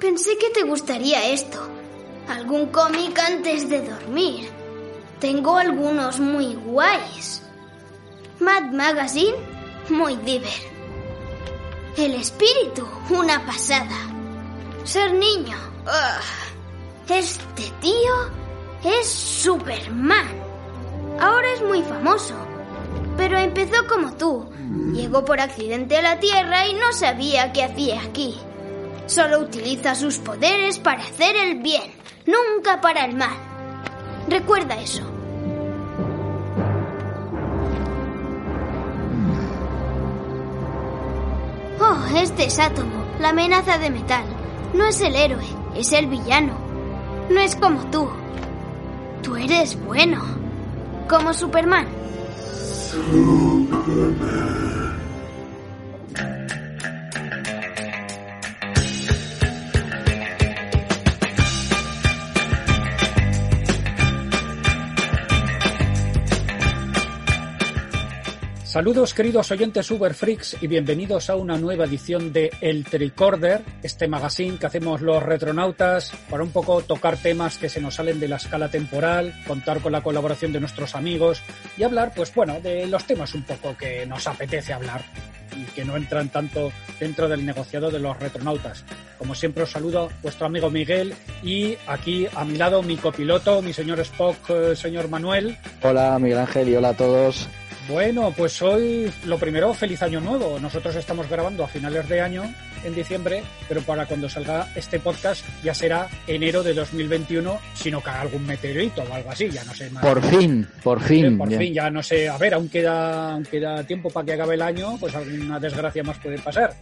Pensé que te gustaría esto. Algún cómic antes de dormir. Tengo algunos muy guays. Mad Magazine, muy diver. El espíritu, una pasada. Ser niño. ugh. Este tío es Superman. Ahora es muy famoso. Pero empezó como tú. Llegó por accidente a la Tierra y no sabía qué hacía aquí. Solo utiliza sus poderes para hacer el bien, nunca para el mal. Recuerda eso. Oh, este es Átomo, la amenaza de metal. No es el héroe, es el villano. No es como tú. Tú eres bueno. Como Superman. Saludos queridos oyentes Uber Freaks y bienvenidos a una nueva edición de El Tricorder, este magazine que hacemos los retronautas para un poco tocar temas que se nos salen de la escala temporal, contar con la colaboración de nuestros amigos y hablar, pues bueno, de los temas un poco que nos apetece hablar y que no entran tanto dentro del negociado de los retronautas. Como siempre os saludo vuestro amigo Miguel y aquí a mi lado mi copiloto, mi señor Spock, eh, señor Manuel. Hola Miguel Ángel y hola a todos. Bueno, pues hoy lo primero, feliz año nuevo. Nosotros estamos grabando a finales de año, en diciembre, pero para cuando salga este podcast ya será enero de 2021, si no cae algún meteorito o algo así, ya no sé más. Por fin, por fin. Por ya. fin, ya no sé, a ver, aún queda, aún queda tiempo para que acabe el año, pues alguna desgracia más puede pasar.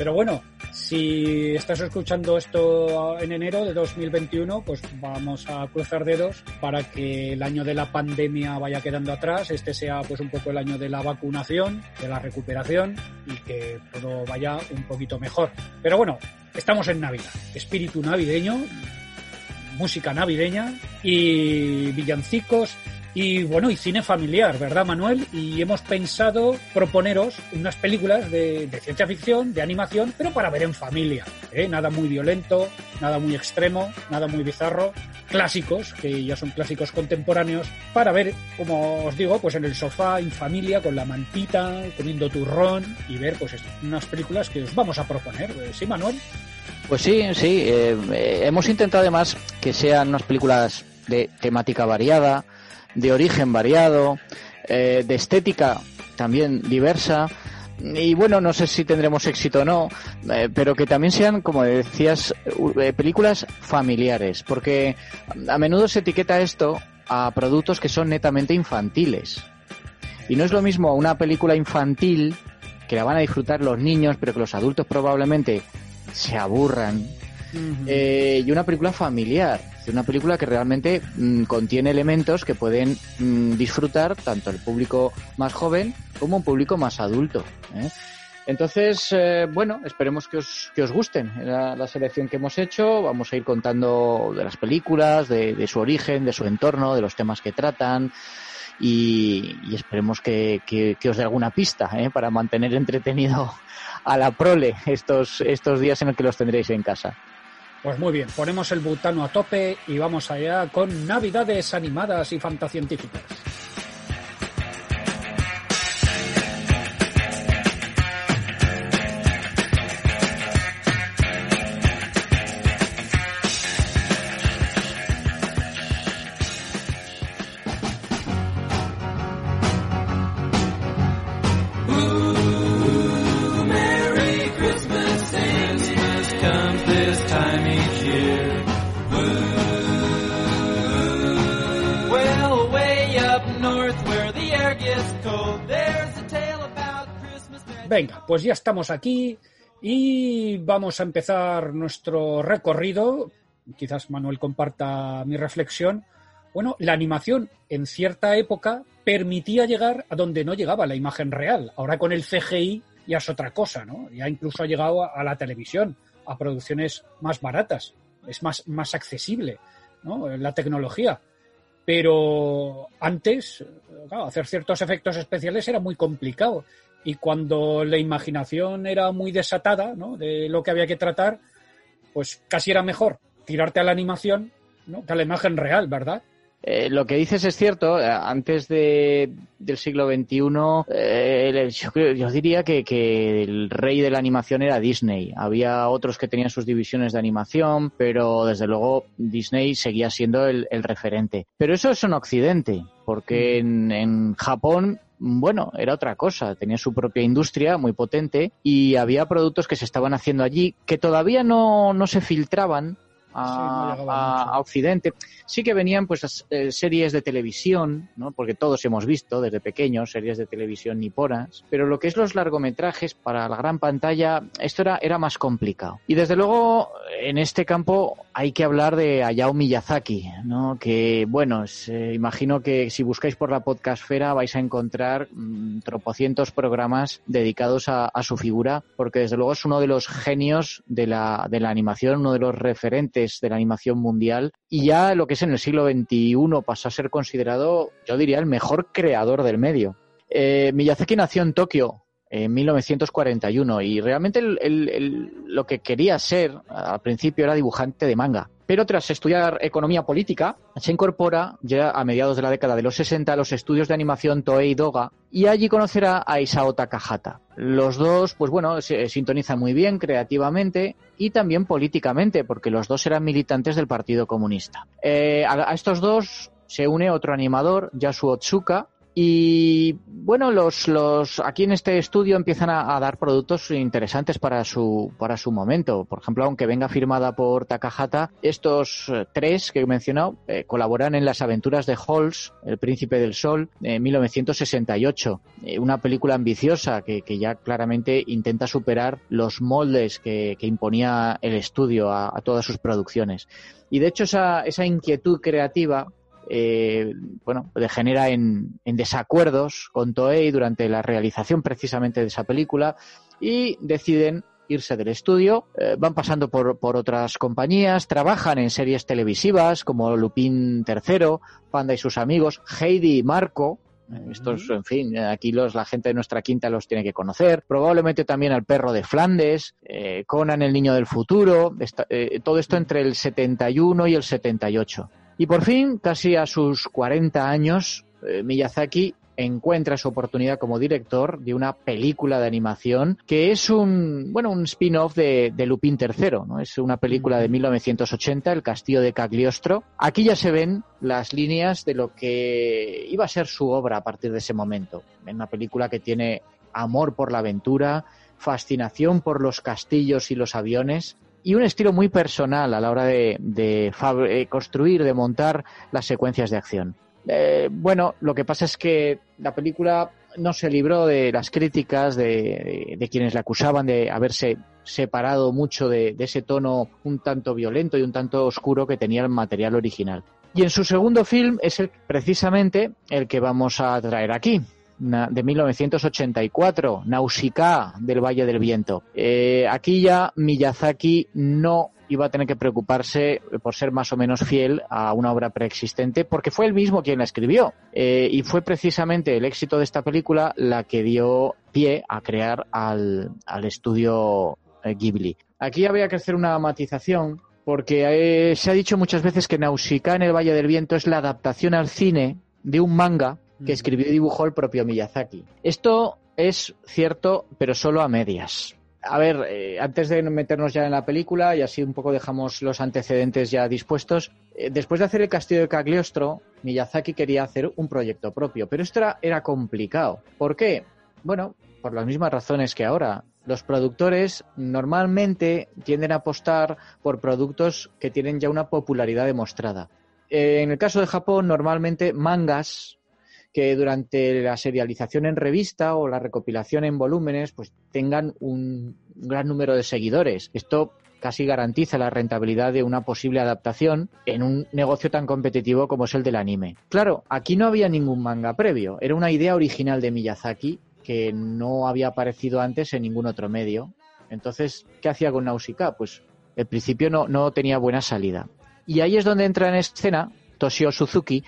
Pero bueno, si estás escuchando esto en enero de 2021, pues vamos a cruzar dedos para que el año de la pandemia vaya quedando atrás, este sea pues un poco el año de la vacunación, de la recuperación y que todo vaya un poquito mejor. Pero bueno, estamos en Navidad, espíritu navideño, música navideña y villancicos y bueno, y cine familiar, ¿verdad, Manuel? Y hemos pensado proponeros unas películas de, de ciencia ficción, de animación, pero para ver en familia. ¿eh? Nada muy violento, nada muy extremo, nada muy bizarro. Clásicos, que ya son clásicos contemporáneos, para ver, como os digo, pues en el sofá, en familia, con la mantita, comiendo turrón y ver pues unas películas que os vamos a proponer. ¿eh? ¿Sí, Manuel? Pues sí, sí. eh, eh, hemos intentado además que sean unas películas de temática variada, de origen variado, eh, de estética también diversa. Y bueno, no sé si tendremos éxito o no, eh, pero que también sean, como decías, eh, películas familiares, porque a menudo se etiqueta esto a productos que son netamente infantiles. Y no es lo mismo una película infantil que la van a disfrutar los niños, pero que los adultos probablemente se aburran, eh, y una película familiar, una película que realmente mm, contiene elementos que pueden mm, disfrutar tanto el público más joven como un público más adulto. ¿eh? Entonces, eh, bueno, esperemos que os, que os gusten la, la selección que hemos hecho. Vamos a ir contando de las películas, de, su origen, de su entorno, de los temas que tratan. Y, esperemos que, que- os dé alguna pista ¿eh? para mantener entretenido a la prole estos, estos días en los que los tendréis en casa. Pues muy bien, ponemos el butano a tope y vamos allá con navidades animadas y fantascientíficas. Venga, pues ya estamos aquí y vamos a empezar nuestro recorrido. Quizás Manuel comparta mi reflexión. Bueno, la animación en cierta época permitía llegar a donde no llegaba la imagen real. Ahora con el CGI ya es otra cosa, ¿no? Ya incluso ha llegado a, la televisión, a producciones más baratas, es más, más accesible, ¿no? La tecnología. Pero antes, claro, hacer ciertos efectos especiales era muy complicado. Y cuando la imaginación era muy desatada, ¿no? De lo que había que tratar, pues casi era mejor tirarte a la animación ¿no? que a la imagen real, ¿verdad? Eh, lo que dices es cierto. eh, Antes de, del siglo XXI, eh, yo, diría que, que el rey de la animación era Disney. Había otros que tenían sus divisiones de animación, pero desde luego Disney seguía siendo el, el referente. Pero eso es en Occidente, porque en, en Japón bueno, era otra cosa. Tenía su propia industria muy potente y había productos que se estaban haciendo allí que todavía no, no se filtraban a, Sí, no llegaban a- mucho. a Occidente. Sí que venían pues eh, series de televisión, ¿no? porque todos hemos visto desde pequeños series de televisión niponas, pero lo que es los largometrajes para la gran pantalla, esto era, era más complicado. Y desde luego, en este campo hay que hablar de Hayao Miyazaki, ¿no? que bueno, imagino que si buscáis por la podcastfera vais a encontrar mm, tropocientos programas dedicados a, a su figura, porque desde luego es uno de los genios de la, de la animación, uno de los referentes de la animación mundial, y ya lo que es en el siglo XXI pasó a ser considerado, yo diría, el mejor creador del medio. Eh, Miyazaki nació en Tokio en 1941 y realmente lo que quería ser al principio era dibujante de manga. Pero tras estudiar economía política, se incorpora ya a mediados de la década de los 60 a los estudios de animación Toei Doga y allí conocerá a Isao Takahata. Los dos, pues bueno, se sintonizan muy bien creativamente y también políticamente, porque los dos eran militantes del Partido Comunista. Eh, a, a estos dos se une otro animador, Yasuo Otsuka, y bueno, los, los aquí en este estudio empiezan a, dar productos interesantes para su, para su momento. Por ejemplo, aunque venga firmada por Takahata, estos eh, tres que he mencionado eh, colaboran en las aventuras de Halls, El Príncipe del Sol, en 1968. Eh, una película ambiciosa que, que ya claramente intenta superar los moldes que, que imponía el estudio a, a todas sus producciones. Y de hecho esa, esa inquietud creativa eh, bueno, degenera en, en desacuerdos con Toei durante la realización precisamente de esa película y deciden irse del estudio, eh, van pasando por, por otras compañías, trabajan en series televisivas como Lupin III, Panda y sus amigos, Heidi y Marco, eh, estos, en fin, aquí los, la gente de nuestra quinta los tiene que conocer. Probablemente también al perro de Flandes, eh, Conan el niño del futuro, esta- todo esto entre el 71 y el 78. Y por fin, casi a sus 40 años, eh, Miyazaki encuentra su oportunidad como director de una película de animación que es un, bueno, un spin-off de, de Lupin III, ¿no? Es una película de 1980, El castillo de Cagliostro. Aquí ya se ven las líneas de lo que iba a ser su obra a partir de ese momento. En una película que tiene amor por la aventura, fascinación por los castillos y los aviones, y un estilo muy personal a la hora de, de eh, construir, de montar las secuencias de acción. Eh, bueno, lo que pasa es que la película no se libró de las críticas de, quienes la acusaban de haberse separado mucho de, de ese tono un tanto violento y un tanto oscuro que tenía el material original. Y en su segundo film es el, precisamente el que vamos a traer aquí, de 1984, Nausicaa del Valle del Viento. Eh, aquí ya Miyazaki no iba a tener que preocuparse por ser más o menos fiel a una obra preexistente, porque fue él mismo quien la escribió. Eh, y fue precisamente el éxito de esta película la que dio pie a crear al, al estudio eh, Ghibli. Aquí habría que hacer una matización, porque se ha dicho muchas veces que Nausicaa en el Valle del Viento es la adaptación al cine de un manga que escribió y dibujó el propio Miyazaki. Esto es cierto, pero solo a medias. A ver, eh, antes de meternos ya en la película, y así un poco dejamos los antecedentes ya dispuestos, eh, después de hacer el castillo de Cagliostro, Miyazaki quería hacer un proyecto propio, pero esto era, era complicado. ¿Por qué? Bueno, por las mismas razones que ahora. Los productores normalmente tienden a apostar por productos que tienen ya una popularidad demostrada. Eh, en el caso de Japón, normalmente mangas que durante la serialización en revista o la recopilación en volúmenes pues tengan un gran número de seguidores. Esto casi garantiza la rentabilidad de una posible adaptación en un negocio tan competitivo como es el del anime. Claro, aquí no había ningún manga previo, era una idea original de Miyazaki que no había aparecido antes en ningún otro medio. Entonces, ¿qué hacía con Nausicaa? Pues al principio no, no tenía buena salida. Y ahí es donde entra en escena Toshio Suzuki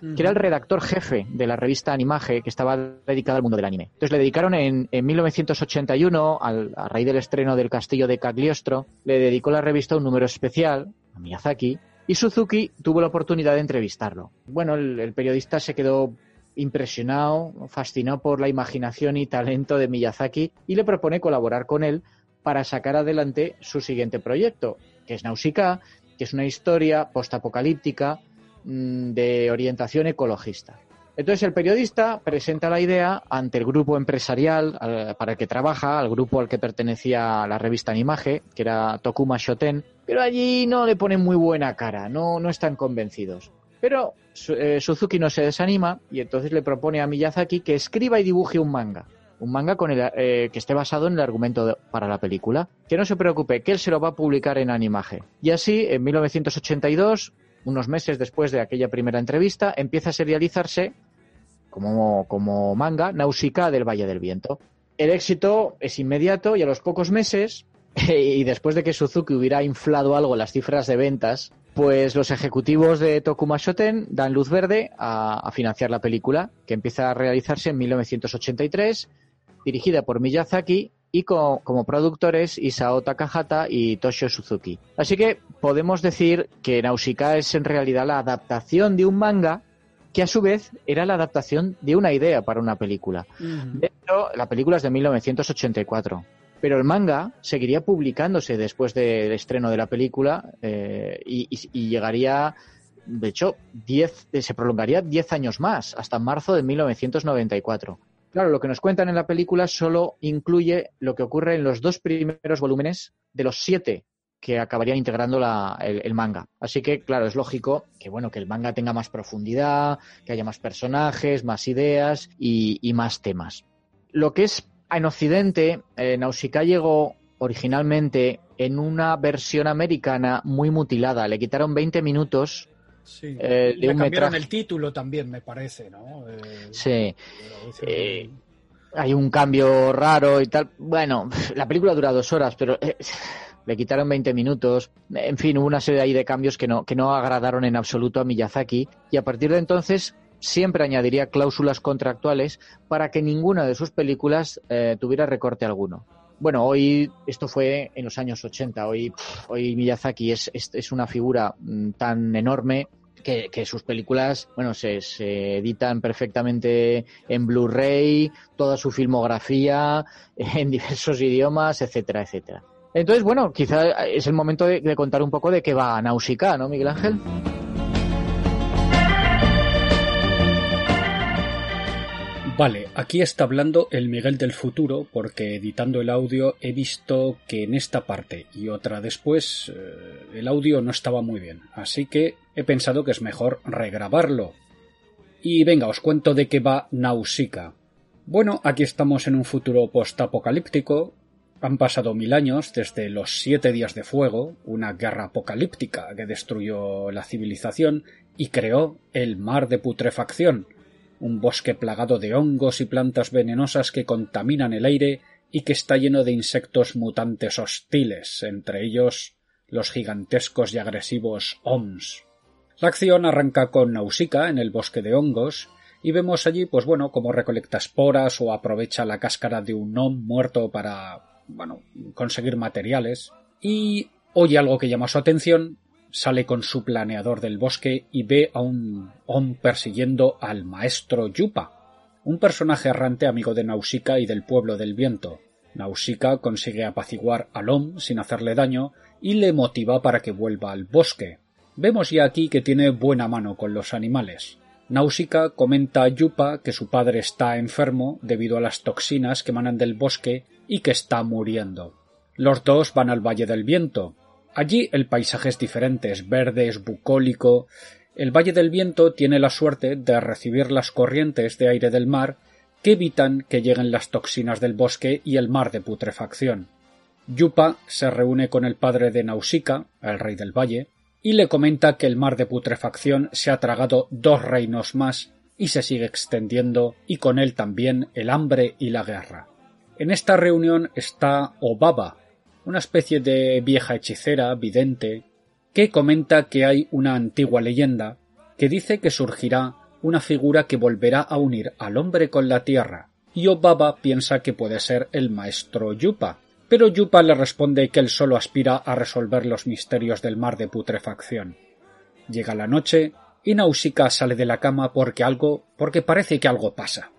que era el redactor jefe de la revista Animage que estaba dedicada al mundo del anime. Entonces le dedicaron en, en 1981, al, a raíz del estreno del Castillo de Cagliostro, le dedicó la revista un número especial a Miyazaki y Suzuki tuvo la oportunidad de entrevistarlo. Bueno, el, el periodista se quedó impresionado, fascinado por la imaginación y talento de Miyazaki y le propone colaborar con él para sacar adelante su siguiente proyecto, que es Nausicaa, que es una historia postapocalíptica de orientación ecologista. Entonces el periodista presenta la idea ante el grupo empresarial al- para el que trabaja, al grupo al que pertenecía la revista Animage, que era Tokuma Shoten, pero allí no le ponen muy buena cara, no, no están convencidos. Pero eh, Suzuki no se desanima y entonces le propone a Miyazaki que escriba y dibuje un manga. Un manga con el, eh, que esté basado en el argumento para la película. Que no se preocupe, que él se lo va a publicar en Animage. Y así, en 1982, unos meses después de aquella primera entrevista, empieza a serializarse como, como manga Nausicaa del Valle del Viento. El éxito es inmediato y a los pocos meses, y después de que Suzuki hubiera inflado algo las cifras de ventas, pues los ejecutivos de Tokuma Shoten dan luz verde a, a financiar la película, que empieza a realizarse en 1983, dirigida por Miyazaki y co- como productores Isao Takahata y Toshio Suzuki. Así que podemos decir que Nausicaa es en realidad la adaptación de un manga que a su vez era la adaptación de una idea para una película. De hecho, la película es de 1984, pero el manga seguiría publicándose después del estreno de la película eh, y, y- y llegaría, de hecho, 10, eh, se prolongaría 10 años más, hasta marzo de 1994. Claro, lo que nos cuentan en la película solo incluye lo que ocurre en los dos primeros volúmenes de los siete que acabarían integrando la- el, manga. Así que, claro, es lógico que bueno que el manga tenga más profundidad, que haya más personajes, más ideas y, y más temas. Lo que es en Occidente, eh, Nausicaa llegó originalmente en una versión americana muy mutilada. Le quitaron 20 minutos Sí. eh, de Le un cambiaron metraje. el título también, me parece, ¿no? Eh, Sí. Eh, hay un cambio raro y tal. Bueno, la película dura dos horas, pero le quitaron 20 minutos. En fin, hubo una serie ahí de cambios que no, que no agradaron en absoluto a Miyazaki. Y a partir de entonces siempre añadiría cláusulas contractuales para que ninguna de sus películas tuviera recorte alguno. Bueno, hoy esto fue en los años 80. Hoy, hoy Miyazaki es, es, es una figura mm, tan enorme que, que sus películas, bueno, se, se editan perfectamente en Blu-ray, toda su filmografía en diversos idiomas, etcétera, etcétera. Entonces, bueno, quizá es el momento de, de contar un poco de qué va Nausicaa, ¿no, Miguel Ángel? Vale, aquí está hablando el Miguel del futuro porque editando el audio he visto que en esta parte y otra después eh, el audio no estaba muy bien, así que he pensado que es mejor regrabarlo. Y venga, os cuento de qué va Nausicaa. Bueno, aquí estamos en un futuro postapocalíptico. Han pasado mil años desde los siete días de fuego, una guerra apocalíptica que destruyó la civilización y creó el mar de putrefacción, un bosque plagado de hongos y plantas venenosas que contaminan el aire y que está lleno de insectos mutantes hostiles, entre ellos los gigantescos y agresivos OMS. La acción arranca con Nausicaa en el bosque de hongos y vemos allí, pues bueno, cómo recolecta esporas o aprovecha la cáscara de un OM muerto para, bueno, conseguir materiales y oye algo que llama su atención, sale con su planeador del bosque y ve a un Om persiguiendo al maestro Yupa, un personaje errante amigo de Nausicaa y del pueblo del viento. Nausicaa consigue apaciguar al Om sin hacerle daño y le motiva para que vuelva al bosque. Vemos ya aquí que tiene buena mano con los animales. Nausicaa comenta a Yupa que su padre está enfermo debido a las toxinas que emanan del bosque y que está muriendo. Los dos van al Valle del Viento. Allí el paisaje es diferente, es verde, es bucólico. El Valle del Viento tiene la suerte de recibir las corrientes de aire del mar que evitan que lleguen las toxinas del bosque y el mar de putrefacción. Yupa se reúne con el padre de Nausicaa, el rey del valle, y le comenta que el mar de putrefacción se ha tragado dos reinos más y se sigue extendiendo, y con él también el hambre y la guerra. En esta reunión está Obaba, una especie de vieja hechicera, vidente, que comenta que hay una antigua leyenda que dice que surgirá una figura que volverá a unir al hombre con la tierra, y Obaba piensa que puede ser el maestro Yupa, pero Yupa le responde que él solo aspira a resolver los misterios del mar de putrefacción. Llega la noche y Nausicaa sale de la cama porque algo, porque parece que algo pasa.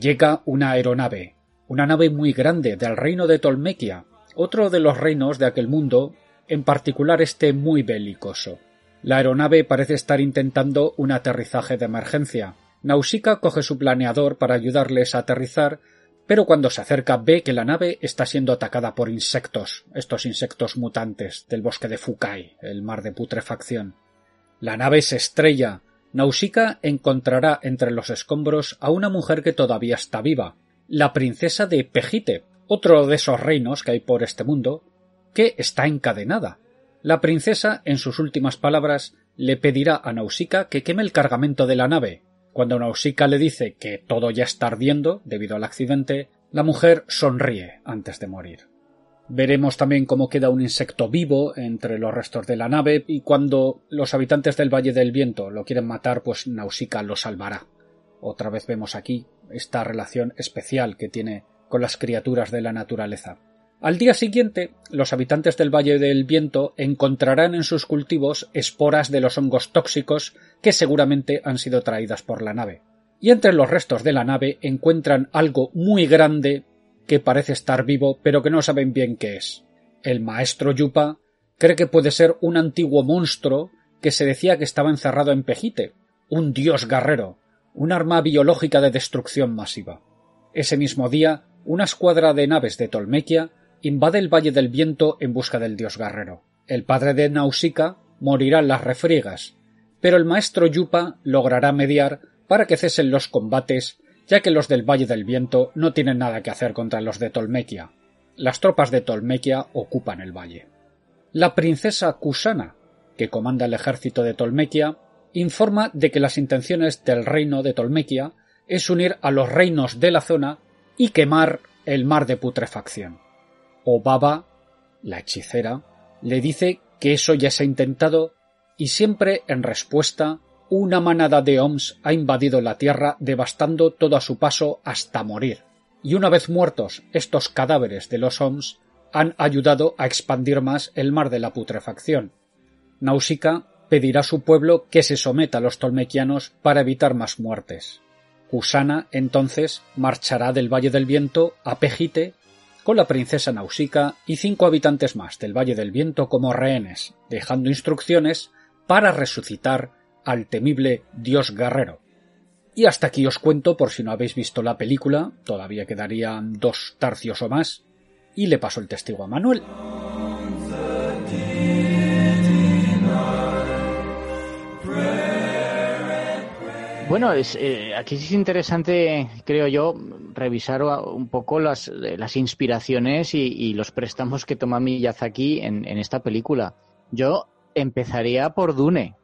Llega una aeronave, una nave muy grande del reino de Tolmequia, otro de los reinos de aquel mundo, en particular este muy belicoso. La aeronave parece estar intentando un aterrizaje de emergencia. Nausicaa coge su planeador para ayudarles a aterrizar, pero cuando se acerca ve que la nave está siendo atacada por insectos, estos insectos mutantes del bosque de Fukai, el mar de putrefacción. La nave se estrella. Nausicaa encontrará entre los escombros a una mujer que todavía está viva, la princesa de Pejite, otro de esos reinos que hay por este mundo, que está encadenada. La princesa, en sus últimas palabras, le pedirá a Nausicaa que queme el cargamento de la nave. Cuando Nausicaa le dice que todo ya está ardiendo debido al accidente, la mujer sonríe antes de morir. Veremos también cómo queda un insecto vivo entre los restos de la nave y cuando los habitantes del Valle del Viento lo quieren matar, pues Nausicaa lo salvará. Otra vez vemos aquí esta relación especial que tiene con las criaturas de la naturaleza. Al día siguiente, los habitantes del Valle del Viento encontrarán en sus cultivos esporas de los hongos tóxicos que seguramente han sido traídas por la nave. Y entre los restos de la nave encuentran algo muy grande que parece estar vivo pero que no saben bien qué es. El maestro Yupa cree que puede ser un antiguo monstruo que se decía que estaba encerrado en Pejite, un dios guerrero, un arma biológica de destrucción masiva. Ese mismo día, una escuadra de naves de Tolmequia invade el Valle del Viento en busca del dios guerrero. El padre de Nausicaa morirá en las refriegas, pero el maestro Yupa logrará mediar para que cesen los combates ya que los del Valle del Viento no tienen nada que hacer contra los de Tolmequia. Las tropas de Tolmequia ocupan el valle. La princesa Kusana, que comanda el ejército de Tolmequia, informa de que las intenciones del reino de Tolmequia es unir a los reinos de la zona y quemar el mar de putrefacción. Obaba, la hechicera, le dice que eso ya se ha intentado y siempre en respuesta una manada de Oms ha invadido la Tierra devastando todo a su paso hasta morir. Y una vez muertos estos cadáveres de los Oms han ayudado a expandir más el mar de la putrefacción. Nausicaa pedirá a su pueblo que se someta a los tolmequianos para evitar más muertes. Kusana entonces marchará del Valle del Viento a Pejite con la princesa Nausicaa y cinco habitantes más del Valle del Viento como rehenes, dejando instrucciones para resucitar al temible dios guerrero. Y hasta aquí os cuento, por si no habéis visto la película, todavía quedarían dos tercios o más, y le paso el testigo a Manuel. Bueno, es, eh, aquí es interesante, creo yo, revisar un poco las, las inspiraciones y, y, los préstamos que toma Miyazaki en, en esta película. Yo empezaría por Dune.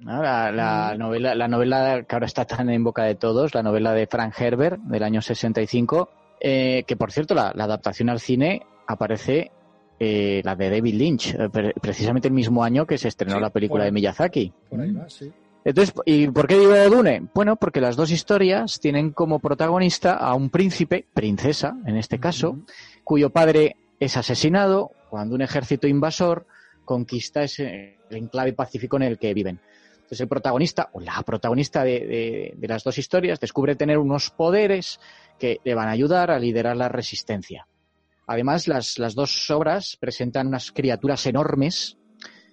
La, la, novela, la novela que ahora está tan en boca de todos, la novela de Frank Herbert del año 65, eh, que por cierto la, la, adaptación al cine aparece eh, la de David Lynch, eh, precisamente el mismo año que se estrenó Sí, la película por de Miyazaki. Por ahí va, sí. Entonces, ¿y por qué digo de Dune? Bueno, porque las dos historias tienen como protagonista a un príncipe, princesa en este caso, cuyo padre es asesinado cuando un ejército invasor conquista ese el enclave pacífico en el que viven. Entonces el protagonista, o la protagonista de, de- de las dos historias, descubre tener unos poderes que le van a ayudar a liderar la resistencia. Además, las, las dos obras presentan unas criaturas enormes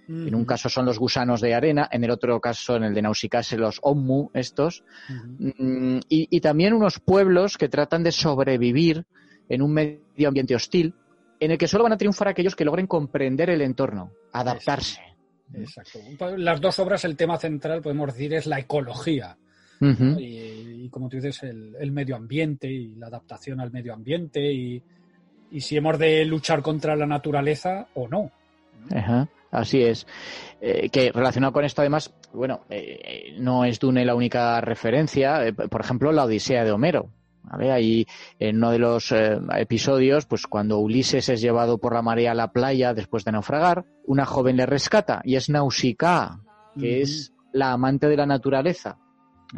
en un caso son los gusanos de arena, en el otro caso, en el de Nausicaa, son los Ommu, estos. Mm, Y, y también unos pueblos que tratan de sobrevivir en un medio ambiente hostil, en el que solo van a triunfar aquellos que logren comprender el entorno, adaptarse. Exacto. Las dos obras, el tema central, podemos decir, es la ecología. ¿no? y, y como tú dices, el, el medio ambiente y la adaptación al medio ambiente y, y si hemos de luchar contra la naturaleza o no. Ajá, así es. Eh, que relacionado con esto, además, bueno, eh, no es Dune la única referencia. Eh, por ejemplo, la Odisea de Homero. ¿vale? Ahí, en uno de los eh, episodios, pues cuando Ulises es llevado por la marea a la playa después de naufragar, una joven le rescata y es Nausicaa, que es la amante de la naturaleza.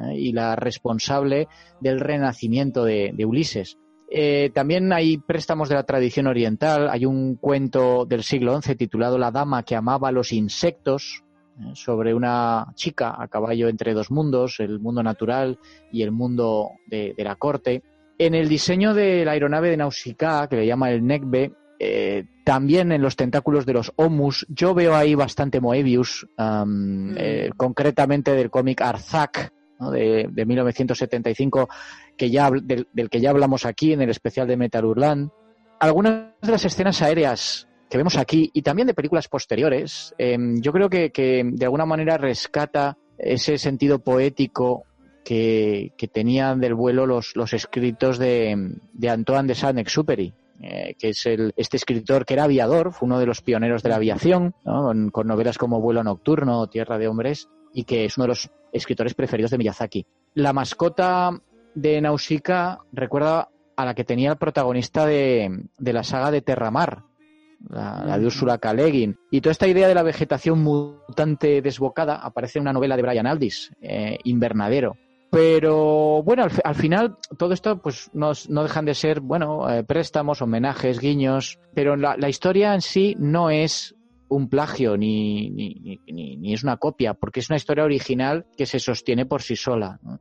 ¿eh? y la responsable del renacimiento de, de Ulises. Eh, también hay préstamos de la tradición oriental. Hay un cuento del siglo XI titulado La dama que amaba los insectos, eh, sobre una chica a caballo entre dos mundos, el mundo natural y el mundo de, de la corte. En el diseño de la aeronave de Nausicaa, que le llama el Necbe, eh, también en los tentáculos de los Omus, yo veo ahí bastante Moebius, um, eh, concretamente del cómic Arzak, de, de 1975, que ya, del, del que ya hablamos aquí en el especial de Metal Hurlan. Algunas de las escenas aéreas que vemos aquí y también de películas posteriores, eh, yo creo que, que de alguna manera rescata ese sentido poético que, que tenían del vuelo los, los escritos de, de Antoine de Saint-Exupéry, eh, que es el, este escritor que era aviador, fue uno de los pioneros de la aviación, con, con novelas como Vuelo Nocturno o Tierra de Hombres, y que es uno de los escritores preferidos de Miyazaki. La mascota de Nausicaa recuerda a la que tenía el protagonista de, de la saga de Terramar, la, la de Úrsula K. Y toda esta idea de la vegetación mutante desbocada aparece en una novela de Brian Aldiss, eh, Invernadero. Pero bueno, al, fi- al final todo esto pues no, es- no dejan de ser, bueno, eh, préstamos, homenajes, guiños, pero la, la historia en sí no es un plagio ni, ni, ni- es una copia, porque es una historia original que se sostiene por sí sola. ¿no?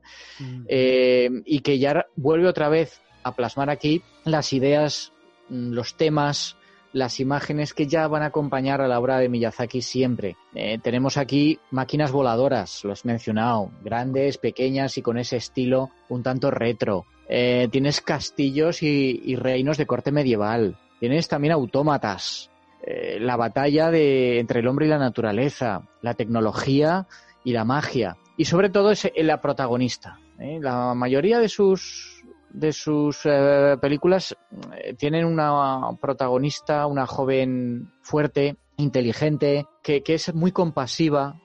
Eh, y que ya vuelve otra vez a plasmar aquí las ideas, mm, los temas, las imágenes que ya van a acompañar a la obra de Miyazaki siempre. Eh, tenemos aquí máquinas voladoras, lo has mencionado, grandes, pequeñas y con ese estilo un tanto retro. Eh, tienes castillos y, y reinos de corte medieval. Tienes también autómatas. Eh, la batalla de, entre el hombre y la naturaleza, la tecnología y la magia. Y sobre todo es la protagonista. ¿eh? La mayoría de sus de sus eh, películas eh, tienen una protagonista, una joven fuerte, inteligente, que, que es muy compasiva,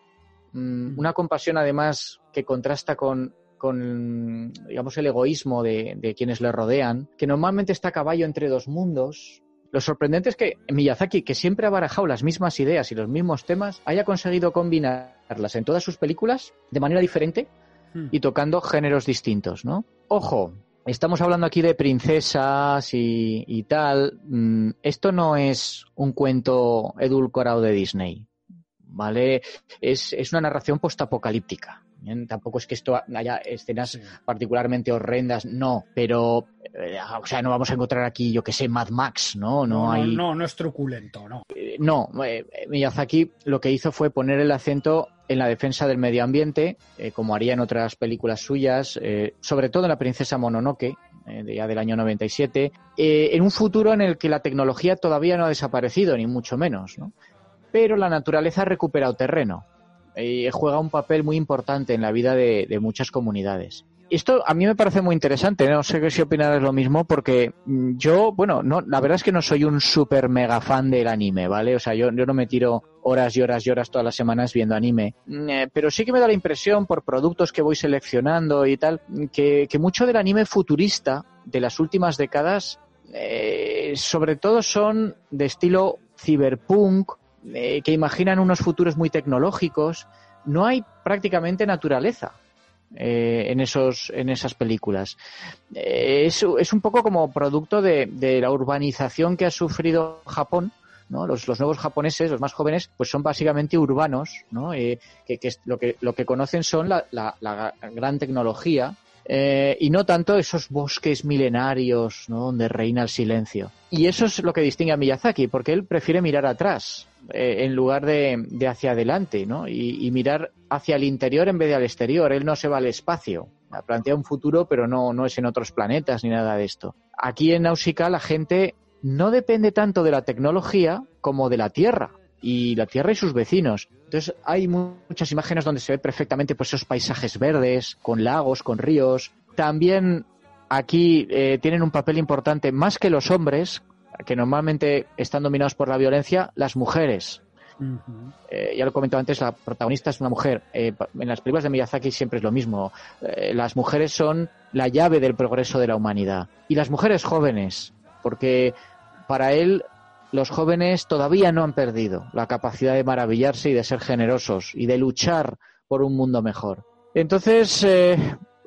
mm, una compasión además que contrasta con, con digamos, el egoísmo de, de quienes le rodean, que normalmente está a caballo entre dos mundos. Lo sorprendente es que Miyazaki, que siempre ha barajado las mismas ideas y los mismos temas, haya conseguido combinarlas en todas sus películas de manera diferente Hmm. y tocando géneros distintos, ¿no? Ojo, estamos hablando aquí de princesas y, y tal. Mm, Esto no es un cuento edulcorado de Disney, ¿vale? Es, es una narración postapocalíptica. Bien, Tampoco es que esto haya escenas Sí. particularmente horrendas, no, pero, eh, o sea, no vamos a encontrar aquí, yo que sé, Mad Max, ¿no? No, No, no, hay. no, no es truculento, no. Eh, No, eh, Miyazaki lo que hizo fue poner el acento en la defensa del medio ambiente, eh, como haría en otras películas suyas, eh, sobre todo en La princesa Mononoke, eh, de- ya del año 97, eh, en un futuro en el que la tecnología todavía no ha desaparecido, ni mucho menos, ¿no? Pero la naturaleza ha recuperado terreno y juega un papel muy importante en la vida de, muchas comunidades. Esto a mí me parece muy interesante, no sé si opinarás lo mismo, porque mm, yo, bueno, no, la verdad es que no soy un súper mega fan del anime, ¿vale? O sea, yo, no me tiro horas y horas y horas todas las semanas viendo anime, Mm, eh, pero sí que me da la impresión, por productos que voy seleccionando y tal, que, que mucho del anime futurista de las últimas décadas, eh, sobre todo son de estilo cyberpunk, eh, que imaginan unos futuros muy tecnológicos, no hay prácticamente naturaleza eh, en, esos, en esas películas. Eh, es, un poco como producto de, la urbanización que ha sufrido Japón. ¿no? Los, los nuevos japoneses, los más jóvenes, pues son básicamente urbanos, ¿no? Eh, que, que lo, que, lo que conocen son la- la gran tecnología eh, y no tanto esos bosques milenarios ¿no? donde reina el silencio. Y eso es lo que distingue a Miyazaki, porque él prefiere mirar atrás eh, en lugar de, de hacia adelante, ¿no? Y, mirar hacia el interior en vez de al exterior. Él no se va al espacio. Plantea un futuro, pero no, no es en otros planetas ni nada de esto. Aquí en Nausicaa la gente no depende tanto de la tecnología como de la Tierra y la Tierra y sus vecinos. Entonces hay mu- muchas imágenes donde se ve perfectamente pues, esos paisajes verdes, con lagos, con ríos. También aquí eh, tienen un papel importante, más que los hombres, que normalmente están dominados por la violencia, las mujeres. Eh, ya lo he comentado antes, la protagonista es una mujer. Eh, en las películas de Miyazaki siempre es lo mismo. Eh, las mujeres son la llave del progreso de la humanidad. Y las mujeres jóvenes, porque para él los jóvenes todavía no han perdido la capacidad de maravillarse y de ser generosos y de luchar por un mundo mejor. Entonces, eh,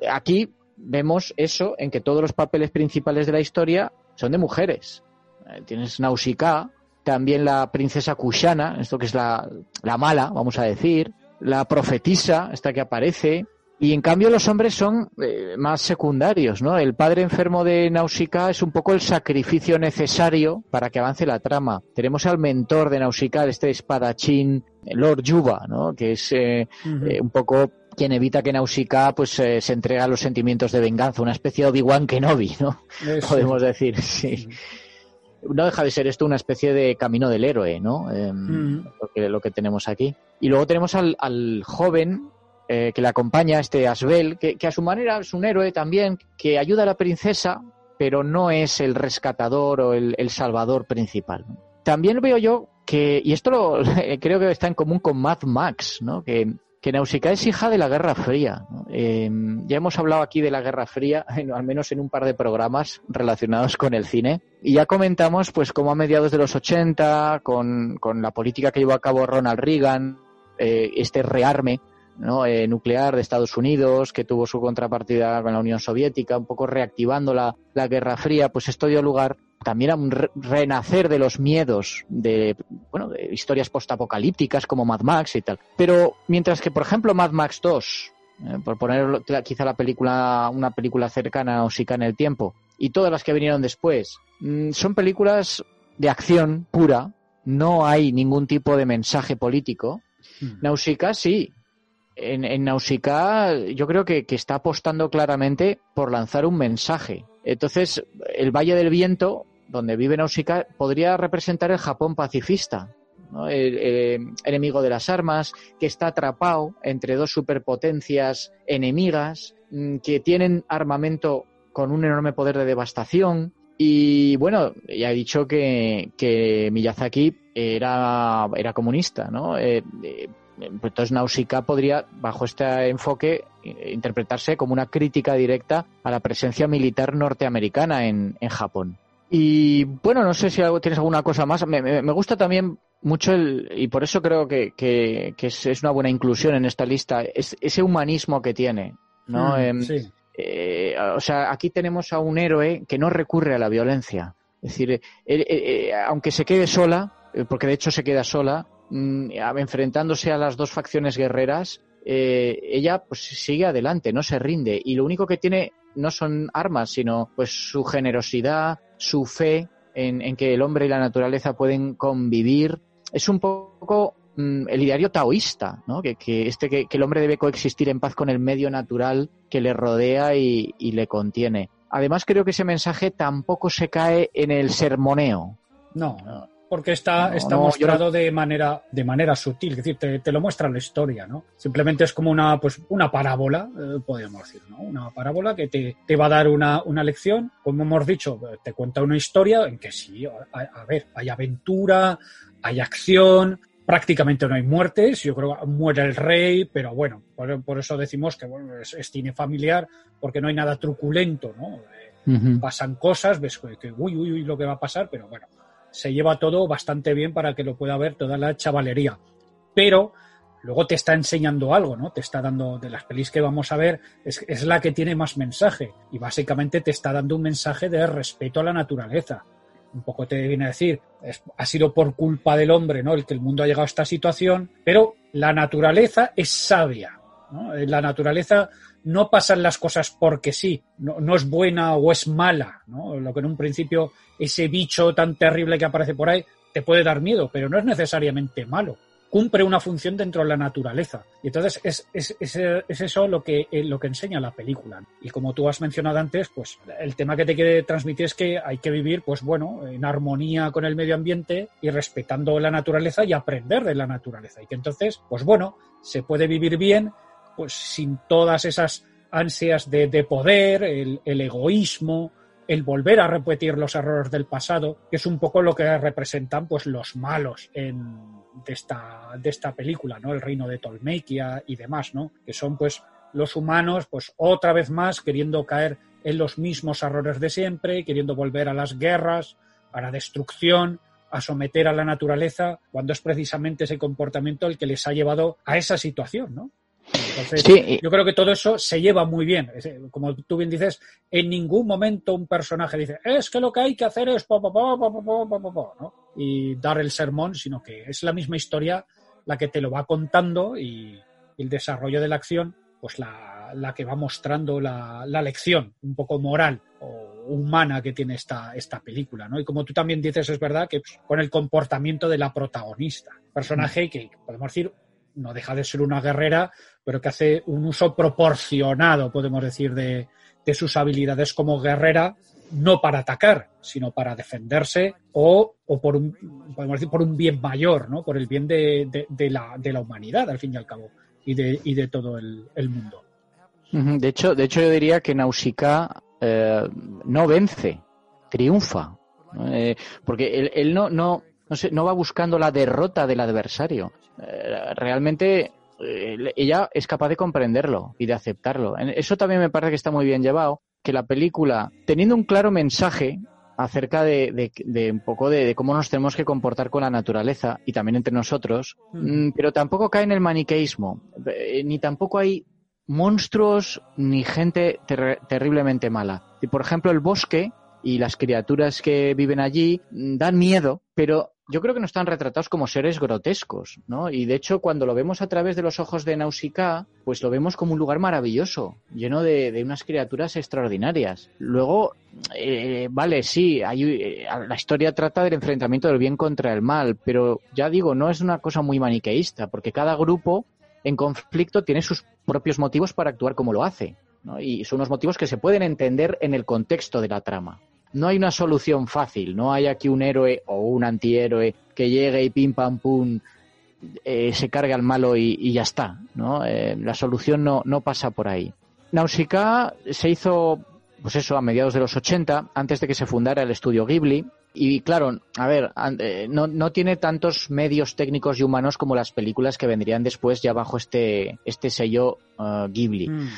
aquí vemos eso en que todos los papeles principales de la historia son de mujeres. Eh, tienes Nausicaa, también la princesa Kushana, esto que es la, la mala, vamos a decir, la profetisa, esta que aparece, y en cambio los hombres son eh, más secundarios, ¿no? El padre enfermo de Nausicaa es un poco el sacrificio necesario para que avance la trama. Tenemos al mentor de Nausicaa, este espadachín Lord Yuba, ¿no? Que es eh, eh, un poco quien evita que Nausicaa pues se entregue a los sentimientos de venganza, una especie de Obi-Wan Kenobi, ¿no? Eso. Podemos decir, sí. No deja de ser esto una especie de camino del héroe, ¿no? Em, Mm. lo, que, lo que tenemos aquí. Y luego tenemos al, al joven eh, que le acompaña, este Asbel, que, que a su manera es un héroe también, que ayuda a la princesa, pero no es el rescatador o el, el salvador principal. También veo yo que, y esto lo, creo que está en común con Mad Max, ¿no? que, que Nausicaa es hija de la Guerra Fría. Eh, ya hemos hablado aquí de la Guerra Fría, al menos en un par de programas relacionados con el cine, y ya comentamos pues cómo a mediados de los 80, con, con la política que llevó a cabo Ronald Reagan, eh, este rearme ¿no? eh, nuclear de Estados Unidos, que tuvo su contrapartida con la Unión Soviética, un poco reactivando la, la Guerra Fría, pues esto dio lugar también a un re- renacer de los miedos de, bueno, de historias postapocalípticas como Mad Max y tal. Pero mientras que, por ejemplo, Mad Max 2, eh, por poner quizá la película, una película cercana o sica en el tiempo, y todas las que vinieron después, mm, son películas de acción pura, no hay ningún tipo de mensaje político. Mm. Nausicaa sí. En, en Nausicaa yo creo que, está apostando claramente por lanzar un mensaje. Entonces, el Valle del Viento, donde vive Nausicaa, podría representar el Japón pacifista. ¿no? El, enemigo de las armas, que está atrapado entre dos superpotencias enemigas, mm, que tienen armamento con un enorme poder de devastación. Y bueno, ya he dicho que, Miyazaki era, era comunista, ¿no? Eh, eh, entonces Nausicaa podría, bajo este enfoque, interpretarse como una crítica directa a la presencia militar norteamericana en, en Japón. Y bueno, no sé si algo, tienes alguna cosa más. Me, me- me gusta también mucho el, y por eso creo que, que- que es, es una buena inclusión en esta lista, es, ese humanismo que tiene. ¿no? Mm, Em, sí. eh, o sea, aquí tenemos a un héroe que no recurre a la violencia. Es decir, eh, eh, eh, aunque se quede sola, porque de hecho se queda sola, mm, a- enfrentándose a las dos facciones guerreras, eh, ella pues sigue adelante, no se rinde. Y lo único que tiene no son armas, sino pues su generosidad, su fe en, en que el hombre y la naturaleza pueden convivir. Es un poco mm, el ideario taoísta, ¿no? Que, que este que, que el hombre debe coexistir en paz con el medio natural que le rodea y, y le contiene. Además, creo que ese mensaje tampoco se cae en el sermoneo. No, porque está, No, está no, mostrado de manera de manera sutil, es decir, te, te lo muestra la historia, ¿no? Simplemente es como una pues una parábola, eh, podríamos decir, ¿no? Una parábola que te, te va a dar una, una lección, como hemos dicho, eh, te cuenta una historia en que sí, a, a ver, hay aventura, hay acción, prácticamente no hay muertes, yo creo que muere el rey, pero bueno, por, por eso decimos que bueno, es, es cine familiar, porque no hay nada truculento, ¿no? Eh, pasan cosas, ves que, que uy, uy, uy, lo que va a pasar, pero bueno, se lleva todo bastante bien para que lo pueda ver toda la chavalería. Pero luego te está enseñando algo, ¿no? Te está dando, de las pelis que vamos a ver, es, es la que tiene más mensaje. Y básicamente te está dando un mensaje de respeto a la naturaleza. Un poco te viene a decir, ha sido por culpa del hombre, ¿no? El que el mundo ha llegado a esta situación, pero la naturaleza es sabia, Eh, La naturaleza no pasan las cosas porque sí, no, no es buena o es mala, ¿no? Lo que en un principio ese bicho tan terrible que aparece por ahí te puede dar miedo, pero no es necesariamente malo. Cumple una función dentro de la naturaleza. Y entonces es, es, es, es eso lo que, eh, lo que enseña la película. Y como tú has mencionado antes, pues el tema que te quiere transmitir es que hay que vivir, pues bueno, en armonía con el medio ambiente y respetando la naturaleza y aprender de la naturaleza. Y que entonces, pues bueno, se puede vivir bien, pues sin todas esas ansias de, de poder, el, el egoísmo, el volver a repetir los errores del pasado, que es un poco lo que representan pues los malos en, de, esta, de esta película, ¿no? El reino de Tolmequia y demás, ¿no? Que son pues los humanos, pues otra vez más queriendo caer en los mismos errores de siempre, queriendo volver a las guerras, a la destrucción, a someter a la naturaleza, cuando es precisamente ese comportamiento el que les ha llevado a esa situación, ¿no? Entonces, Sí, y- yo creo que todo eso se lleva muy bien. Eh, Como tú bien dices, en ningún momento un personaje dice, es que lo que hay que hacer es y dar el sermón, sino que es la misma historia la que te lo va contando y el desarrollo de la acción, pues la, la que va mostrando la, la lección un poco moral o humana que tiene esta, esta película, ¿no? Y como tú también dices, es verdad que pues, con el comportamiento de la protagonista, personaje que podemos decir no deja de ser una guerrera, pero que hace un uso proporcionado, podemos decir, de, de sus habilidades como guerrera, no para atacar, sino para defenderse o, o por un podemos decir por un bien mayor, ¿no? Por el bien de, de- la, de la humanidad, al fin y al cabo, y de, y de todo el, mundo. De hecho, de hecho yo diría que Nausicaa eh, no vence, triunfa. Eh, porque él, él no, no, no, no va buscando la derrota del adversario. Eh, realmente eh, ella es capaz de comprenderlo y de aceptarlo. Eso también me parece que está muy bien llevado, que la película, teniendo un claro mensaje acerca de, de- de un poco de, de cómo nos tenemos que comportar con la naturaleza y también entre nosotros, mm, pero tampoco cae en el maniqueísmo, eh, ni tampoco hay monstruos ni gente ter- terriblemente mala. Y por ejemplo, el bosque y las criaturas que viven allí mm, dan miedo, pero yo creo que no están retratados como seres grotescos, ¿no? Y de hecho, cuando lo vemos a través de los ojos de Nausicaa, pues lo vemos como un lugar maravilloso, lleno de, unas criaturas extraordinarias. Luego, eh, vale, sí, hay, eh, la historia trata del enfrentamiento del bien contra el mal, pero ya digo, no es una cosa muy maniqueísta, porque cada grupo en conflicto tiene sus propios motivos para actuar como lo hace. ¿no? Y son unos motivos que se pueden entender en el contexto de la trama. No hay una solución fácil, no hay aquí un héroe o un antihéroe que llegue y pim pam pum eh, se cargue al malo y, ya está. ¿no? Eh, la solución no, no pasa por ahí. Nausicaa se hizo, pues eso, a mediados de los 80, antes de que se fundara el estudio Ghibli. Y claro, a ver, eh, no, no tiene tantos medios técnicos y humanos como las películas que vendrían después ya bajo este, este sello Ghibli. Mm.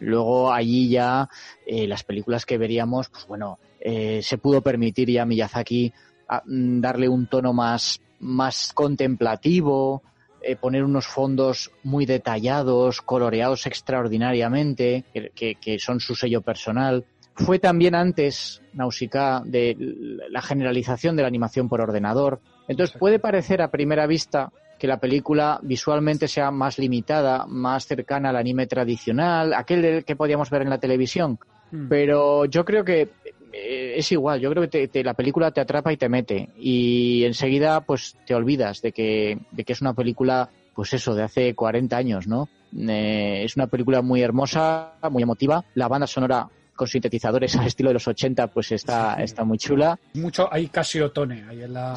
Luego allí ya eh, las películas que veríamos, pues bueno, eh, se pudo permitir ya a Miyazaki a- mm, darle un tono más, más contemplativo, eh, poner unos fondos muy detallados, coloreados extraordinariamente, que, que- que son su sello personal. Fue también antes Nausicaa de la generalización de la animación por ordenador. Entonces puede parecer a primera vista que la película visualmente sea más limitada, más cercana al anime tradicional, aquel que podíamos ver en la televisión. Mm. Pero yo creo que eh, es igual, yo creo que te- te- la película te atrapa y te mete. Y enseguida pues te olvidas de que, de que es una película, pues eso, de hace 40 años, ¿no? Eh, es una película muy hermosa, muy emotiva. La banda sonora con sintetizadores al estilo de los 80 pues está, Sí. está muy chula. Mucho, hay casi otone ahí en la,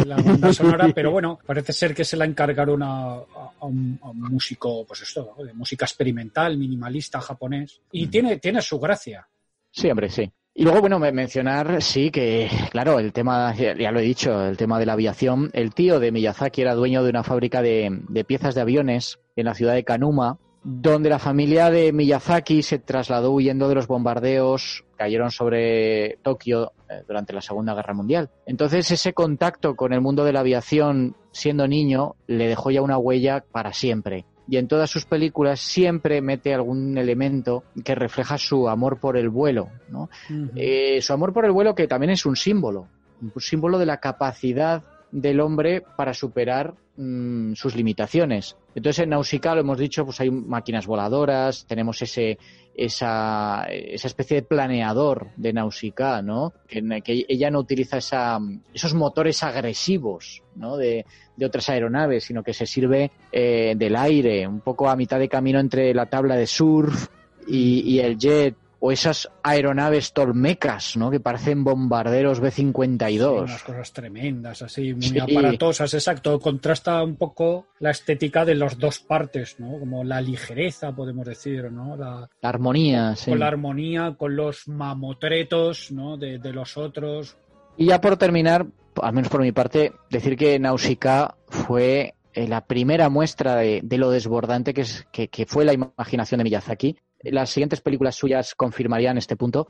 en la banda sonora, pero bueno, parece ser que se la encargaron a, a- a un, a un músico, pues esto, ¿no? de música experimental, minimalista, japonés, y Mm. tiene, tiene su gracia. Sí, hombre, sí. Y luego, bueno, me- mencionar, sí, que, claro, el tema, ya ya lo he dicho, el tema de la aviación. El tío de Miyazaki era dueño de una fábrica de, de piezas de aviones en la ciudad de Kanuma, donde la familia de Miyazaki se trasladó huyendo de los bombardeos que cayeron sobre Tokio eh, durante la Segunda Guerra Mundial. Entonces, ese contacto con el mundo de la aviación siendo niño le dejó ya una huella para siempre y en todas sus películas siempre mete algún elemento que refleja su amor por el vuelo, ¿no? Eh, su amor por el vuelo que también es un símbolo, un símbolo de la capacidad del hombre para superar mm, sus limitaciones. Entonces en Nausicaa lo hemos dicho, pues hay máquinas voladoras, tenemos ese esa, esa especie de planeador de Nausicaa, ¿no? Que, ella no utiliza esos motores agresivos, ¿no? De, otras aeronaves, sino que se sirve eh, del aire, un poco a mitad de camino entre la tabla de surf y el jet, o esas aeronaves tolmecas, ¿no? Que parecen bombarderos B-52. Sí, unas cosas tremendas, así, muy Sí. aparatosas, exacto. Contrasta un poco la estética de las dos partes, ¿no? Como la ligereza, podemos decir, ¿no? La, La armonía, sí. Con la armonía, con los mamotretos, ¿no? De, de los otros. Y ya por terminar, al menos por mi parte, decir que Nausicaa fue eh, la primera muestra de, de lo desbordante que, es, que, que fue la imaginación de Miyazaki. Las siguientes películas suyas confirmarían este punto.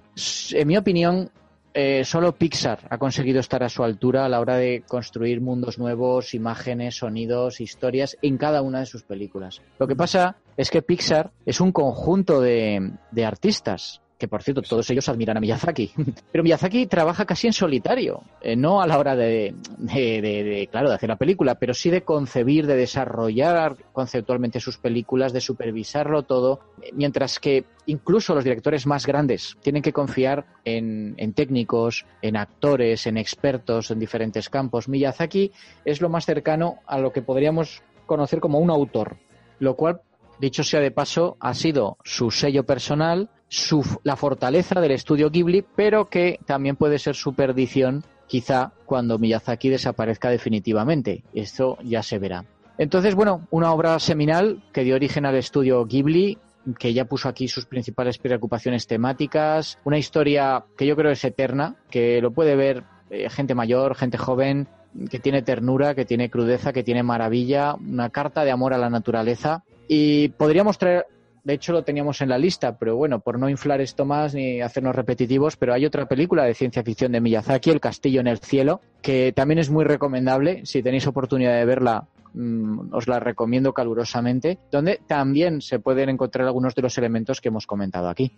En mi opinión, eh, solo Pixar ha conseguido estar a su altura a la hora de construir mundos nuevos, imágenes, sonidos, historias en cada una de sus películas. Lo que pasa es que Pixar es un conjunto de artistas que por cierto todos ellos admiran a Miyazaki. Pero Miyazaki trabaja casi en solitario, eh, no a la hora de, de, de, de, claro, de hacer la película, pero sí de concebir, de desarrollar conceptualmente sus películas, de supervisarlo todo, mientras que incluso los directores más grandes tienen que confiar en, en técnicos, en actores, en expertos en diferentes campos. Miyazaki es lo más cercano a lo que podríamos conocer como un autor, lo cual dicho sea de paso, ha sido su sello personal, su, la fortaleza del estudio Ghibli, pero que también puede ser su perdición quizá cuando Miyazaki desaparezca definitivamente. Esto ya se verá. Entonces, bueno, una obra seminal que dio origen al estudio Ghibli, que ya puso aquí sus principales preocupaciones temáticas, una historia que yo creo es eterna, que lo puede ver eh, gente mayor, gente joven, que tiene ternura, que tiene crudeza, que tiene maravilla, una carta de amor a la naturaleza. Y podríamos traer de hecho lo teníamos en la lista, pero bueno, por no inflar esto más ni hacernos repetitivos, pero hay otra película de ciencia ficción de Miyazaki, El Castillo en el Cielo, que también es muy recomendable. Si tenéis oportunidad de verla, mmm, os la recomiendo calurosamente, donde también se pueden encontrar algunos de los elementos que hemos comentado aquí.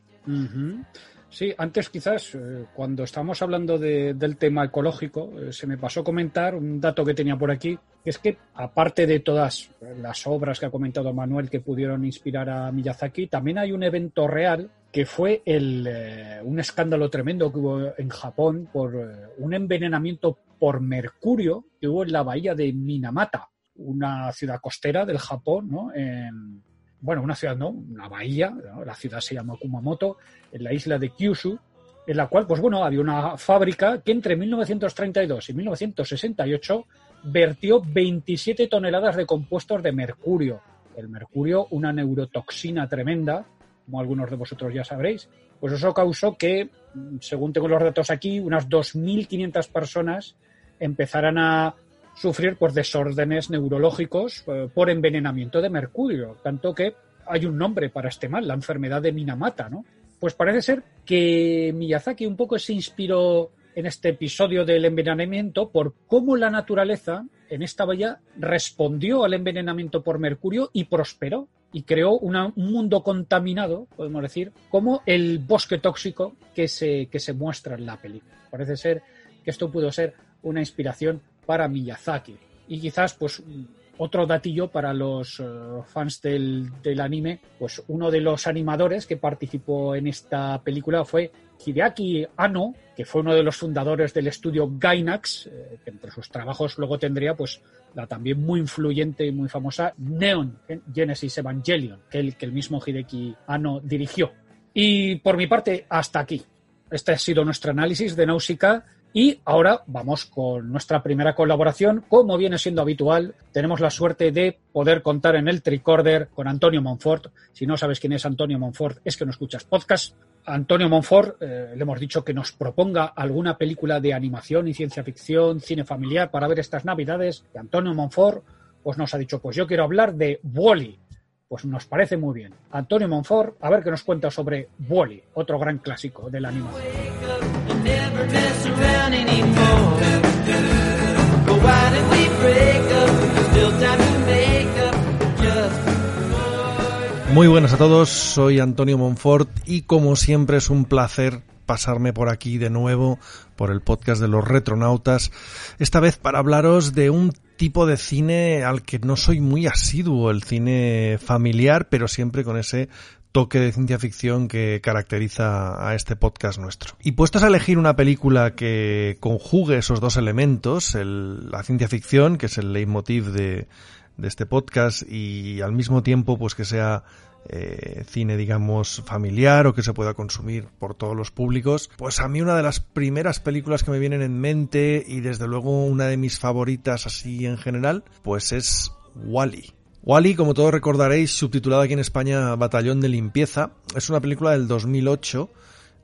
Sí, antes quizás, eh, cuando estábamos hablando de, del tema ecológico, eh, se me pasó comentar un dato que tenía por aquí, que es que aparte de todas las obras que ha comentado Manuel que pudieron inspirar a Miyazaki, también hay un evento real que fue el, eh, un escándalo tremendo que hubo en Japón por un envenenamiento por mercurio que hubo en la bahía de Minamata, una ciudad costera del Japón, ¿no? En, bueno, una ciudad no, una bahía, la ciudad se llama Kumamoto, en la isla de Kyushu, en la cual, pues bueno, había una fábrica que entre 1932 y 1968 vertió 27 toneladas de compuestos de mercurio. El mercurio, una neurotoxina tremenda, como algunos de vosotros ya sabréis. Pues eso causó que, según tengo los datos aquí, unas 2.500 personas empezaran a sufrir pues, desórdenes neurológicos eh, por envenenamiento de mercurio. Tanto que hay un nombre para este mal, la enfermedad de Minamata, ¿no? Pues parece ser que Miyazaki un poco se inspiró en este episodio del envenenamiento por cómo la naturaleza en esta bahía respondió al envenenamiento por mercurio y prosperó y creó una, un mundo contaminado, podemos decir, como el bosque tóxico que se, que se muestra en la película. Parece ser que esto pudo ser una inspiración para Miyazaki. Y quizás, pues, otro datillo para los uh, fans del, del, anime, pues uno de los animadores que participó en esta película fue Hideaki Anno, que fue uno de los fundadores del estudio Gainax, eh, que entre sus trabajos luego tendría pues la también muy influyente y muy famosa Neon Genesis Evangelion, que el, que el mismo Hideki Anno dirigió. Y por mi parte, hasta aquí. Este ha sido nuestro análisis de Nausicaa y ahora vamos con nuestra primera colaboración. Como viene siendo habitual, tenemos la suerte de poder contar en el tricorder con Antonio Monfort. Si no sabes quién es Antonio Monfort, es que no escuchas podcast. Antonio Monfort, eh, le hemos dicho que nos proponga alguna película de animación y ciencia ficción, cine familiar para ver estas navidades. Antonio Monfort pues nos ha dicho, pues yo quiero hablar de Wally. Pues nos parece muy bien. Antonio Monfort, a ver qué nos cuenta sobre Wally, otro gran clásico de la animación. Muy buenas a todos, soy Antonio Monfort y como siempre es un placer pasarme por aquí de nuevo por el podcast de los retronautas, esta vez para hablaros de un tipo de cine al que no soy muy asiduo, el cine familiar, pero siempre con ese toque de ciencia ficción que caracteriza a este podcast nuestro. Y puestos a elegir una película que conjugue esos dos elementos, el, la ciencia ficción, que es el leitmotiv de, este podcast, y al mismo tiempo pues que sea eh, cine digamos familiar o que se pueda consumir por todos los públicos, pues a mí una de las primeras películas que me vienen en mente y desde luego una de mis favoritas así en general, pues es Wally. -E. Wally, como todos recordaréis, subtitulada aquí en España Batallón de Limpieza, es una película del 2008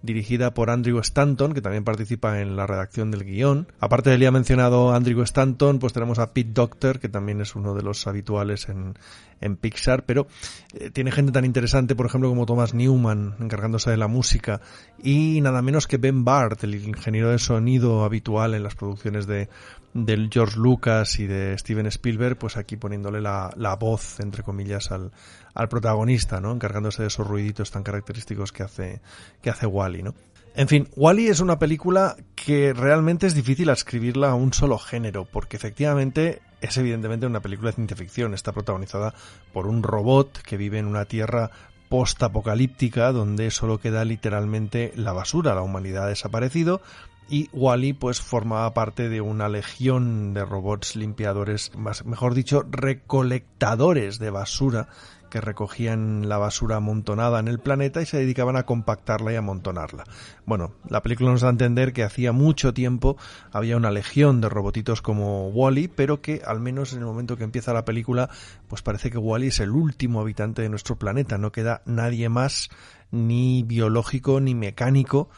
dirigida por Andrew Stanton, que también participa en la redacción del guion. Aparte del ya mencionado Andrew Stanton, pues tenemos a Pete Doctor, que también es uno de los habituales en, en Pixar, pero eh, tiene gente tan interesante, por ejemplo, como Thomas Newman, encargándose de la música, y nada menos que Ben Bart, el ingeniero de sonido habitual en las producciones de del George Lucas y de Steven Spielberg, pues aquí poniéndole la, la voz, entre comillas, al, al protagonista, ¿no? Encargándose de esos ruiditos tan característicos que hace, que hace Wally, ¿no? En fin, Wally es una película que realmente es difícil escribirla a un solo género, porque efectivamente es evidentemente una película de ciencia ficción. Está protagonizada por un robot que vive en una tierra post-apocalíptica donde solo queda literalmente la basura, la humanidad ha desaparecido y Wally pues formaba parte de una legión de robots limpiadores, más, mejor dicho, recolectadores de basura que recogían la basura amontonada en el planeta y se dedicaban a compactarla y amontonarla. Bueno, la película nos da a entender que hacía mucho tiempo había una legión de robotitos como Wally, pero que al menos en el momento que empieza la película, pues parece que Wally es el último habitante de nuestro planeta, no queda nadie más ni biológico ni mecánico,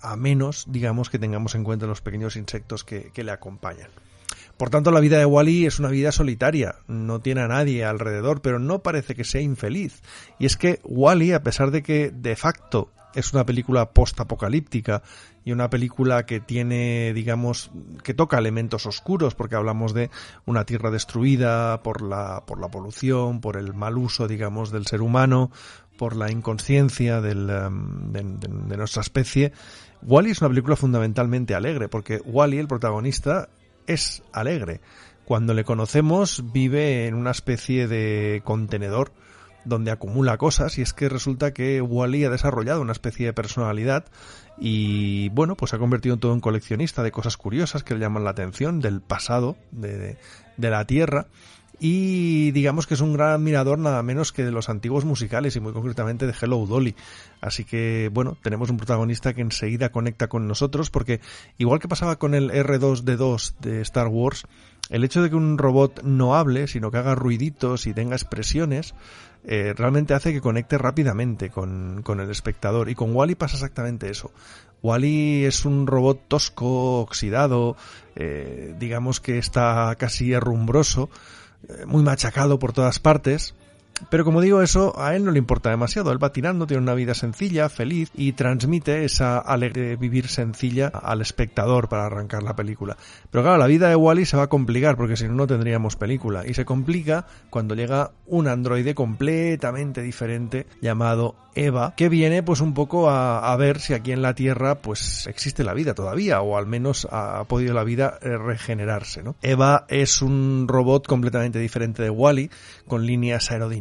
a menos, digamos, que tengamos en cuenta los pequeños insectos que, que le acompañan. Por tanto, la vida de Wally es una vida solitaria, no tiene a nadie alrededor, pero no parece que sea infeliz. Y es que Wally, a pesar de que de facto es una película post-apocalíptica y una película que tiene, digamos, que toca elementos oscuros, porque hablamos de una tierra destruida por la, por la polución, por el mal uso, digamos, del ser humano, por la inconsciencia del, de, de, de nuestra especie. Wally es una película fundamentalmente alegre, porque Wally, el protagonista, es alegre. Cuando le conocemos vive en una especie de contenedor donde acumula cosas y es que resulta que Wally ha desarrollado una especie de personalidad y bueno, pues se ha convertido en todo un coleccionista de cosas curiosas que le llaman la atención del pasado de, la Tierra y digamos que es un gran admirador nada menos que de los antiguos musicales y muy concretamente de Hello Dolly. Así que bueno, tenemos un protagonista que enseguida conecta con nosotros porque igual que pasaba con el R2D2 de Star Wars, el hecho de que un robot no hable, sino que haga ruiditos y tenga expresiones, eh, realmente hace que conecte rápidamente con, con el espectador. Y con Wally pasa exactamente eso. Wally es un robot tosco, oxidado, eh, digamos que está casi herrumbroso, muy machacado por todas partes. Pero como digo, eso a él no le importa demasiado. Él va tirando, tiene una vida sencilla, feliz y transmite esa alegre vivir sencilla al espectador para arrancar la película. Pero claro, la vida de Wally se va a complicar porque si no, no tendríamos película. Y se complica cuando llega un androide completamente diferente llamado Eva, que viene pues un poco a, ver si aquí en la Tierra pues existe la vida todavía o al menos ha, podido la vida eh, regenerarse. Eva es un robot completamente diferente de Wally, con líneas aerodinámicas,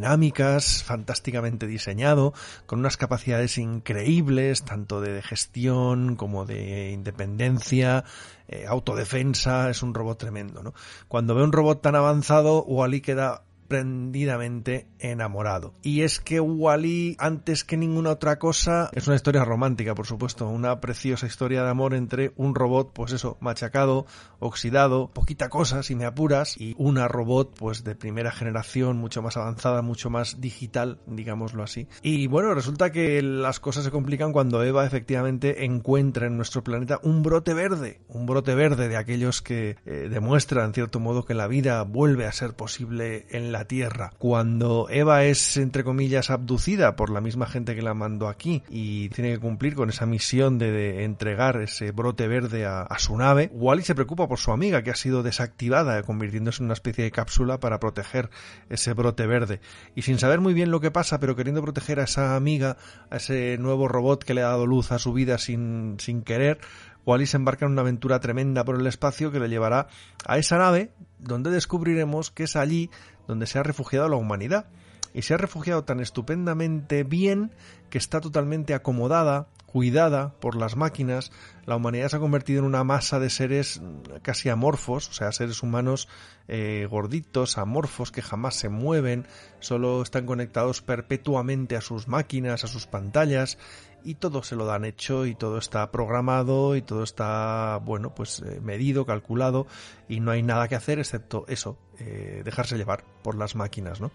fantásticamente diseñado, con unas capacidades increíbles, tanto de gestión como de independencia, eh, autodefensa, es un robot tremendo, ¿no? Cuando ve un robot tan avanzado, Wally queda prendidamente enamorado. Y es que Wally, antes que ninguna otra cosa, es una historia romántica, por supuesto, una preciosa historia de amor entre un robot, pues eso, machacado, oxidado, poquita cosa, si me apuras, y una robot, pues de primera generación, mucho más avanzada, mucho más digital, digámoslo así. Y bueno, resulta que las cosas se complican cuando Eva efectivamente encuentra en nuestro planeta un brote verde, un brote verde de aquellos que eh, demuestran, en cierto modo, que la vida vuelve a ser posible en la Tierra. Cuando Eva es, entre comillas, abducida por la misma gente que la mandó aquí y tiene que cumplir con esa misión de, entregar ese brote verde a, a, su nave, Wally se preocupa por su amiga que ha sido desactivada, convirtiéndose en una especie de cápsula para proteger ese brote verde. Y sin saber muy bien lo que pasa, pero queriendo proteger a esa amiga, a ese nuevo robot que le ha dado luz a su vida sin, sin querer, Wally se embarca en una aventura tremenda por el espacio que le llevará a esa nave donde descubriremos que es allí donde se ha refugiado la humanidad. Y se ha refugiado tan estupendamente bien que está totalmente acomodada, cuidada por las máquinas, la humanidad se ha convertido en una masa de seres casi amorfos, o sea, seres humanos eh, gorditos, amorfos, que jamás se mueven, solo están conectados perpetuamente a sus máquinas, a sus pantallas, y todo se lo dan hecho y todo está programado y todo está, bueno, pues eh, medido, calculado y no hay nada que hacer excepto eso, eh, dejarse llevar por las máquinas, ¿no?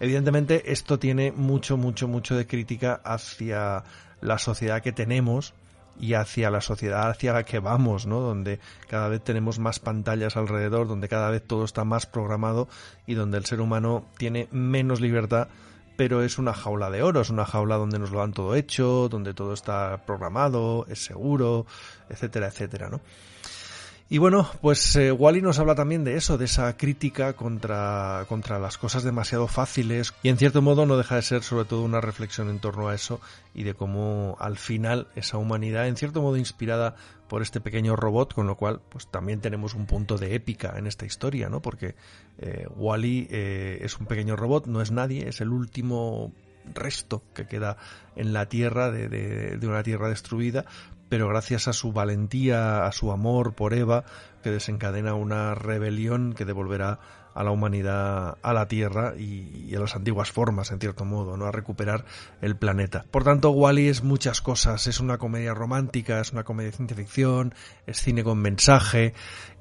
Evidentemente esto tiene mucho, mucho, mucho de crítica hacia la sociedad que tenemos y hacia la sociedad hacia la que vamos, ¿no? Donde cada vez tenemos más pantallas alrededor, donde cada vez todo está más programado y donde el ser humano tiene menos libertad, pero es una jaula de oro, es una jaula donde nos lo dan todo hecho, donde todo está programado, es seguro, etcétera, etcétera, ¿no? Y bueno, pues eh, Wally nos habla también de eso, de esa crítica contra, contra las cosas demasiado fáciles y en cierto modo no deja de ser sobre todo una reflexión en torno a eso y de cómo al final esa humanidad en cierto modo inspirada por este pequeño robot, con lo cual pues también tenemos un punto de épica en esta historia, ¿no? Porque eh, Wally eh, es un pequeño robot, no es nadie, es el último resto que queda en la Tierra de, de, una Tierra destruida, pero gracias a su valentía, a su amor por Eva, que desencadena una rebelión que devolverá a la humanidad a la Tierra y, a las antiguas formas, en cierto modo, ¿no? A recuperar el planeta. Por tanto, Wally es muchas cosas. Es una comedia romántica, es una comedia de ciencia ficción, es cine con mensaje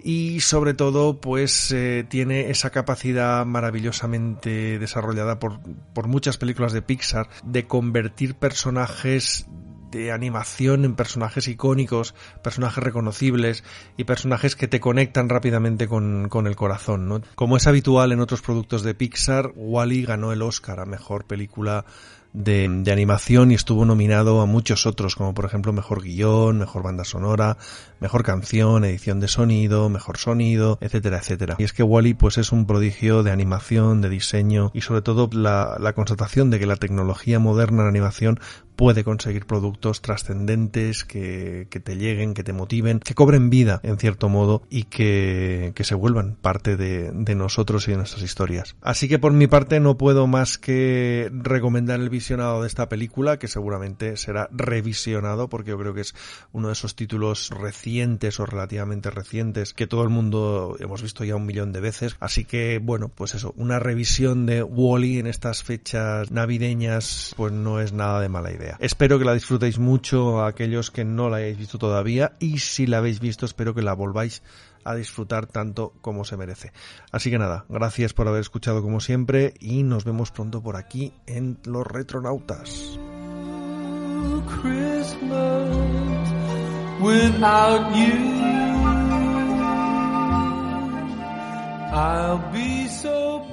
y sobre todo, pues eh, tiene esa capacidad maravillosamente desarrollada por, por muchas películas de Pixar de convertir personajes de animación en personajes icónicos, personajes reconocibles y personajes que te conectan rápidamente con, con el corazón. ¿no? Como es habitual en otros productos de Pixar, Wally ganó el Oscar a Mejor Película de, de, animación y estuvo nominado a muchos otros, como por ejemplo Mejor Guión, Mejor Banda Sonora, Mejor Canción, Edición de Sonido, Mejor Sonido, etcétera, etcétera. Y es que Wally pues es un prodigio de animación, de diseño y sobre todo la, la constatación de que la tecnología moderna en animación puede conseguir productos trascendentes que, que, te lleguen, que te motiven, que cobren vida en cierto modo y que, que se vuelvan parte de, de, nosotros y de nuestras historias. Así que por mi parte no puedo más que recomendar el visionado de esta película, que seguramente será revisionado porque yo creo que es uno de esos títulos recientes o relativamente recientes que todo el mundo hemos visto ya un millón de veces. Así que bueno, pues eso, una revisión de Wally -E en estas fechas navideñas pues no es nada de mala idea. Espero que la disfrutéis mucho a aquellos que no la hayáis visto todavía y si la habéis visto espero que la volváis a disfrutar tanto como se merece. Así que nada, gracias por haber escuchado como siempre y nos vemos pronto por aquí en Los Retronautas.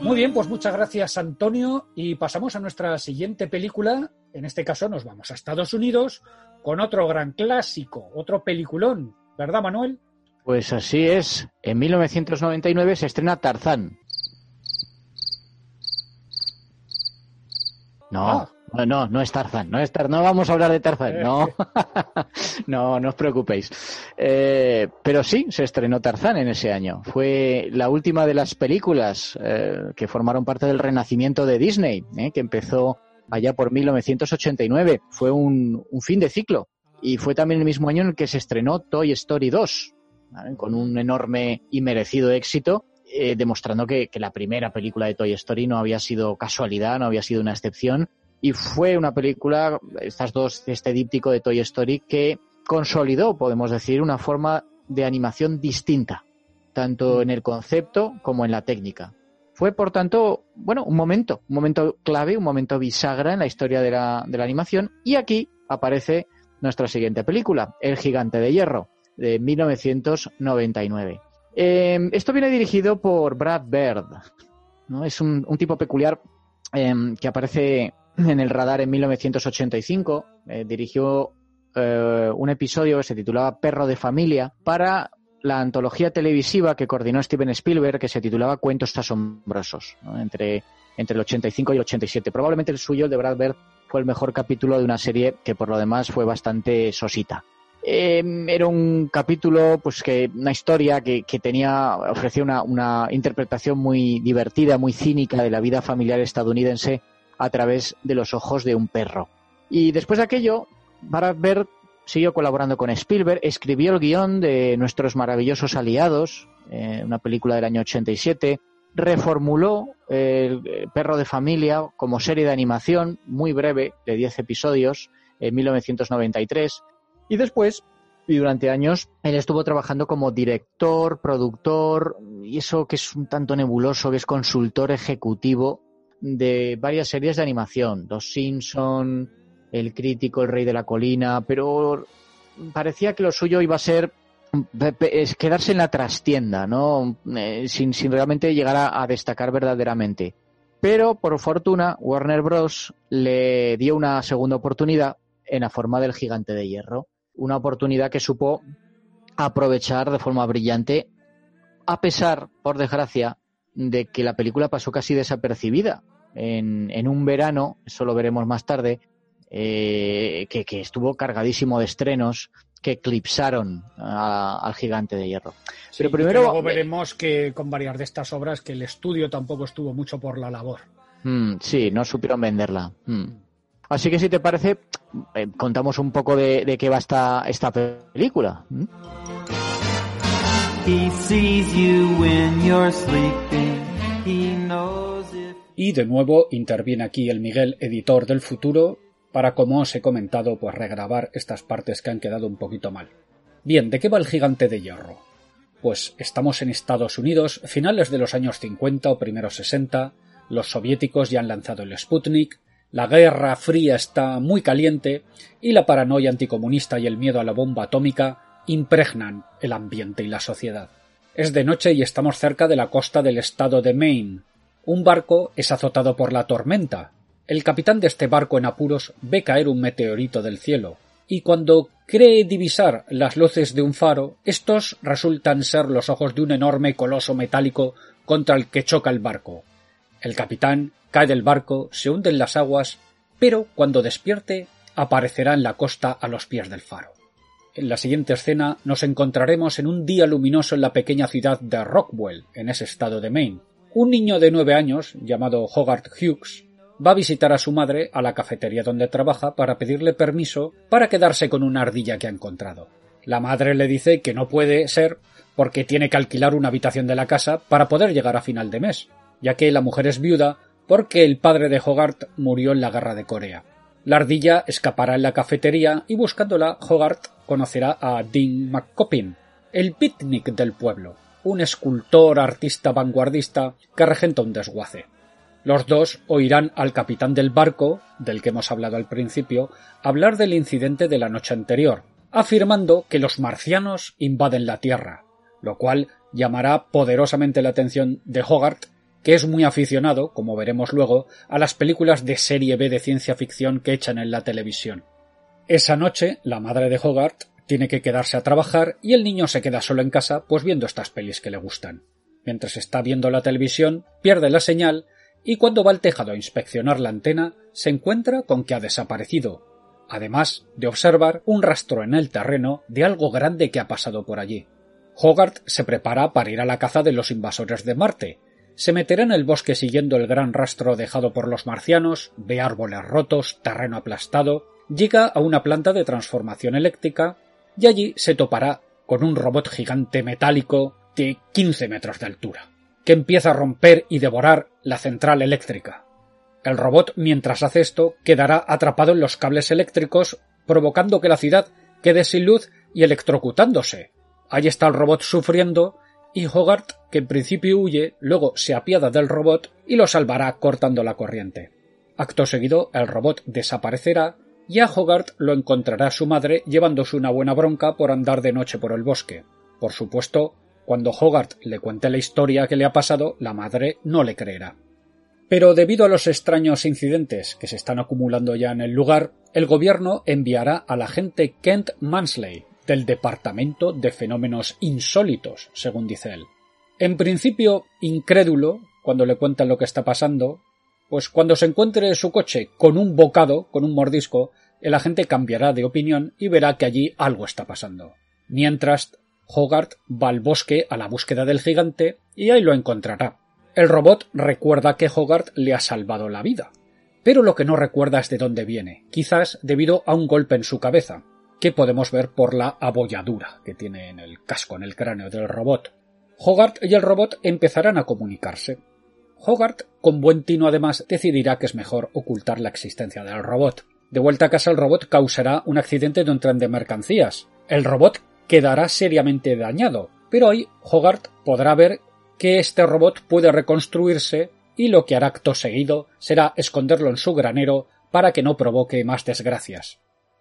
Muy bien, pues muchas gracias Antonio y pasamos a nuestra siguiente película. En este caso nos vamos a Estados Unidos con otro gran clásico, otro peliculón, ¿verdad Manuel? Pues así es. En 1999 se estrena Tarzán. No, ah. No, no, no es Tarzán, no es Tarzán, no vamos a hablar de Tarzán, no, no, no os preocupéis. Eh, pero sí, se estrenó Tarzán en ese año. Fue la última de las películas eh, que formaron parte del renacimiento de Disney, eh, que empezó allá por 1989. Fue un, un fin de ciclo y fue también el mismo año en el que se estrenó Toy Story 2, con un enorme y merecido éxito, eh, demostrando que, que, la primera película de Toy Story no había sido casualidad, no había sido una excepción, y fue una película, estas dos, este díptico de Toy Story, que consolidó, podemos decir, una forma de animación distinta, tanto en el concepto como en la técnica. Fue, por tanto, bueno, un momento, un momento clave, un momento bisagra en la historia de la, de la animación, y aquí aparece nuestra siguiente película, El Gigante de Hierro, de 1999. Eh, esto viene dirigido por Brad Bird. ¿no? Es un, un tipo peculiar eh, que aparece en el radar en 1985. Eh, dirigió eh, un episodio que se titulaba Perro de Familia para la antología televisiva que coordinó Steven Spielberg que se titulaba Cuentos asombrosos, entre, entre el 85 y el 87. Probablemente el suyo, el de Brad Bird, fue el mejor capítulo de una serie que por lo demás fue bastante sosita. Eh, era un capítulo, pues que una historia que, que tenía, ofrecía una, una, interpretación muy divertida, muy cínica de la vida familiar estadounidense a través de los ojos de un perro. Y después de aquello, Brad Bird siguió colaborando con Spielberg, escribió el guion de Nuestros maravillosos aliados, eh, una película del año 87, reformuló el Perro de Familia como serie de animación muy breve, de 10 episodios, en 1993, y después, y durante años, él estuvo trabajando como director, productor, y eso que es un tanto nebuloso, que es consultor ejecutivo de varias series de animación, Los Simpson, El Crítico, El Rey de la Colina, pero parecía que lo suyo iba a ser es quedarse en la trastienda, ¿no? Eh, sin, sin, realmente llegar a, a, destacar verdaderamente. Pero, por fortuna, Warner Bros. le dio una segunda oportunidad en la forma del gigante de hierro. Una oportunidad que supo aprovechar de forma brillante, a pesar, por desgracia, de que la película pasó casi desapercibida. En, en un verano, eso lo veremos más tarde, eh, que, que, estuvo cargadísimo de estrenos que eclipsaron a, al gigante de hierro. Sí, Pero primero luego veremos que con varias de estas obras que el estudio tampoco estuvo mucho por la labor. Mm, sí, no supieron venderla. Mm. Así que si te parece, eh, contamos un poco de, de, qué va esta, esta película. ¿Mm? Y de nuevo interviene aquí el Miguel, editor del futuro, para, como os he comentado, pues regrabar estas partes que han quedado un poquito mal. Bien, ¿de qué va el gigante de hierro? Pues estamos en Estados Unidos, finales de los años 50 o primeros 60, los soviéticos ya han lanzado el Sputnik, la Guerra Fría está muy caliente y la paranoia anticomunista y el miedo a la bomba atómica impregnan el ambiente y la sociedad. Es de noche y estamos cerca de la costa del estado de Maine. Un barco es azotado por la tormenta. El capitán de este barco en apuros ve caer un meteorito del cielo, y cuando cree divisar las luces de un faro, estos resultan ser los ojos de un enorme coloso metálico contra el que choca el barco. El capitán cae del barco, se hunde en las aguas, pero cuando despierte aparecerá en la costa a los pies del faro. En la siguiente escena nos encontraremos en un día luminoso en la pequeña ciudad de Rockwell, en ese estado de Maine. Un niño de nueve años, llamado Hogarth Hughes, va a visitar a su madre a la cafetería donde trabaja para pedirle permiso para quedarse con una ardilla que ha encontrado. La madre le dice que no puede ser porque tiene que alquilar una habitación de la casa para poder llegar a final de mes, ya que la mujer es viuda porque el padre de Hogarth murió en la guerra de Corea. La ardilla escapará en la cafetería y buscándola Hogarth conocerá a Dean McCoppin, el picnic del pueblo, un escultor artista vanguardista que regenta un desguace. Los dos oirán al capitán del barco, del que hemos hablado al principio, hablar del incidente de la noche anterior, afirmando que los marcianos invaden la Tierra, lo cual llamará poderosamente la atención de Hogarth, que es muy aficionado, como veremos luego, a las películas de serie B de ciencia ficción que echan en la televisión. Esa noche, la madre de Hogarth tiene que quedarse a trabajar y el niño se queda solo en casa, pues viendo estas pelis que le gustan. Mientras está viendo la televisión, pierde la señal y cuando va al tejado a inspeccionar la antena, se encuentra con que ha desaparecido, además de observar un rastro en el terreno de algo grande que ha pasado por allí. Hogarth se prepara para ir a la caza de los invasores de Marte. Se meterá en el bosque siguiendo el gran rastro dejado por los marcianos, ve árboles rotos, terreno aplastado, llega a una planta de transformación eléctrica y allí se topará con un robot gigante metálico de 15 metros de altura que empieza a romper y devorar la central eléctrica. El robot, mientras hace esto, quedará atrapado en los cables eléctricos, provocando que la ciudad quede sin luz y electrocutándose. Ahí está el robot sufriendo y Hogarth, que en principio huye, luego se apiada del robot y lo salvará cortando la corriente. Acto seguido, el robot desaparecerá y a Hogarth lo encontrará su madre llevándose una buena bronca por andar de noche por el bosque. Por supuesto, cuando Hogarth le cuente la historia que le ha pasado, la madre no le creerá. Pero debido a los extraños incidentes que se están acumulando ya en el lugar, el gobierno enviará al agente Kent Mansley, del Departamento de Fenómenos Insólitos, según dice él. En principio, incrédulo, cuando le cuentan lo que está pasando, pues cuando se encuentre su coche con un bocado, con un mordisco, el agente cambiará de opinión y verá que allí algo está pasando. Mientras, Hogarth va al bosque a la búsqueda del gigante y ahí lo encontrará. El robot recuerda que Hogarth le ha salvado la vida, pero lo que no recuerda es de dónde viene, quizás debido a un golpe en su cabeza. Que podemos ver por la abolladura que tiene en el casco, en el cráneo del robot. Hogarth y el robot empezarán a comunicarse. Hogarth, con buen tino además, decidirá que es mejor ocultar la existencia del robot. De vuelta a casa el robot causará un accidente de un tren de mercancías. El robot quedará seriamente dañado, pero hoy Hogarth podrá ver que este robot puede reconstruirse y lo que hará acto seguido será esconderlo en su granero para que no provoque más desgracias.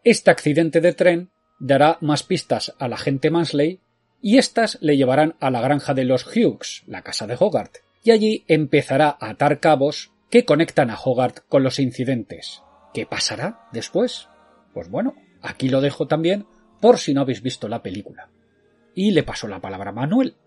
Este accidente de tren dará más pistas al agente Mansley y éstas le llevarán a la granja de los Hughes, la casa de Hogarth, y allí empezará a atar cabos que conectan a Hogarth con los incidentes. ¿Qué pasará después? Pues bueno, aquí lo dejo también por si no habéis visto la película. Y le paso la palabra a Manuel.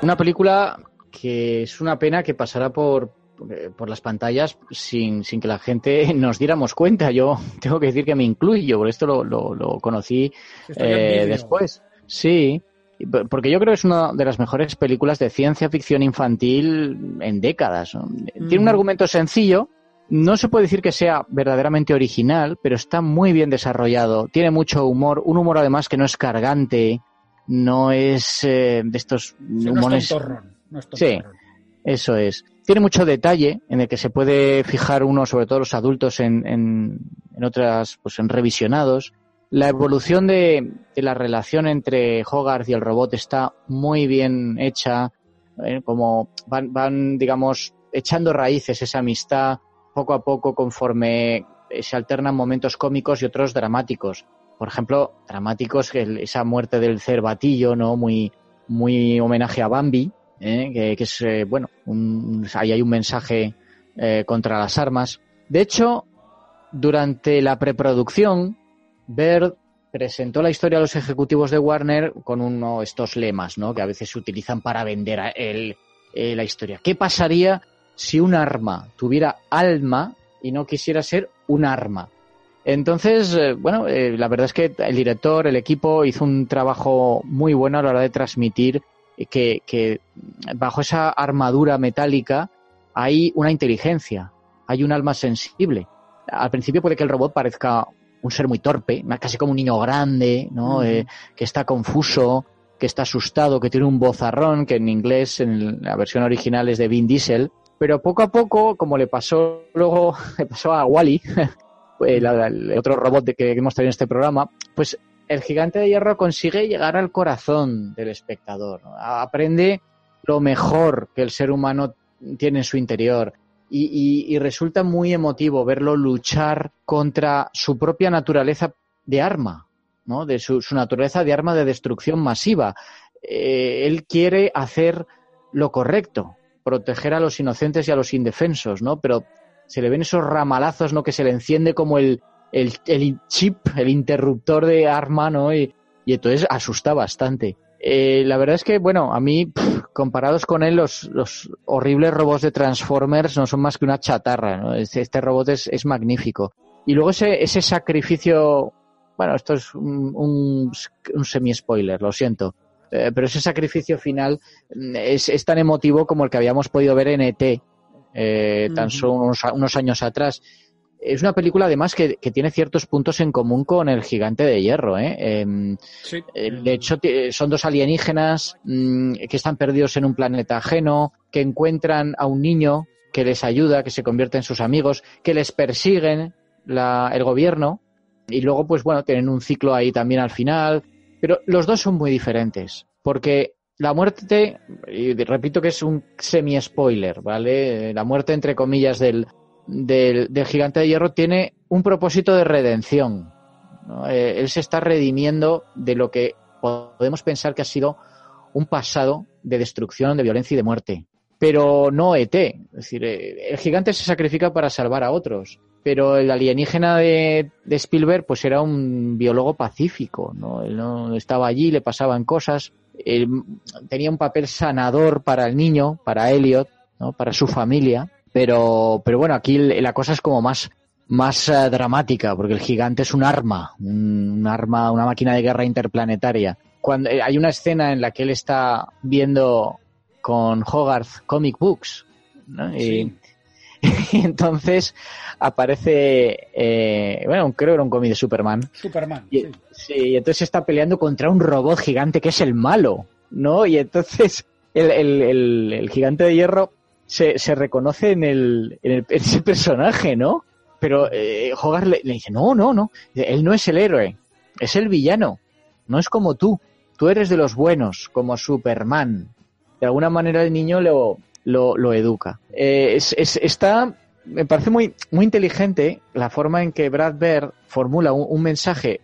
Una película que es una pena que pasará por, eh, por las pantallas sin, sin que la gente nos diéramos cuenta. Yo tengo que decir que me incluyo, por esto lo, lo, lo conocí eh, después. Sí, porque yo creo que es una de las mejores películas de ciencia ficción infantil en décadas. Tiene un argumento sencillo, no se puede decir que sea verdaderamente original, pero está muy bien desarrollado. Tiene mucho humor, un humor además que no es cargante, no es eh, de estos humores. no no es Sí. Eso es. Tiene mucho detalle en el que se puede fijar uno, sobre todo los adultos, en, en, en otras, pues en revisionados. La evolución de, de la relación entre Hogarth y el robot está muy bien hecha, eh, como van, van, digamos, echando raíces esa amistad poco a poco conforme eh, se alternan momentos cómicos y otros dramáticos. Por ejemplo, dramáticos, esa muerte del cervatillo, ¿no? Muy, muy homenaje a Bambi, ¿eh? que, es, eh, bueno, un- ahí hay un mensaje eh, contra las armas. De hecho, durante la preproducción, Bird presentó la historia a los ejecutivos de Warner con uno estos lemas, ¿no? Que a veces se utilizan para vender a- eh, la historia. ¿Qué pasaría si un arma tuviera alma y no quisiera ser un arma? Entonces, bueno, la verdad es que el director, el equipo hizo un trabajo muy bueno a la hora de transmitir que, que bajo esa armadura metálica hay una inteligencia, hay un alma sensible. Al principio puede que el robot parezca un ser muy torpe, casi como un niño grande, ¿no? Ujú. Eh, que está confuso, que está asustado, que tiene un vozarrón, que en inglés, en la versión original es de Vin Diesel. Pero poco a poco, como le pasó luego, le pasó a Wally, el otro robot que hemos tenido en este programa, pues el gigante de hierro consigue llegar al corazón del espectador. Aprende lo mejor que el ser humano tiene en su interior. Y, resulta muy emotivo verlo luchar contra su propia naturaleza de arma, ¿no? De su, su naturaleza de arma de destrucción masiva. Eh, él quiere hacer lo correcto, proteger a los inocentes y a los indefensos, ¿no? Pero se le ven esos ramalazos, ¿no? Que se le enciende como el, el, el chip, el interruptor de arma, ¿no? Y, y entonces asusta bastante. Eh, la verdad es que, bueno, a mí, pff, comparados con él, los, los horribles robots de Transformers no son más que una chatarra, ¿no? Este, este robot es, es magnífico. Y luego ese, ese sacrificio, bueno, esto es un, un, un semi-spoiler, lo siento. Eh, pero ese sacrificio final mm, es, es tan emotivo como el que habíamos podido ver en ET, eh, tan solo unos, unos años atrás. Es una película además que, que tiene ciertos puntos en común con el gigante de hierro. ¿eh? Em, Sí. eh, De hecho, ti- son dos alienígenas mm, que están perdidos en un planeta ajeno, que encuentran a un niño que les ayuda, que se convierte en sus amigos, que les persiguen la- el gobierno y luego, pues bueno, tienen un ciclo ahí también al final. Pero los dos son muy diferentes, porque la muerte, y repito que es un semi-spoiler, ¿vale? La muerte, entre comillas, del, del, del gigante de hierro tiene un propósito de redención. Eh, él se está redimiendo de lo que podemos pensar que ha sido un pasado de destrucción, de violencia y de muerte. Pero no ET. Es decir, eh, el gigante se sacrifica para salvar a otros. Pero el alienígena de, de Spielberg, pues era un biólogo pacífico, ¿no? Él no estaba allí, le pasaban cosas. Él tenía un papel sanador para el niño, para Elliot, ¿no? Para su familia. Pero, pero bueno, aquí la cosa es como más, más eh, dramática, porque el gigante es un arma, un, un arma, una máquina de guerra interplanetaria. Cuando eh, hay una escena en la que él está viendo con Hogarth comic books ¿no? Y entonces aparece, eh, bueno, creo que era un cómic de Superman. Superman. Y, sí. sí, y entonces está peleando contra un robot gigante que es el malo, ¿no? Y entonces el, el- el- el gigante de hierro se, se reconoce en, el, en, el- ese personaje, ¿no? Pero eh, le, le dice, no, no, no, él no es el héroe, es el villano, no es como tú, tú eres de los buenos, como Superman. De alguna manera el niño lo, lo, educa. Eh, es, es- está, me parece muy, muy inteligente la forma en que Brad Bird formula un, un mensaje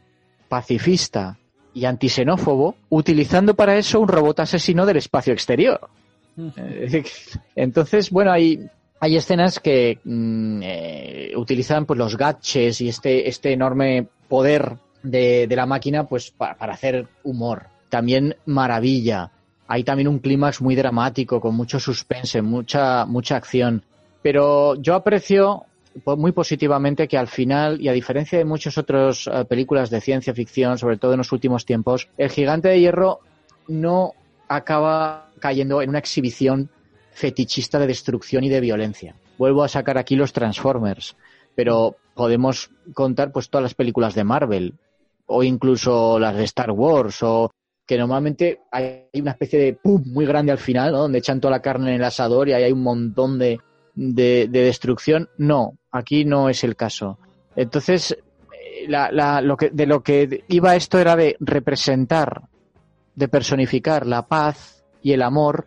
pacifista y antisenófobo, utilizando para eso un robot asesino del espacio exterior. Entonces, bueno, hay, hay escenas que mm, eh, utilizan pues los gadgets y este, este enorme poder de, de la máquina pues pa- para hacer humor. También maravilla. Hay también un clímax muy dramático, con mucho suspense, mucha, mucha acción. Pero yo aprecio muy positivamente que al final, y a diferencia de muchas otras eh, películas de ciencia ficción, sobre todo en los últimos tiempos, el gigante de hierro no acaba cayendo en una exhibición fetichista de destrucción y de violencia. Vuelvo a sacar aquí los Transformers, pero podemos contar pues todas las películas de Marvel o incluso las de Star Wars o que normalmente hay una especie de pum muy grande al final, ¿no? donde echan toda la carne en el asador y ahí hay un montón de, de, de destrucción. No, aquí no es el caso. Entonces, eh, la, la- lo que, de lo que iba esto era de representar, de personificar la paz y el amor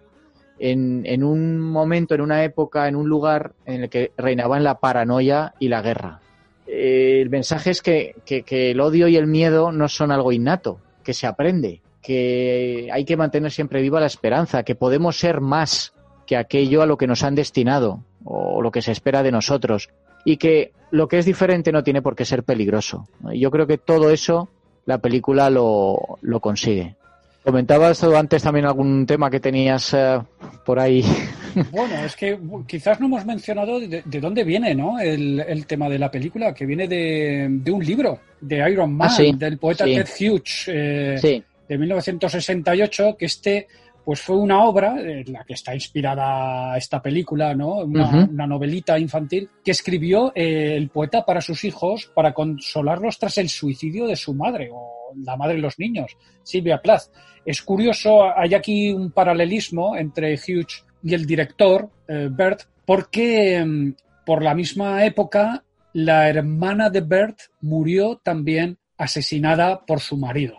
en, en un momento, en una época, en un lugar en el que reinaban la paranoia y la guerra. Eh, el mensaje es que, que- que el odio y el miedo no son algo innato, que se aprende, que hay que mantener siempre viva la esperanza, que podemos ser más que aquello a lo que nos han destinado o lo que se espera de nosotros y que lo que es diferente no tiene por qué ser peligroso. Yo creo que todo eso la película lo, lo consigue. Comentabas antes también algún tema que tenías eh, por ahí. Bueno, es que quizás no hemos mencionado de, de dónde viene ¿no? el, el tema de la película, que viene de, de un libro de Iron Man, Ah, sí, del poeta sí. Ted Hughes, eh, Sí, de 1968, que este pues fue una obra en la que está inspirada esta película, ¿no? Una, una novelita infantil que escribió eh, el poeta para sus hijos para consolarlos tras el suicidio de su madre o la madre de los niños, Silvia Plath. Es curioso, hay aquí un paralelismo entre Hughes y el director, eh, Bert, porque mm, por la misma época la hermana de Bert murió también asesinada por su marido.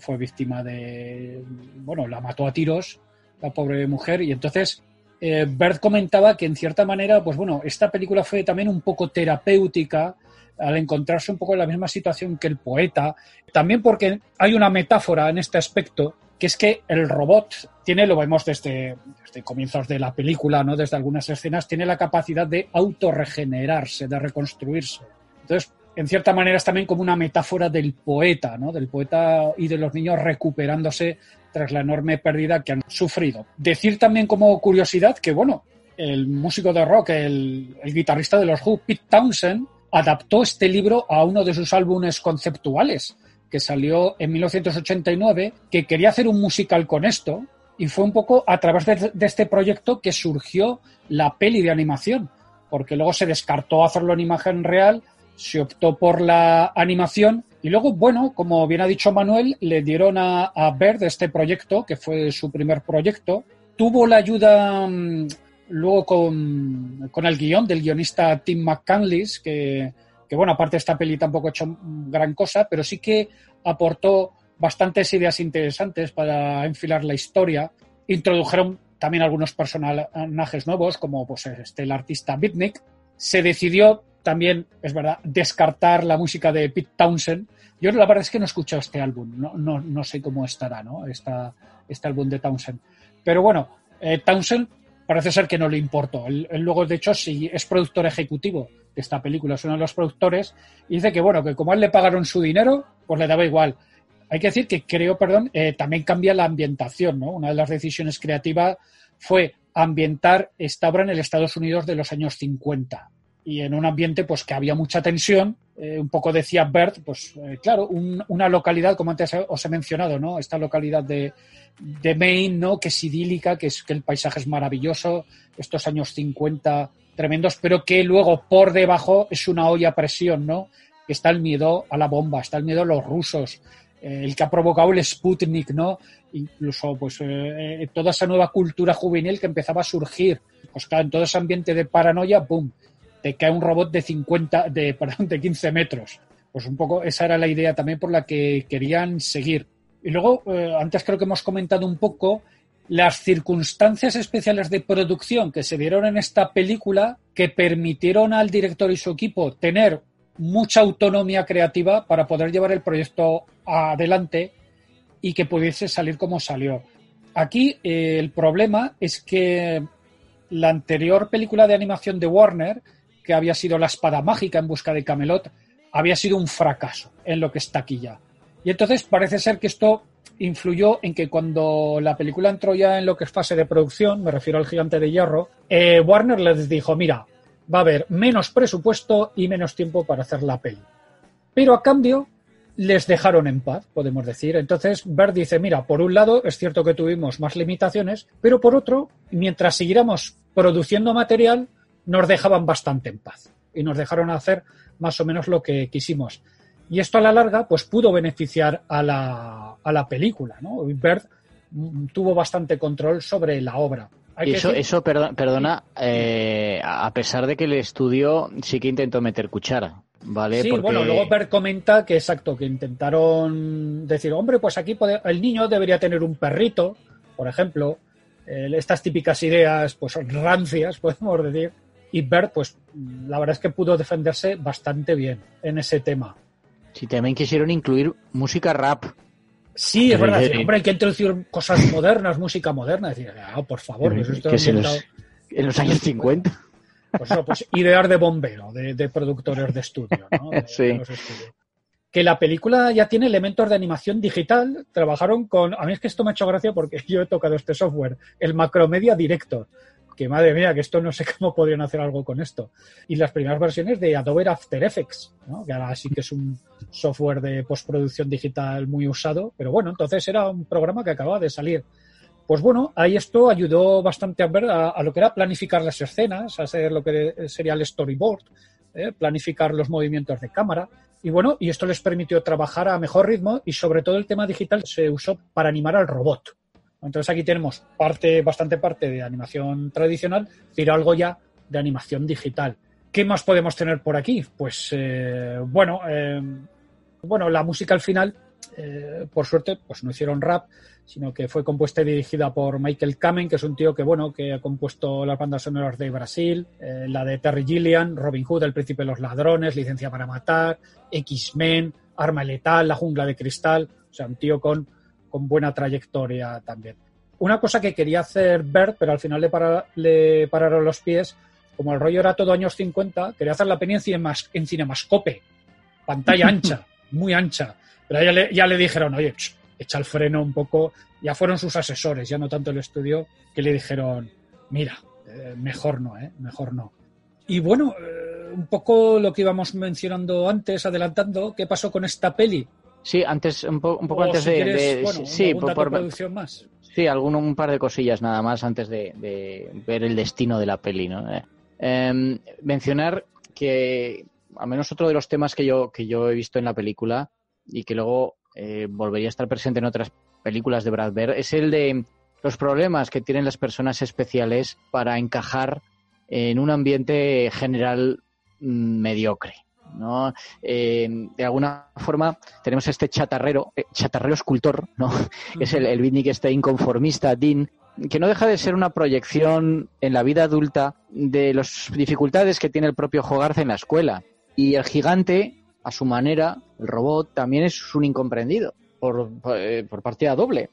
Fue víctima de, bueno, la mató a tiros la pobre mujer y entonces eh, Bert comentaba que en cierta manera, pues bueno, esta película fue también un poco terapéutica al encontrarse un poco en la misma situación que el poeta, también porque hay una metáfora en este aspecto que es que el robot tiene, lo vemos desde, desde comienzos de la película, ¿no? desde algunas escenas, tiene la capacidad de autorregenerarse, de reconstruirse. Entonces, en cierta manera es también como una metáfora del poeta, ¿no? Del poeta y de los niños recuperándose tras la enorme pérdida que han sufrido. Decir también como curiosidad que, bueno, el músico de rock, el, guitarrista de los Who, Pete Townsend, adaptó este libro a uno de sus álbumes conceptuales, que salió en 1989, que quería hacer un musical con esto, y fue un poco a través de, este proyecto que surgió la peli de animación, porque luego se descartó hacerlo en imagen real, se optó por la animación y luego, bueno, como bien ha dicho Manuel, le dieron a, a este proyecto, que fue su primer proyecto. Tuvo la ayuda mm, luego con, con el guion del guionista Tim McCandless, que, que, bueno, aparte de esta peli tampoco ha hecho gran cosa, pero sí que aportó bastantes ideas interesantes para enfilar la historia. Introdujeron también algunos personajes nuevos, como pues, este, el artista Bitnik. Se decidió también, es verdad, descartar la música de Pete Townsend. Yo la verdad es que no he escuchado este álbum, no, no, no sé cómo estará, ¿no? Esta, este álbum de Townsend. Pero bueno, eh, Townsend parece ser que no le importó. Él, luego, de hecho, sí es productor ejecutivo de esta película, es uno de los productores, y dice que, bueno, que como a él le pagaron su dinero, pues le daba igual. Hay que decir que creo, perdón, eh, también cambia la ambientación, ¿no? Una de las decisiones creativas fue ambientar esta obra en el Estados Unidos de los años 50 y en un ambiente pues que había mucha tensión eh, un poco decía Bert, pues eh, claro, un- una localidad, como antes os he mencionado, ¿no? Esta localidad de, de Maine, ¿no? Que es idílica, que es que el paisaje es maravilloso, estos años 50 tremendos, pero que luego por debajo es una olla a presión, ¿no? Está el miedo a la bomba, está el miedo a los rusos, eh, el que ha provocado el Sputnik, ¿no? Incluso, pues, toda esa nueva cultura juvenil que empezaba a surgir. Pues claro, en todo ese ambiente de paranoia, ¡boom! Te cae un robot de 50, de, perdón, de 15 metros. Pues un poco esa era la idea también por la que querían seguir. Y luego, eh, antes creo que hemos comentado un poco las circunstancias especiales de producción que se dieron en esta película que permitieron al director y su equipo tener mucha autonomía creativa para poder llevar el proyecto adelante y que pudiese salir como salió. Aquí eh, el problema es que la anterior película de animación de Warner, que había sido La espada mágica en busca de Camelot, había sido un fracaso en lo que está aquí ya. Y entonces parece ser que esto influyó en que cuando la película entró ya en lo que es fase de producción, me refiero al gigante de hierro, eh, Warner les dijo, mira, va a haber menos presupuesto y menos tiempo para hacer la peli. Pero a cambio les dejaron en paz, podemos decir. Entonces Bert dice, mira, por un lado es cierto que tuvimos más limitaciones, pero por otro, mientras siguiéramos produciendo material, nos dejaban bastante en paz y nos dejaron hacer más o menos lo que quisimos. Y esto a la larga, pues pudo beneficiar a la, a la película, ¿no? Bert mm, tuvo bastante control sobre la obra. Y eso, eso perdona, perdona eh, a pesar de que el estudio sí que intentó meter cuchara, ¿vale? Sí, Porque- bueno, luego Bert comenta que exacto, que intentaron decir, hombre, pues aquí el niño debería tener un perrito, por ejemplo, eh, estas típicas ideas, pues rancias, podemos decir, y Bert, pues la verdad es que pudo defenderse bastante bien en ese tema. Sí, también quisieron incluir música rap. Sí, es verdad, decir, hombre, hay que introducir cosas modernas, música moderna, decir, ah, por favor, esto que es en los, en los años 50. Pues eso, pues ideas de bombero, de, de productores de estudio, ¿no? De- Sí. de los estudios. Que la película ya tiene elementos de animación digital. Trabajaron con. A mí es que esto me ha hecho gracia porque yo he tocado este software, el Macromedia Director. Que madre mía, que esto no sé cómo podrían hacer algo con esto. Y las primeras versiones de Adobe After Effects, que ahora sí que es un software de postproducción digital muy usado. Pero bueno, entonces era un programa que acababa de salir. Pues bueno, ahí esto ayudó bastante a ver a, a lo que era planificar las escenas, a hacer lo que sería el storyboard, ¿eh? planificar los movimientos de cámara. Y bueno, y esto les permitió trabajar a mejor ritmo y sobre todo el tema digital se usó para animar al robot. Entonces aquí tenemos parte, bastante parte de animación tradicional, pero algo ya de animación digital. ¿Qué más podemos tener por aquí? Pues eh, bueno, eh, bueno, la música al final, eh, por suerte, pues no hicieron rap, sino que fue compuesta y dirigida por Michael Kamen, que es un tío que, bueno, que ha compuesto las bandas sonoras de Brasil, la de Terry Gilliam, Robin Hood, El Príncipe de los Ladrones, Licencia para Matar, X-Men, Arma Letal, La Jungla de Cristal, o sea, un tío con, con buena trayectoria también. Una cosa que quería hacer Bert, pero al final le, para- le pararon los pies, como el rollo era todo años 50, quería hacer la peli en, cinemas- en cinemascope, pantalla ancha, muy ancha. Pero ya le, ya le dijeron, oye, ch, echa el freno un poco. Ya fueron sus asesores, ya no tanto el estudio, que le dijeron, mira, eh, mejor no, ¿eh? Mejor no. Y bueno, eh, un poco lo que íbamos mencionando antes, adelantando, ¿qué pasó con esta peli? Sí, antes, un, po- un poco O antes si de, quieres, de- bueno, sí, por, producción más. sí, algún, un par de cosillas nada más antes de, de ver el destino de la peli, ¿no? Eh, em, mencionar que al menos otro de los temas que yo que yo he visto en la película y que luego eh, volvería a estar presente en otras películas de Brad Bird es el de los problemas que tienen las personas especiales para encajar en un ambiente general mm, mediocre. ¿No? Eh, de alguna forma tenemos este chatarrero, eh, chatarrero escultor, ¿no? que es el, el beatnik este inconformista, Dean, que no deja de ser una proyección en la vida adulta de las dificultades que tiene el propio Hogarth en la escuela. Y el gigante, a su manera, el robot, también es un incomprendido por, por, eh, partida doble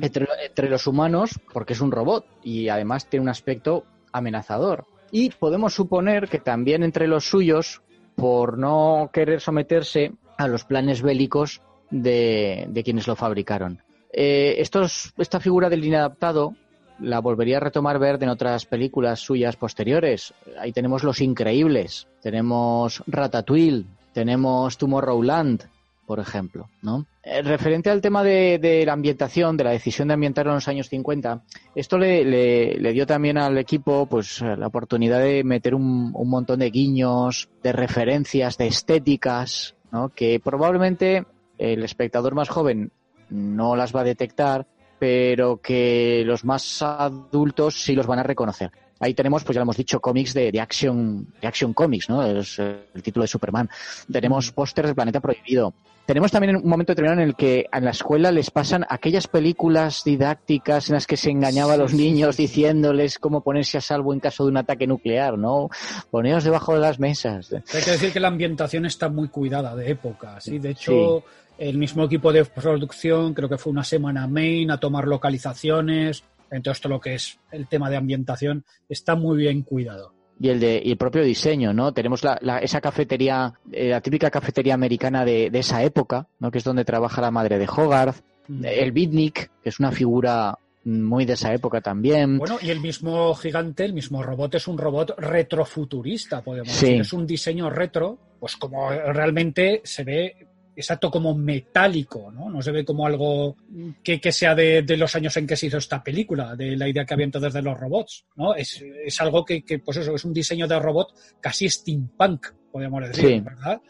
entre los humanos porque es un robot y además tiene un aspecto amenazador. Y podemos suponer que también entre los suyos, por no querer someterse a los planes bélicos de, quienes lo fabricaron. Eh, esta figura del inadaptado la volvería a retomar Verde en otras películas suyas posteriores. Ahí tenemos Los Increíbles, tenemos Ratatouille, tenemos Tomorrowland, por ejemplo, ¿no? Eh, referente al tema de, la ambientación, de la decisión de ambientarlo en los años 50, esto le, le- le dio también al equipo pues eh, la oportunidad de meter un, un montón de guiños, de referencias, de estéticas, ¿no? Que probablemente el espectador más joven no las va a detectar, pero que los más adultos sí los van a reconocer. Ahí tenemos, pues ya lo hemos dicho, cómics de, de action, de action comics, ¿no? Es el título de Superman. Tenemos pósters de Planeta Prohibido. Tenemos también un momento determinado en el que en la escuela les pasan aquellas películas didácticas en las que se engañaba a los niños diciéndoles cómo ponerse a salvo en caso de un ataque nuclear, ¿no? Poneos debajo de las mesas. Hay que decir que la ambientación está muy cuidada de época, ¿sí? De hecho, el mismo equipo de producción creo que fue una semana a Maine a tomar localizaciones. Entonces, todo lo que es el tema de ambientación está muy bien cuidado. y el de y el propio diseño, ¿no? Tenemos la, la- esa cafetería, eh, la típica cafetería americana de, de esa época, ¿no? Que es donde trabaja la madre de Hogarth, el beatnik, que es una figura muy de esa época también. Bueno, y el mismo gigante, el mismo robot, es un robot retrofuturista, podemos Sí. decir. Es un diseño retro, pues como realmente se ve exacto como metálico, ¿no? No se ve como algo que, que sea de, de los años en que se hizo esta película, de la idea que había entonces de los robots, ¿no? Es, es algo que, que, pues eso, es un diseño de robot casi steampunk, podemos decir, Sí. ¿verdad?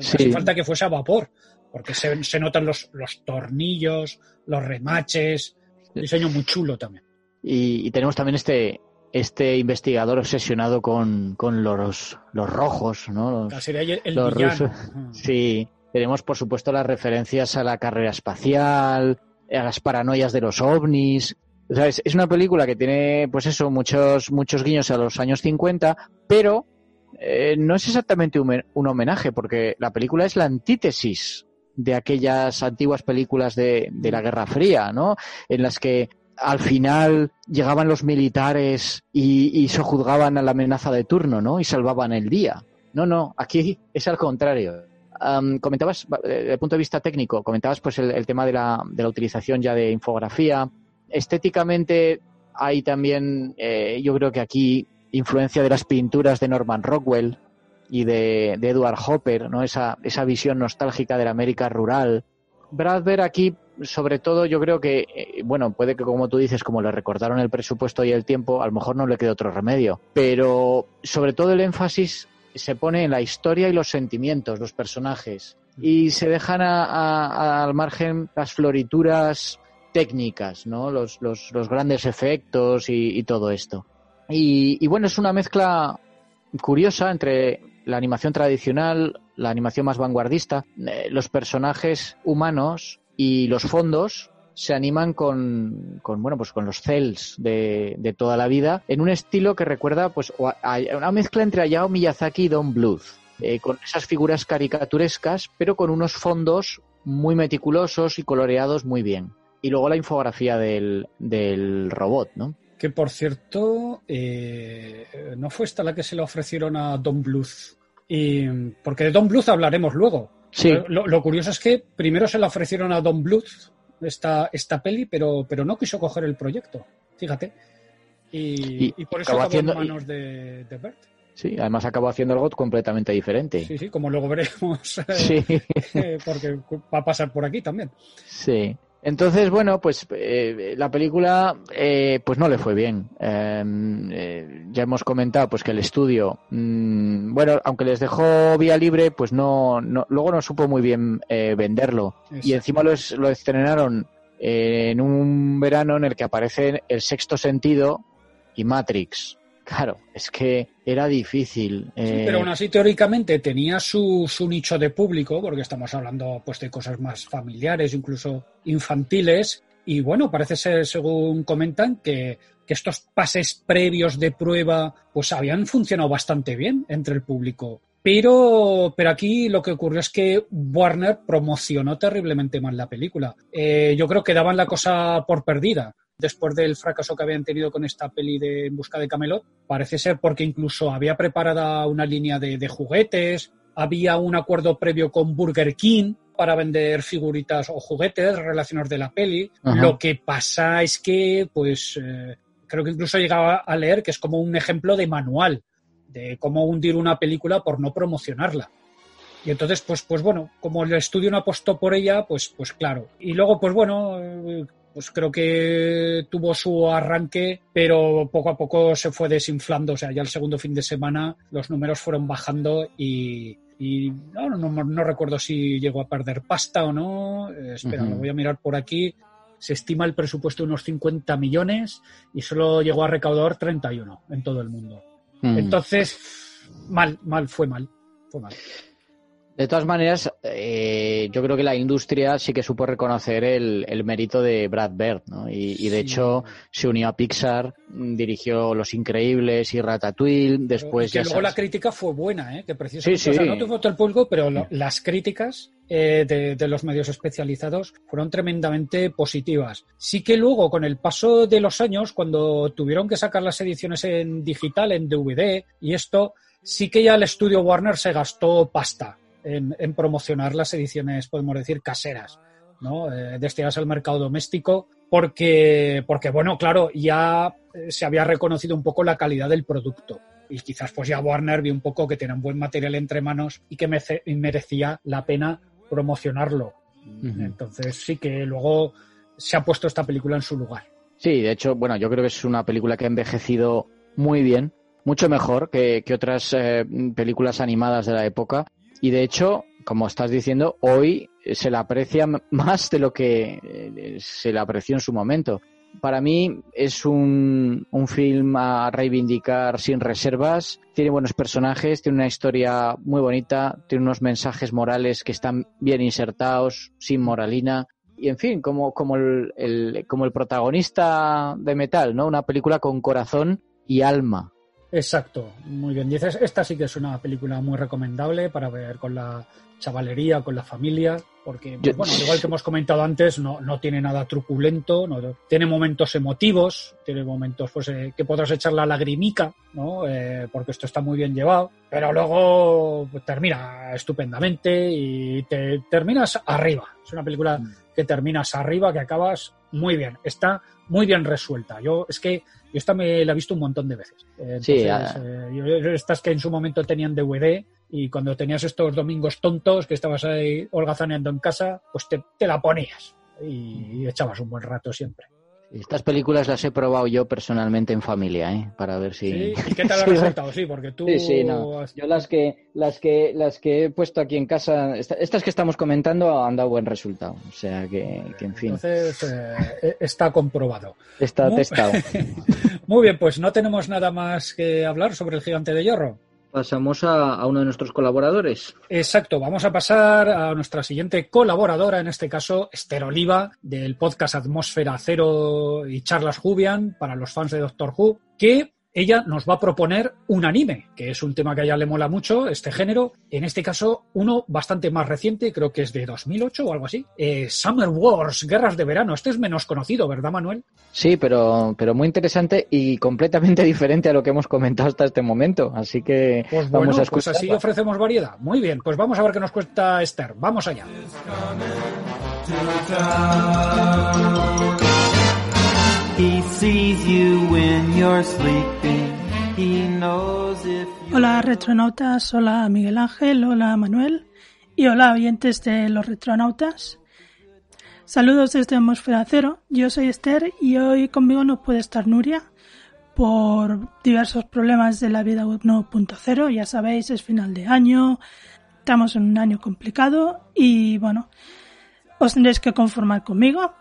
Sí. Hace falta que fuese a vapor, porque se, se notan los, los tornillos, los remaches, un diseño muy chulo también. Y, y tenemos también este este investigador obsesionado con, con los, los rojos, ¿no? Los- Casi el, el los villano. rusos. Sí, tenemos por supuesto las referencias a la carrera espacial, a las paranoias de los ovnis. Es, una película que tiene, pues eso, muchos, muchos guiños a los años 50, pero eh, no es exactamente un, homenaje, porque la película es la antítesis de aquellas antiguas películas de, de la Guerra Fría, ¿no? En las que al final llegaban los militares y, y sojuzgaban a la amenaza de turno, ¿no? Y salvaban el día. No, no, aquí es al contrario. Comentabas, eh, desde el punto de vista técnico, comentabas pues el, tema de la, de la utilización ya de infografía. Estéticamente hay también, eh, yo creo que aquí, influencia de las pinturas de Norman Rockwell y de, de Edward Hopper, ¿no? Esa, esa visión nostálgica de la América rural. Bradbury aquí, sobre todo, yo creo que, eh, bueno, puede que como tú dices, como le recordaron el presupuesto y el tiempo, a lo mejor no le quede otro remedio. Pero sobre todo el énfasis se pone en la historia y los sentimientos, los personajes. Y se dejan a- a- al margen las florituras técnicas, ¿no? Los, los, los grandes efectos y, y todo esto. Y, y bueno, es una mezcla curiosa entre la animación tradicional, la animación más vanguardista, eh, los personajes humanos y los fondos se animan con, con bueno pues con los cells de, de toda la vida en un estilo que recuerda pues o a- a una mezcla entre Hayao Miyazaki y Don Bluth eh, con esas figuras caricaturescas pero con unos fondos muy meticulosos y coloreados muy bien y luego la infografía del, del robot no Que por cierto, eh, no fue esta la que se le ofrecieron a Don Bluth. Y, porque de Don Bluth hablaremos luego. sí Lo, lo curioso es que primero se la ofrecieron a Don Bluth esta, esta peli, pero, pero no quiso coger el proyecto. Fíjate. Y, Y y por eso acabó haciendo- en manos de, de Bert. sí además acabó haciendo algo completamente diferente Sí, sí, como luego veremos. sí eh, porque va a pasar por aquí también. Sí. Entonces, bueno, pues eh, la película eh, pues no le fue bien. Eh, eh, ya hemos comentado pues que el estudio, mm, bueno, aunque les dejó vía libre, pues no, no luego no supo muy bien eh, venderlo. Y encima lo, es- lo estrenaron eh, en un verano en el que aparecen El Sexto Sentido y Matrix. Claro, es que era difícil. Sí, eh, pero aún así teóricamente tenía su, su nicho de público, porque estamos hablando pues de cosas más familiares, incluso infantiles, y bueno, parece ser, según comentan, que, que estos pases previos de prueba pues habían funcionado bastante bien entre el público. Pero, pero aquí lo que ocurrió es que Warner promocionó terriblemente mal la película. Eh, yo creo que daban la cosa por perdida después del fracaso que habían tenido con esta peli de En busca de Camelot. Parece ser porque incluso había preparada una línea de, de juguetes, había un acuerdo previo con Burger King para vender figuritas o juguetes relacionados de la peli. Ajá. Lo que pasa es que, pues, eh, creo que incluso llegaba a leer que es como un ejemplo de manual de cómo hundir una película por no promocionarla. Y entonces, pues, pues bueno, como el estudio no apostó por ella, pues, pues claro. Y luego, pues bueno, eh, pues creo que tuvo su arranque, pero poco a poco se fue desinflando. O sea, ya el segundo fin de semana los números fueron bajando y, y no, no, recuerdo si llegó a perder pasta o no. Eh, espera, lo voy a mirar por aquí. Se estima el presupuesto de unos 50 millones y solo llegó a recaudar 31 en todo el mundo. Mm. Entonces, mal, mal, fue mal. Fue mal. De todas maneras, eh, yo creo que la industria sí que supo reconocer el, el mérito de Brad Bird, ¿no? Y, y de Sí. hecho se unió a Pixar, mm, dirigió Los Increíbles y Ratatouille, después y que ya luego la crítica fue buena, ¿eh? que precisamente Sí, o sea, sí. no tuvo todo el público, pero lo- las críticas eh, de, de los medios especializados fueron tremendamente positivas. Sí que luego, con el paso de los años, cuando tuvieron que sacar las ediciones en digital, en DVD y esto, sí que ya el estudio Warner se gastó pasta en, en promocionar las ediciones, podemos decir, caseras. ¿no? Eh, destinadas al mercado doméstico, porque, porque, bueno, claro, ya eh, se había reconocido un poco la calidad del producto. Y quizás pues ya Warner vio un poco que tenía un buen material entre manos y que merecía la pena promocionarlo. Entonces sí que luego se ha puesto esta película en su lugar. Sí, de hecho, bueno, yo creo que es una película que ha envejecido muy bien, mucho mejor que, que otras eh, películas animadas de la época. Y de hecho, como estás diciendo, hoy se la aprecia más de lo que eh, se la apreció en su momento. Para mí es un, un film a reivindicar sin reservas. Tiene buenos personajes, tiene una historia muy bonita, tiene unos mensajes morales que están bien insertados, sin moralina y en fin, como, como, el- como el protagonista de Metal, ¿no? Una película con corazón y alma. Exacto, muy bien. Dices, esta sí que es una película muy recomendable para ver con la chavalería, con la familia, porque, pues, bueno, al igual que hemos comentado antes, no, no tiene nada truculento, no, tiene momentos emotivos, tiene momentos pues, eh, que podrás echar la lagrimica, ¿no? Eh, porque esto está muy bien llevado, pero luego pues, termina estupendamente y te terminas arriba. Es una película que terminas arriba, que acabas muy bien. Está muy bien resuelta. Yo es que yo esta me la he visto un montón de veces. Sí, ah. eh, estas que en su momento tenían DVD y cuando tenías estos domingos tontos que estabas ahí holgazaneando en casa, pues te, te la ponías y, y echabas un buen rato siempre. Estas películas las he probado yo personalmente en familia, ¿eh? Para ver si... ¿Sí? ¿Y qué tal ha resultado? Sí, porque tú... Sí, sí, no. Yo las que, las que, las que he puesto aquí en casa, esta- estas que estamos comentando han dado buen resultado. O sea que, que en fin, Entonces eh, está comprobado. está testado. Muy bien, pues no tenemos nada más que hablar sobre el gigante de hierro. Pasamos a, uno de nuestros colaboradores. Exacto, vamos a pasar a nuestra siguiente colaboradora, en este caso Esther Oliva, del podcast Atmósfera Cero y Charlas Jubian para los fans de Doctor Who, que ella nos va a proponer un anime, que es un tema que a ella le mola mucho, este género. En este caso, uno bastante más reciente, creo que es de 2008 o algo así. Eh, Summer Wars, Guerras de Verano. Este es menos conocido, ¿verdad, Manuel? Sí, pero, pero muy interesante y completamente diferente a lo que hemos comentado hasta este momento. Así que Pues vamos bueno, a pues escuchar. así ofrecemos variedad. Muy bien, pues vamos a ver qué nos cuesta Esther. Vamos allá. Hola retronautas, hola Miguel Ángel, hola Manuel. Y hola oyentes de los retronautas. Saludos desde Atmósfera Cero, yo soy Esther y hoy conmigo no puede estar Nuria por diversos problemas de la vida 1.0, ya sabéis, es final de año, estamos en un año complicado y bueno, os tendréis que conformar conmigo.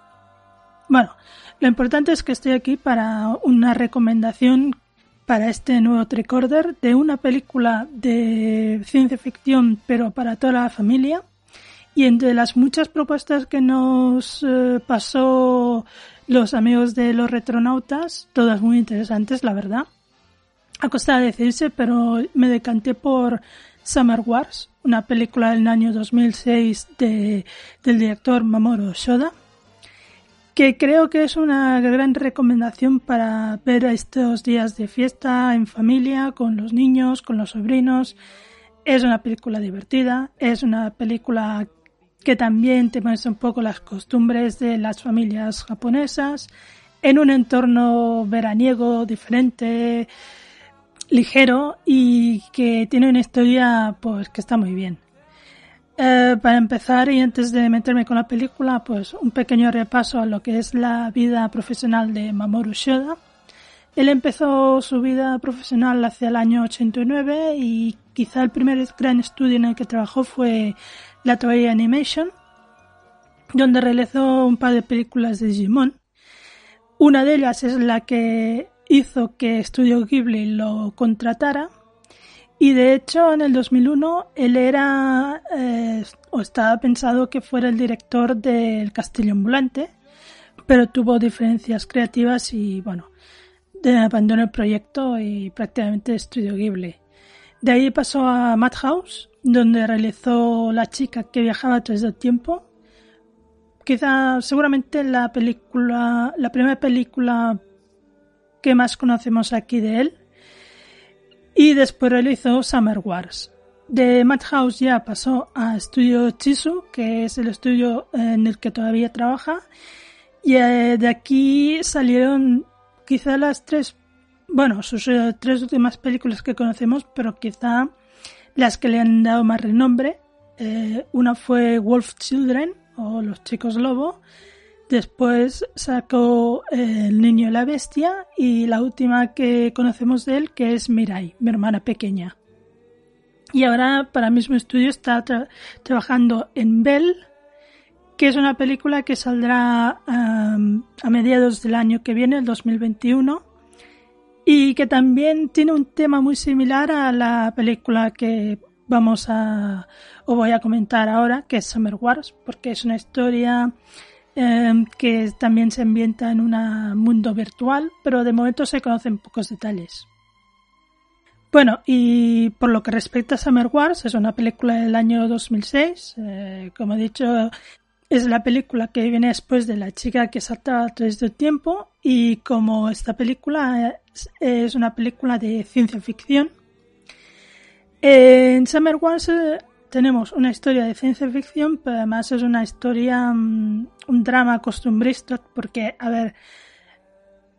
Bueno, lo importante es que estoy aquí para una recomendación para este nuevo tricorder de una película de ciencia ficción pero para toda la familia. Y entre las muchas propuestas que nos eh, pasó los amigos de los retronautas, todas muy interesantes la verdad, a costa de decirse pero me decanté por Summer Wars, una película del año 2006 de, del director Mamoru Shoda que creo que es una gran recomendación para ver estos días de fiesta en familia, con los niños, con los sobrinos. Es una película divertida, es una película que también te muestra un poco las costumbres de las familias japonesas en un entorno veraniego diferente, ligero y que tiene una historia pues que está muy bien. Eh, para empezar y antes de meterme con la película, pues un pequeño repaso a lo que es la vida profesional de Mamoru Shoda. Él empezó su vida profesional hacia el año 89 y quizá el primer gran estudio en el que trabajó fue la Toei Animation, donde realizó un par de películas de Digimon. Una de ellas es la que hizo que Studio Ghibli lo contratara y de hecho en el 2001 él era eh, o estaba pensado que fuera el director del Castillo Ambulante, pero tuvo diferencias creativas y bueno, abandonó el proyecto y prácticamente Studio Ghibli. De ahí pasó a Madhouse, donde realizó La chica que viajaba a través del tiempo. Quizá, seguramente la película, la primera película que más conocemos aquí de él. Y después realizó Summer Wars. De Madhouse ya pasó a Studio Chisu, que es el estudio en el que todavía trabaja. Y eh, de aquí salieron quizá las tres, bueno, sus eh, tres últimas películas que conocemos, pero quizá las que le han dado más renombre. Eh, una fue Wolf Children o Los Chicos Lobo. Después sacó eh, El Niño y la Bestia y la última que conocemos de él que es Mirai, mi hermana pequeña. Y ahora para mismo estudio está trabajando en Bell, que es una película que saldrá a mediados del año que viene, el 2021, y que también tiene un tema muy similar a la película que vamos a o voy a comentar ahora, que es Summer Wars, porque es una historia em, que también se ambienta en un mundo virtual, pero de momento se conocen pocos detalles. Bueno, y por lo que respecta a Summer Wars, es una película del año 2006. Eh, como he dicho, es la película que viene después de La chica que salta a través del tiempo. Y como esta película es, una película de ciencia ficción, en Summer Wars eh, tenemos una historia de ciencia ficción, pero además es una historia, mm, un drama costumbrista, porque, a ver,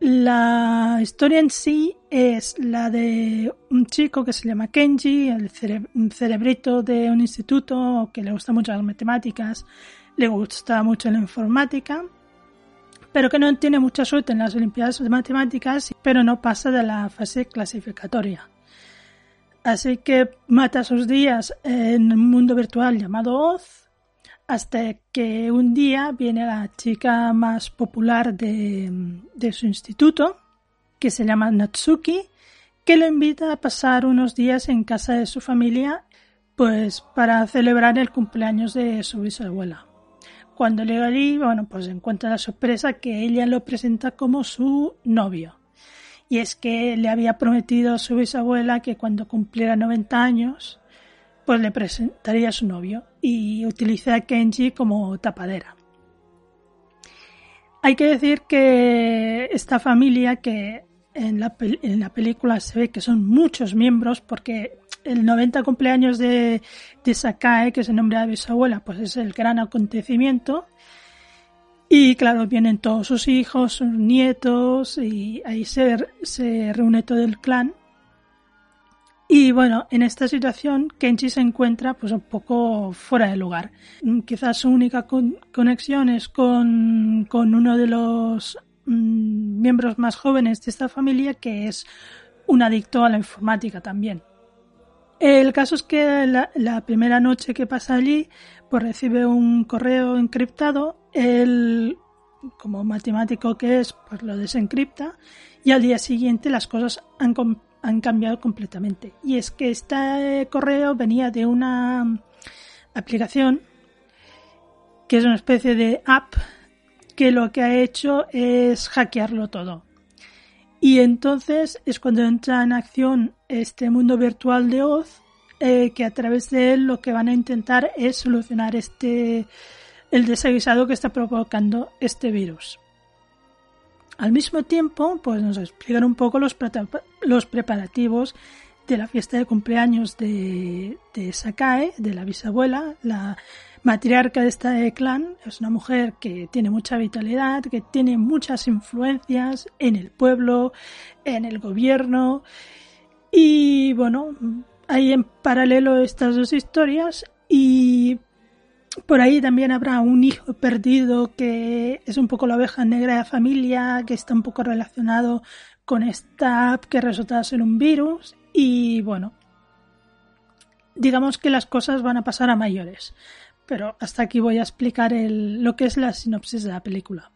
la historia en sí es la de un chico que se llama Kenji, el cerebrito de un instituto que le gusta mucho las matemáticas, le gusta mucho la informática, pero que no tiene mucha suerte en las Olimpiadas de Matemáticas, pero no pasa de la fase clasificatoria. Así que mata sus días en un mundo virtual llamado Oz, hasta que un día viene la chica más popular de, su instituto, que se llama Natsuki, que lo invita a pasar unos días en casa de su familia, pues para celebrar el cumpleaños de su bisabuela. Cuando llega allí, bueno, pues encuentra la sorpresa que ella lo presenta como su novio. Y es que le había prometido a su bisabuela que cuando cumpliera 90 años, pues le presentaría a su novio y utiliza a Kenji como tapadera. Hay que decir que esta familia, que en la, en la película se ve que son muchos miembros, porque el 90 cumpleaños de, de Sakae, que se nombra bisabuela, pues es el gran acontecimiento. Y claro, vienen todos sus hijos, sus nietos, y ahí se, se reúne todo el clan. Y bueno, en esta situación Kenji se encuentra pues un poco fuera de lugar. Mm, quizás su única conexión es con, con uno de los mm, miembros más jóvenes de esta familia que es un adicto a la informática también. El caso es que la, primera noche que pasa allí pues recibe un correo encriptado, él como matemático que es pues lo desencripta y al día siguiente las cosas han han cambiado completamente. Y es que este correo venía de una aplicación que es una especie de app que lo que ha hecho es hackearlo todo. Y entonces es cuando entra en acción este mundo virtual de Oz, eh, que a través de él lo que van a intentar es solucionar este el desaguisado que está provocando este virus. Al mismo tiempo, pues nos explican un poco los, preparativos de la fiesta de cumpleaños de, de Sakae, de la bisabuela, la matriarca de este clan. Es una mujer que tiene mucha vitalidad, que tiene muchas influencias en el pueblo, en el gobierno. Y bueno, hay en paralelo estas dos historias y Por ahí también habrá un hijo perdido que es un poco la oveja negra de la familia, que está un poco relacionado con esta app que resulta ser un virus. Y bueno, digamos que las cosas van a pasar a mayores. Pero hasta aquí voy a explicar lo que es la sinopsis de la película.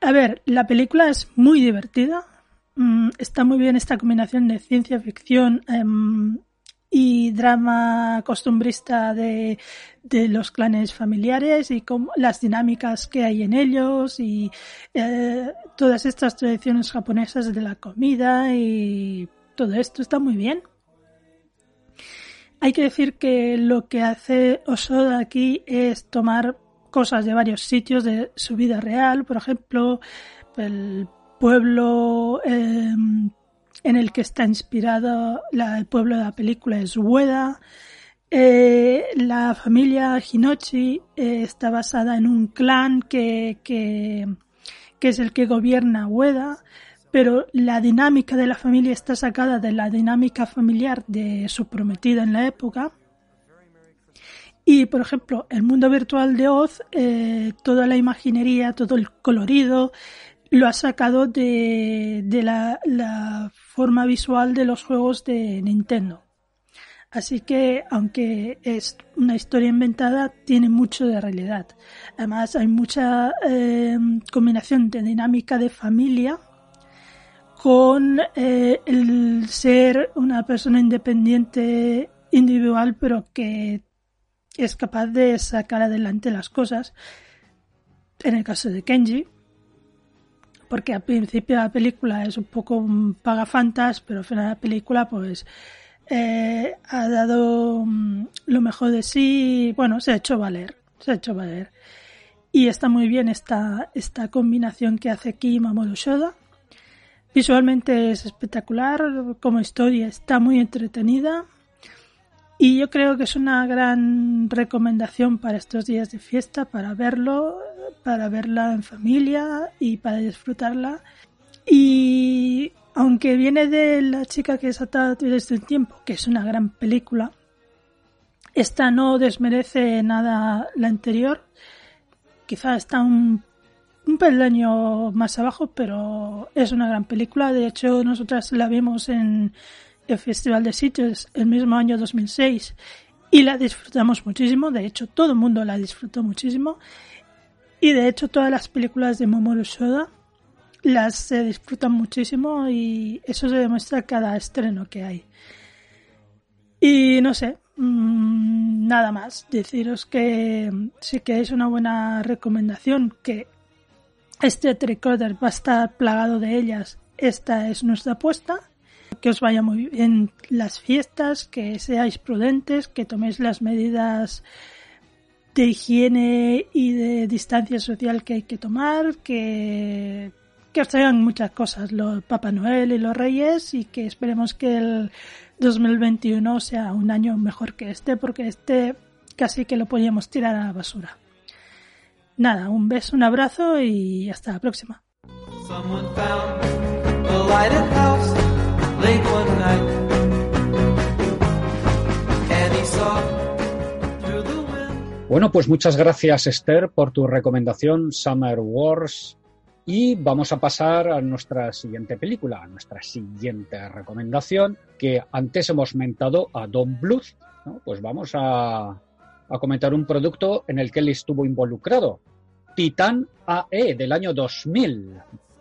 A ver, la película es muy divertida. Mm, está muy bien esta combinación de ciencia ficción em, y drama costumbrista de, de, los clanes familiares y como las dinámicas que hay en ellos y eh, todas estas tradiciones japonesas de la comida y todo esto está muy bien. Hay que decir que lo que hace Osoda aquí es tomar cosas de varios sitios de su vida real, por ejemplo, el pueblo eh, en el que está inspirado el pueblo de la película es Ueda. Eh, la familia Hinochi eh, está basada en un clan que, que, que, es el que gobierna Ueda, pero la dinámica de la familia está sacada de la dinámica familiar de su prometida en la época. Y, por ejemplo, el mundo virtual de Oz, eh, toda la imaginería, todo el colorido, lo ha sacado de, de la, la, forma visual de los juegos de Nintendo. Así que, aunque es una historia inventada, tiene mucho de realidad. Además, hay mucha eh, combinación de dinámica de familia con eh, el ser una persona independiente, individual, pero que es capaz de sacar adelante las cosas. En el caso de Kenji, porque al principio la película es un poco un pagafantas, pero al final la película pues eh, ha dado mm, lo mejor de sí, bueno, se ha hecho valer, se ha hecho valer. Y está muy bien esta, esta combinación que hace aquí Mamoru Shoda. Visualmente es espectacular, como historia está muy entretenida. Y yo creo que es una gran recomendación para estos días de fiesta, para verlo, para verla en familia y para disfrutarla. Y aunque viene de la chica que es atada desde el tiempo, que es una gran película, esta no desmerece nada la anterior. Quizá está un, un peldaño más abajo, pero es una gran película. De hecho, nosotras la vimos en el Festival de Sitges el mismo año 2006 y la disfrutamos muchísimo. De hecho, todo el mundo la disfrutó muchísimo. Y de hecho, todas las películas de Momoru Shoda las se disfrutan muchísimo y eso se demuestra cada estreno que hay. Y no sé, mmm, nada más. Deciros que si queréis una buena recomendación, que este tricorder va a estar plagado de ellas, esta es nuestra apuesta que os vaya muy bien las fiestas, que seáis prudentes, que toméis las medidas de higiene y de distancia social que hay que tomar, que, que os traigan muchas cosas los Papá Noel y los Reyes y que esperemos que el 2021 sea un año mejor que este porque este casi que lo podíamos tirar a la basura. Nada, un beso, un abrazo y hasta la próxima. Bueno, pues muchas gracias Esther por tu recomendación Summer Wars y vamos a pasar a nuestra siguiente película, a nuestra siguiente recomendación que antes hemos mentado a Don Bluth, ¿no? pues vamos a, a comentar un producto en el que él estuvo involucrado, Titán AE del año 2000.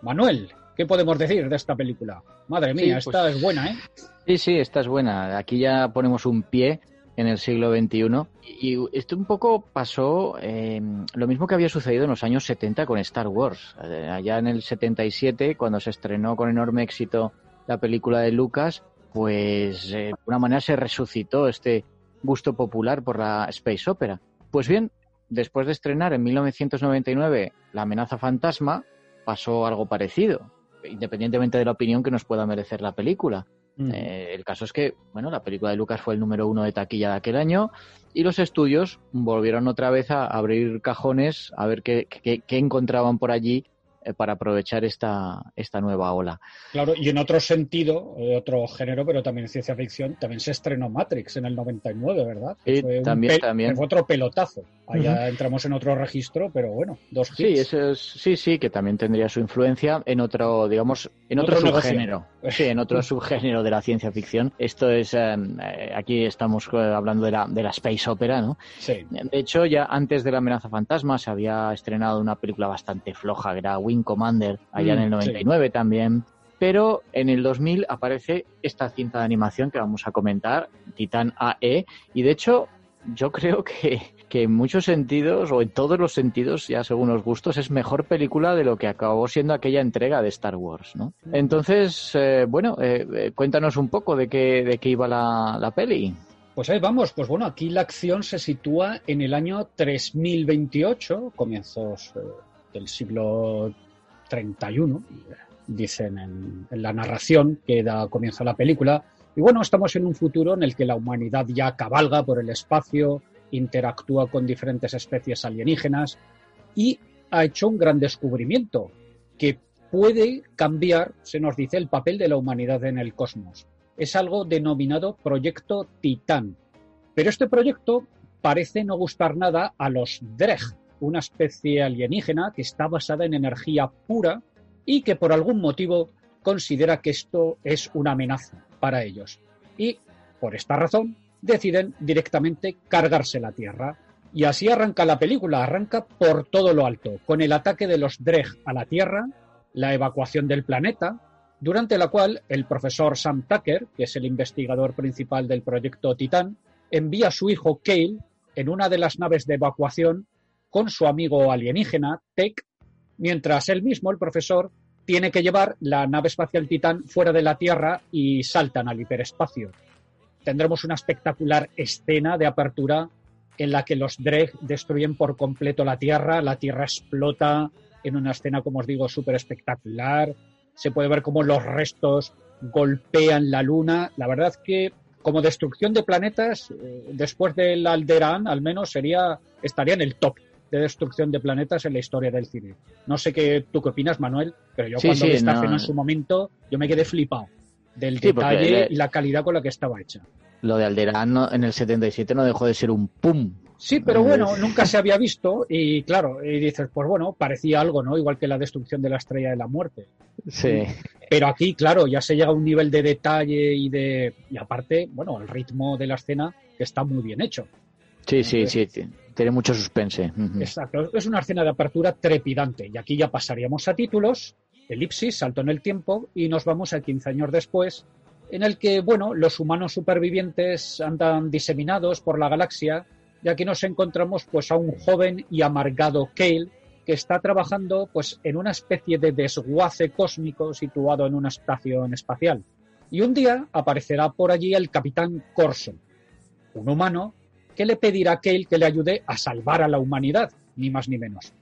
Manuel, ¿qué podemos decir de esta película? Madre mía, sí, esta pues, es buena, ¿eh? Sí, sí, esta es buena. Aquí ya ponemos un pie en el siglo XXI. Y esto un poco pasó eh, lo mismo que había sucedido en los años 70 con Star Wars. Eh, allá en el 77, cuando se estrenó con enorme éxito la película de Lucas, pues eh, de alguna manera se resucitó este gusto popular por la space opera. Pues bien, después de estrenar en 1999 La amenaza fantasma, pasó algo parecido independientemente de la opinión que nos pueda merecer la película. Eh, el caso es que, bueno, la película de Lucas fue el número uno de taquilla de aquel año y los estudios volvieron otra vez a abrir cajones a ver qué, qué, qué encontraban por allí para aprovechar esta, esta nueva ola. Claro, y en otro sentido, eh, otro género, pero también ciencia ficción, también se estrenó Matrix en el 99, ¿verdad? Sí, fue también, también. Fue otro pelotazo. Allá entramos en otro registro, pero bueno, dos Sí, hits. eso es- sí, sí, que también tendría su influencia en otro, digamos, en otro, Otro negocio. subgénero. Sí, en otro subgénero de la ciencia ficción. Esto es, eh, eh, aquí estamos eh, hablando de la, de la space opera, ¿no? Sí. De hecho, ya antes de la amenaza fantasma se había estrenado una película bastante floja, que era Wing Commander, allá en Mm, el 99 también. Pero en el 2000 aparece esta cinta de animación que vamos a comentar, Titan AE, y de hecho yo creo que, que en muchos sentidos, o en todos los sentidos, ya según los gustos, es mejor película de lo que acabó siendo aquella entrega de Star Wars, ¿no? Entonces, eh, bueno, eh, eh, cuéntanos un poco de qué, de qué iba la, la peli. Pues ahí vamos, pues bueno, aquí la acción se sitúa en el año 3028, comienzos eh, del siglo 31, dicen en, la narración que da comienzo a la película. Y bueno, estamos en un futuro en el que la humanidad ya cabalga por el espacio, interactúa con diferentes especies alienígenas y ha hecho un gran descubrimiento que puede cambiar, se nos dice, el papel de la humanidad en el cosmos es algo denominado Proyecto Titán. Pero este proyecto parece no gustar nada a los Dreg, una especie alienígena que está basada en energía pura y que por algún motivo considera que esto es una amenaza para ellos. Y por esta razón deciden directamente cargarse la Tierra. Y así arranca la película, arranca por todo lo alto, con el ataque de los Dreg a la Tierra, la evacuación del planeta, durante la cual el profesor Sam Tucker, que es el investigador principal del proyecto Titán, envía a su hijo Cale en una de las naves de evacuación con su amigo alienígena, Tech, mientras él mismo, el profesor, tiene que llevar la nave espacial Titán fuera de la Tierra y saltan al hiperespacio. Tendremos una espectacular escena de apertura en la que los Dreg destruyen por completo la Tierra, la Tierra explota en una escena, como os digo, súper espectacular, se puede ver cómo los restos golpean la luna. La verdad que como destrucción de planetas, eh, después del Alderaan, al menos sería estaría en el top de destrucción de planetas en la historia del cine. No sé qué tú qué opinas, Manuel, pero yo Sí, cuando sí, vi no. en su momento, yo me quedé flipado del Sí, detalle le- y la calidad con la que estaba hecha. Lo de Alderaan no- en el 77 no dejó de ser un pum. Sí, pero Eh, bueno, nunca se había visto y claro, y dices, pues bueno, parecía algo, ¿no? Igual que la destrucción de la estrella de la muerte. Sí. Pero aquí, claro, ya se llega a un nivel de detalle y de. Y aparte, bueno, el ritmo de la escena que está muy bien hecho. Sí, sí, sí. Ti- Tiene mucho suspense. Exacto. Es una escena de apertura trepidante. Y aquí ya pasaríamos a títulos, elipsis, salto en el tiempo, y nos vamos a 15 años después, en el que, bueno, los humanos supervivientes andan diseminados por la galaxia, y aquí nos encontramos pues a un joven y amargado Kale, que está trabajando pues en una especie de desguace cósmico situado en una estación espacial. Y un día aparecerá por allí el capitán Corso, un humano que le pedirá a Kale que le ayude a salvar a la humanidad, ni más ni menos.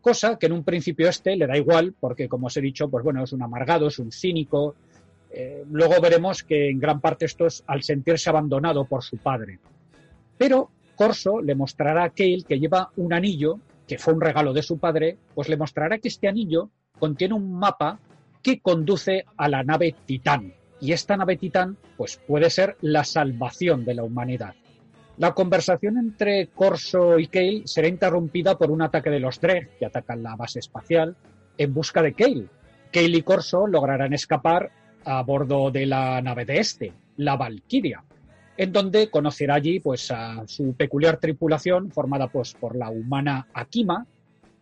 Cosa que en un principio este le da igual, porque como os he dicho, pues bueno, es un amargado, es un cínico. Eh, luego veremos que en gran parte esto es al sentirse abandonado por su padre. Pero Corso le mostrará a Kale que lleva un anillo, que fue un regalo de su padre, pues le mostrará que este anillo contiene un mapa que conduce a la nave Titán. Y esta nave Titán, pues puede ser la salvación de la humanidad. La conversación entre Corso y Kale será interrumpida por un ataque de los Dreg, que atacan la base espacial, en busca de Kale. Kale y Corso lograrán escapar a bordo de la nave de este, la Valkyria, en donde conocerá allí pues, a su peculiar tripulación, formada pues, por la humana Akima,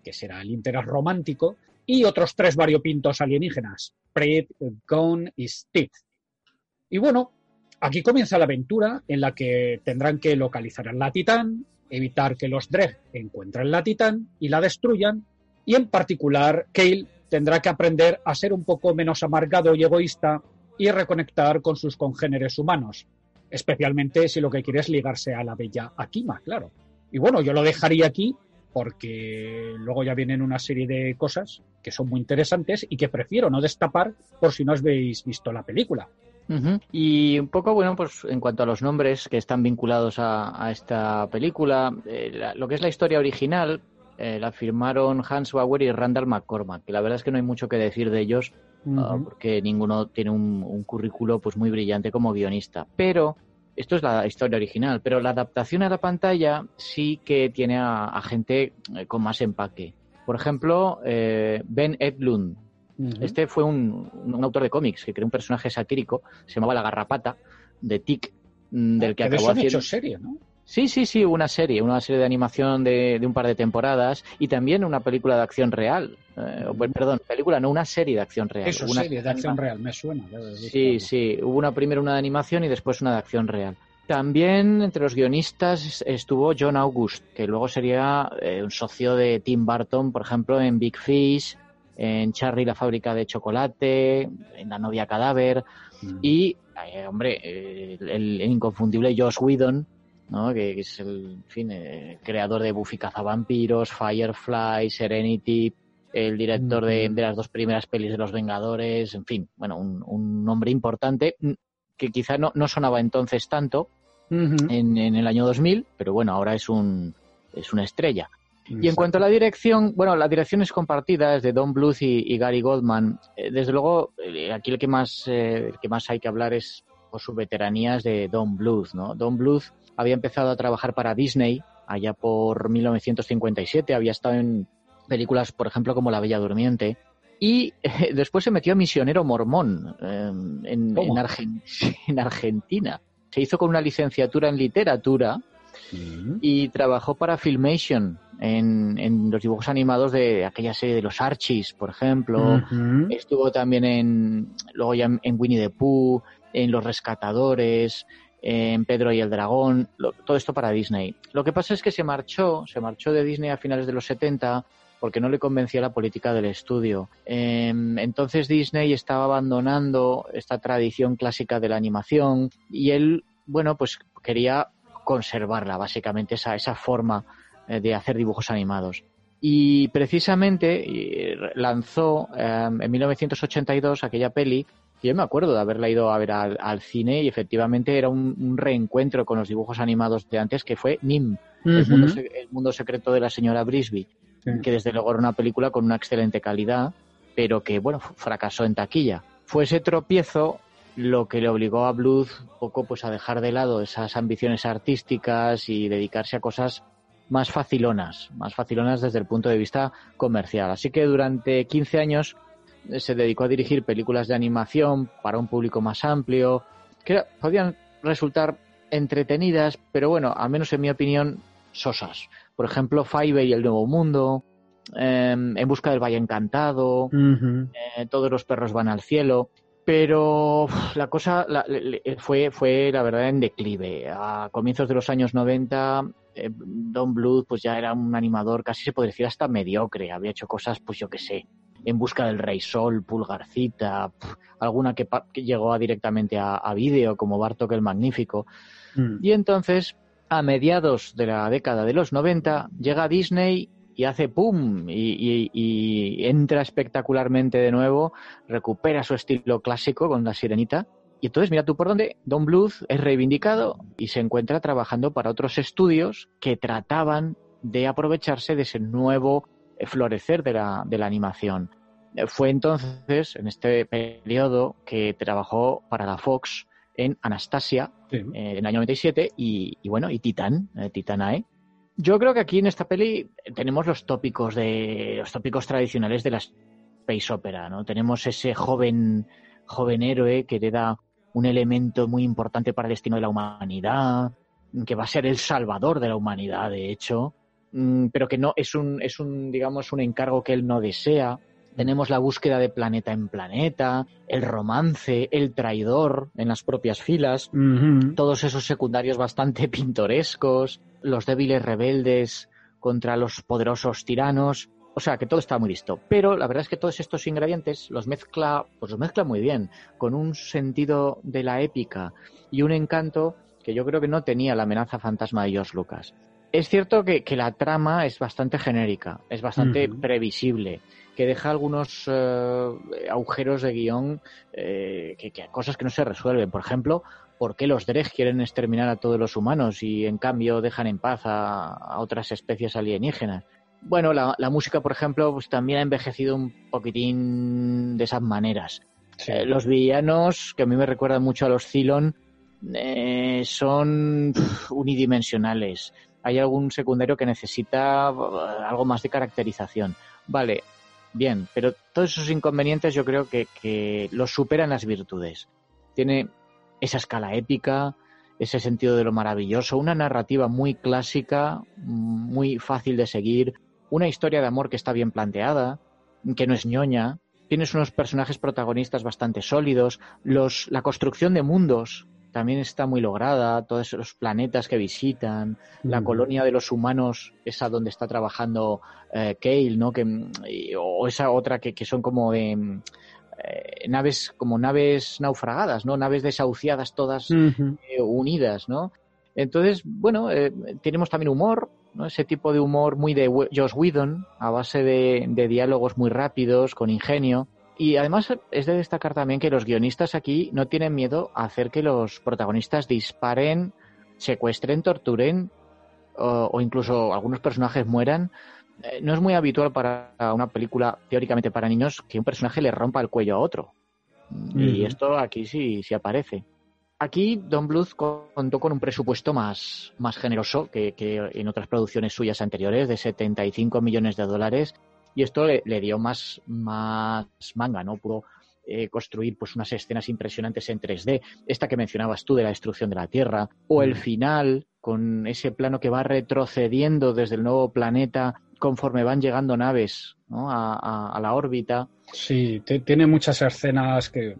que será el interés romántico, y otros tres variopintos alienígenas, Pred, Gon y Stith. Y bueno, Aquí comienza la aventura en la que tendrán que localizar a la Titán, evitar que los Dreg encuentren la Titán y la destruyan, y en particular Kale tendrá que aprender a ser un poco menos amargado y egoísta y reconectar con sus congéneres humanos, especialmente si lo que quiere es ligarse a la bella Akima, claro. Y bueno, yo lo dejaría aquí porque luego ya vienen una serie de cosas que son muy interesantes y que prefiero no destapar por si no habéis visto la película. Y un poco, bueno, pues en cuanto a los nombres que están vinculados a, a esta película, eh, la- lo que es la historia original, eh, la firmaron Hans Bauer y Randall McCormack, que la verdad es que no hay mucho que decir de ellos, ah, porque ninguno tiene un, un currículo pues muy brillante como guionista. Pero esto es la historia original, pero la adaptación a la pantalla sí que tiene a, a gente eh, con más empaque. Por ejemplo, eh, Ben Edlund. Este fue un, un autor de cómics que creó un personaje satírico, se llamaba La Garrapata, de Tic, mm, del que Ah, acabó eso han haciendo... hecho serie, ¿no? Sí, sí, sí, una serie, una serie de animación de, de un par de temporadas y también una película de acción real. Eh, perdón, película, no, una serie de acción real. Eso, Una serie de acción real, me suena. Sí, sí, hubo una primero una de animación y después una de acción real. También entre los guionistas estuvo John August, que luego sería eh, un socio de Tim Burton, por ejemplo, en Big Fish, en Charlie la fábrica de chocolate, en La novia cadáver Mm. y, eh, hombre, eh, el, el inconfundible Josh Whedon, ¿no? que, que es el en fin, eh, creador de Buffy cazavampiros, Firefly, Serenity, el director de, las dos primeras pelis de Los Vengadores, en fin, bueno, un, un nombre importante mm, que quizá no, no sonaba entonces tanto en, en el año 2000, pero bueno, ahora es un es una estrella. Y en cuanto a la dirección, bueno, la dirección es compartida, es de Don Bluth y, y Gary Goldman. Eh, desde luego, eh, aquí el que más eh, el que más hay que hablar es por su veteranía es de Don Bluth, ¿no? Don Bluth había empezado a trabajar para Disney allá por 1957, había estado en películas, por ejemplo, como La Bella Durmiente. Y eh, después se metió a misionero mormón eh, en, en Argen- en Argentina. Se hizo con una licenciatura en literatura y trabajó para Filmation en, en los dibujos animados de aquella serie de los Archies, por ejemplo. Estuvo también en, luego ya en, en Winnie the Pooh, en Los Rescatadores, en Pedro y el Dragón, lo- todo esto para Disney. Lo que pasa es que se marchó, se marchó de Disney a finales de los 70 porque no le convencía la política del estudio. Em, entonces Disney estaba abandonando esta tradición clásica de la animación y él, bueno, pues quería conservarla, básicamente, esa, esa forma de hacer dibujos animados. Y precisamente eh, lanzó eh, en 1982 aquella peli, que yo me acuerdo de haberla ido a ver al, al cine y efectivamente era un, un reencuentro con los dibujos animados de antes que fue Nim, el, mundo, el secreto de la señora Brisby, Sí. que desde luego era una película con una excelente calidad, pero que bueno, fracasó en taquilla. Fue ese tropiezo lo que le obligó a Bluth un poco pues a dejar de lado esas ambiciones artísticas y dedicarse a cosas más facilonas, más facilonas desde el punto de vista comercial. Así que durante 15 años eh, se dedicó a dirigir películas de animación para un público más amplio, que podían resultar entretenidas, pero bueno, al menos en mi opinión, sosas. Por ejemplo, Five y el Nuevo Mundo, eh, En Busca del Valle Encantado, eh, Todos los perros van al cielo. Pero la cosa la- fue, fue, la verdad, en declive. A comienzos de los años 90, eh, Don Bluth pues ya era un animador, casi se podría decir hasta mediocre. Había hecho cosas, pues yo qué sé, En Busca del Rey Sol, Pulgarcita, pf, alguna que, llegó a- directamente a, a vídeo, como Bartok el Magnífico. Mm. Y entonces, a mediados de la década de los 90, llega Disney y hace ¡pum! Y, y- y entra espectacularmente de nuevo, recupera su estilo clásico con la sirenita. Y entonces, mira tú por dónde, Don Bluth es reivindicado y se encuentra trabajando para otros estudios que trataban de aprovecharse de ese nuevo eh, florecer de la, de la animación. Eh, Fue entonces, en este periodo, que trabajó para la Fox en Anastasia, Sí. eh, en el año 97 y, y bueno, y Titán, eh, Titanae. Yo creo que aquí en esta peli tenemos los tópicos de los tópicos tradicionales de la space opera, ¿no? Tenemos ese joven joven héroe que hereda un elemento muy importante para el destino de la humanidad, que va a ser el salvador de la humanidad, de hecho, mm, pero que no es un es un digamos un encargo que él no desea. Tenemos la búsqueda de planeta en planeta, el romance, el traidor en las propias filas todos esos secundarios bastante pintorescos, los débiles rebeldes contra los poderosos tiranos. O sea, que todo está muy listo. Pero la verdad es que todos estos ingredientes los mezcla, pues los mezcla muy bien, con un sentido de la épica y un encanto que yo creo que no tenía la amenaza fantasma de George Lucas. Es cierto que, que la trama es bastante genérica, es bastante previsible, que deja algunos eh, agujeros de guion, eh, que, que cosas que no se resuelven. Por ejemplo, ¿por qué los Dreg quieren exterminar a todos los humanos y en cambio dejan en paz a, a otras especies alienígenas? Bueno, la, la música, por ejemplo, pues también ha envejecido un poquitín de esas maneras. Sí. Eh, los villanos, que a mí me recuerdan mucho a los Cylon, eh, son unidimensionales. Hay algún secundario que necesita eh, algo más de caracterización. Vale, bien, pero todos esos inconvenientes yo creo que, que los superan las virtudes. Tiene esa escala épica, ese sentido de lo maravilloso, una narrativa muy clásica, muy fácil de seguir, una historia de amor que está bien planteada, que no es ñoña, tienes unos personajes protagonistas bastante sólidos, los, la construcción de mundos también está muy lograda, todos los planetas que visitan, la Ujú. colonia de los humanos, esa donde está trabajando eh, Kale, ¿no? Que, mm, y- o esa otra que, que son como de mm, eh, naves, como naves naufragadas, ¿no? Naves desahuciadas todas eh, unidas, ¿no? Entonces, bueno, eh, tenemos también humor, ¿no? Ese tipo de humor muy de Joss Whedon, a base de, de diálogos muy rápidos, con ingenio. Y además es de destacar también que los guionistas aquí no tienen miedo a hacer que los protagonistas disparen, secuestren, torturen o, o incluso algunos personajes mueran. Eh, no es muy habitual para una película teóricamente para niños que un personaje le rompa el cuello a otro. Y esto aquí sí, sí aparece. Aquí Don Bluth contó con un presupuesto más, más generoso que, que en otras producciones suyas anteriores, de 75 millones de dólares, y esto le, le dio más, más manga, ¿no? Pudo eh, construir pues unas escenas impresionantes en 3D, esta que mencionabas tú de la destrucción de la Tierra, o el final con ese plano que va retrocediendo desde el nuevo planeta conforme van llegando naves ¿no? a, a- a la órbita. Sí, tiene muchas escenas que,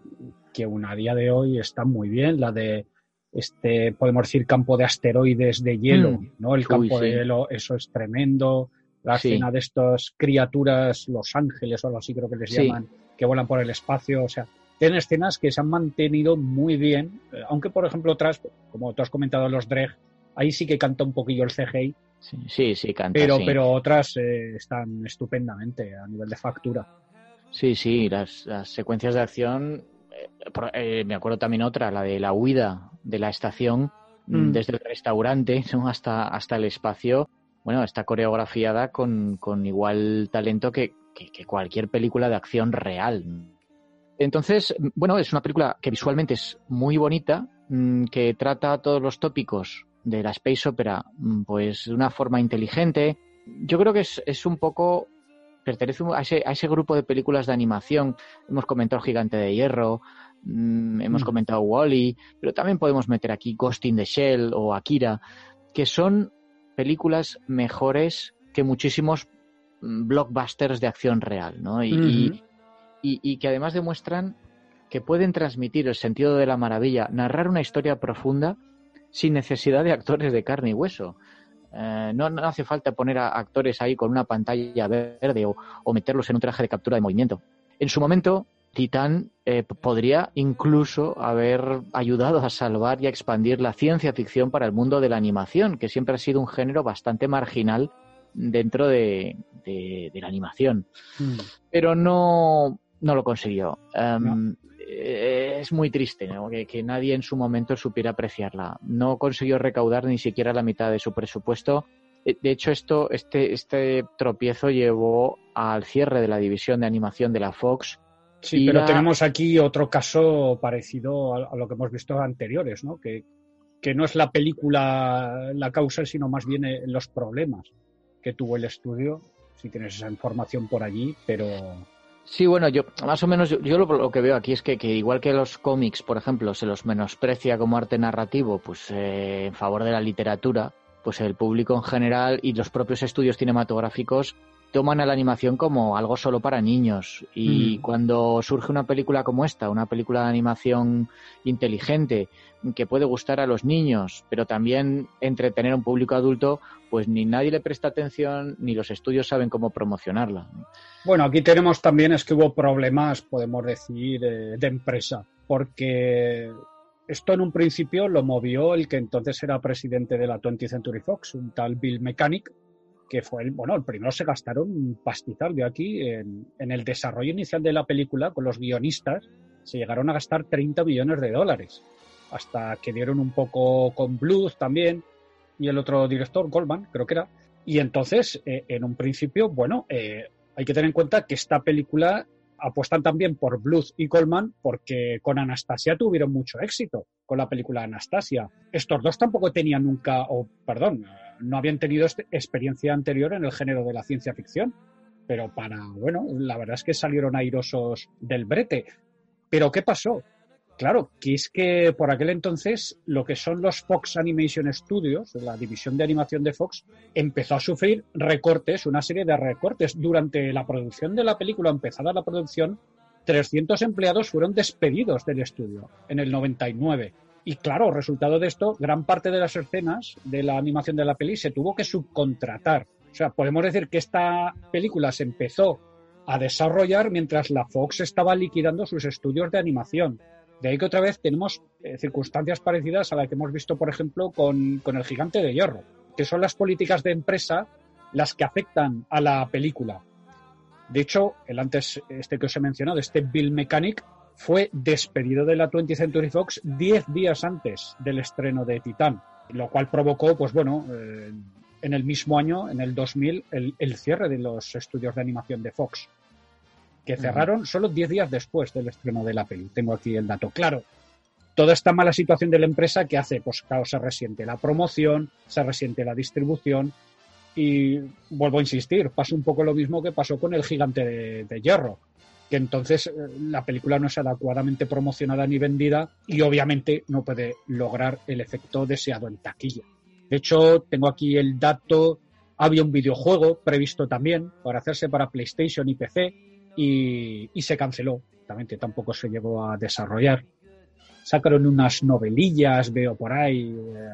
que aún a día de hoy están muy bien. La de este, podemos decir, campo de asteroides de hielo, Mm. ¿no? El Uy, campo de hielo, eso es tremendo. La Sí. escena de estas criaturas, los ángeles o algo así creo que les Sí. llaman, que vuelan por el espacio. O sea, tienen escenas que se han mantenido muy bien, aunque por ejemplo otras, como tú has comentado, los Dreg, ahí sí que canta un poquillo el CGI, Sí, sí, sí, canta. pero, pero otras eh, están estupendamente a nivel de factura. Sí, sí, las, las secuencias de acción. Eh, me acuerdo también otra, la de la huida de la estación mm, Mm. desde el restaurante ¿no? hasta, hasta el espacio. Bueno, está coreografiada con, con igual talento que, que- que cualquier película de acción real. Entonces, bueno, es una película que visualmente es muy bonita, mm, que trata todos los tópicos de la space opera pues de una forma inteligente. Yo creo que es, es un poco pertenece a ese, a ese grupo de películas de animación. Hemos comentado Gigante de Hierro, mm, hemos Mm. comentado Wally, pero también podemos meter aquí Ghost in the Shell o Akira, que son películas mejores que muchísimos mm, blockbusters de acción real, ¿no? Y, y- Ujú. y- y que además demuestran que pueden transmitir el sentido de la maravilla, narrar una historia profunda sin necesidad de actores de carne y hueso. Eh, no, no hace falta poner a actores ahí con una pantalla verde o, o meterlos en un traje de captura de movimiento. En su momento, Titán eh, podría incluso haber ayudado a salvar y a expandir la ciencia ficción para el mundo de la animación, que siempre ha sido un género bastante marginal dentro de, de- de la animación. Mm. Pero no, no lo consiguió. Em, No. Eh, Es muy triste ¿no? que, que nadie en su momento supiera apreciarla. No consiguió recaudar ni siquiera la mitad de su presupuesto. Eh, De hecho, esto, este, este tropiezo llevó al cierre de la división de animación de la Fox. Sí, pero la- tenemos aquí otro caso parecido a, a lo que hemos visto anteriores, ¿no? Que, que no es la película la causa, sino más bien eh, los problemas que tuvo el estudio. Si tienes esa información por allí, pero Sí, bueno, yo más o menos yo, yo lo, que veo aquí es que, que igual que los cómics, por ejemplo, se los menosprecia como arte narrativo, pues eh, en favor de la literatura, pues el público en general y los propios estudios cinematográficos toman a la animación como algo solo para niños. Y Mm. cuando surge una película como esta, una película de animación inteligente, que puede gustar a los niños, pero también entretener a un público adulto, pues ni nadie le presta atención, ni los estudios saben cómo promocionarla. Bueno, aquí tenemos también es que hubo problemas, podemos decir, de empresa, porque esto en un principio lo movió el que entonces era presidente de la 20th Century Fox, un tal Bill Mechanic, que fue el, bueno, el primero se gastaron un pastizal de aquí en, en el desarrollo inicial de la película con los guionistas, se llegaron a gastar 30 millones de dólares, hasta que dieron un poco con Blues también, y el otro director, Goldman, creo que era, Y entonces, eh, en un principio, bueno, eh, hay que tener en cuenta que esta película apuestan también por Bluth y Coleman porque con Anastasia tuvieron mucho éxito con la película Anastasia. Estos dos tampoco tenían nunca, o perdón, no habían tenido este- experiencia anterior en el género de la ciencia ficción. Pero para, bueno, la verdad es que salieron airosos del brete. Pero ¿qué pasó? Claro, que es que por aquel entonces lo que son los Fox Animation Studios, la división de animación de Fox, empezó a sufrir recortes, una serie de recortes. Durante la producción de la película, empezada la producción, 300 empleados fueron despedidos del estudio en el 99. Y claro, resultado de esto, gran parte de las escenas de la animación de la peli se tuvo que subcontratar. O sea, podemos decir que esta película se empezó a desarrollar mientras la Fox estaba liquidando sus estudios de animación. De ahí que otra vez tenemos eh, circunstancias parecidas a las que hemos visto, por ejemplo, con, con el gigante de hierro, que son las políticas de empresa las que afectan a la película. De hecho, el antes, este que os he mencionado, este Bill Mechanic, fue despedido de la 20th Century Fox 10 días antes del estreno de Titán, lo cual provocó, pues bueno, eh, en el mismo año, en el 2000, el, el cierre de los estudios de animación de Fox, que cerraron solo 10 días después del estreno de la peli. Tengo aquí el dato. Claro, toda esta mala situación de la empresa que hace, pues claro, se resiente la promoción, se resiente la distribución y vuelvo a insistir, pasa un poco lo mismo que pasó con el gigante de, de hierro, que entonces eh, la película no es adecuadamente promocionada ni vendida y obviamente no puede lograr el efecto deseado en taquilla. De hecho, tengo aquí el dato, había un videojuego previsto también para hacerse para PlayStation y PC y, y se canceló, también tampoco se llegó a desarrollar. Sacaron unas novelillas, veo por ahí, eh,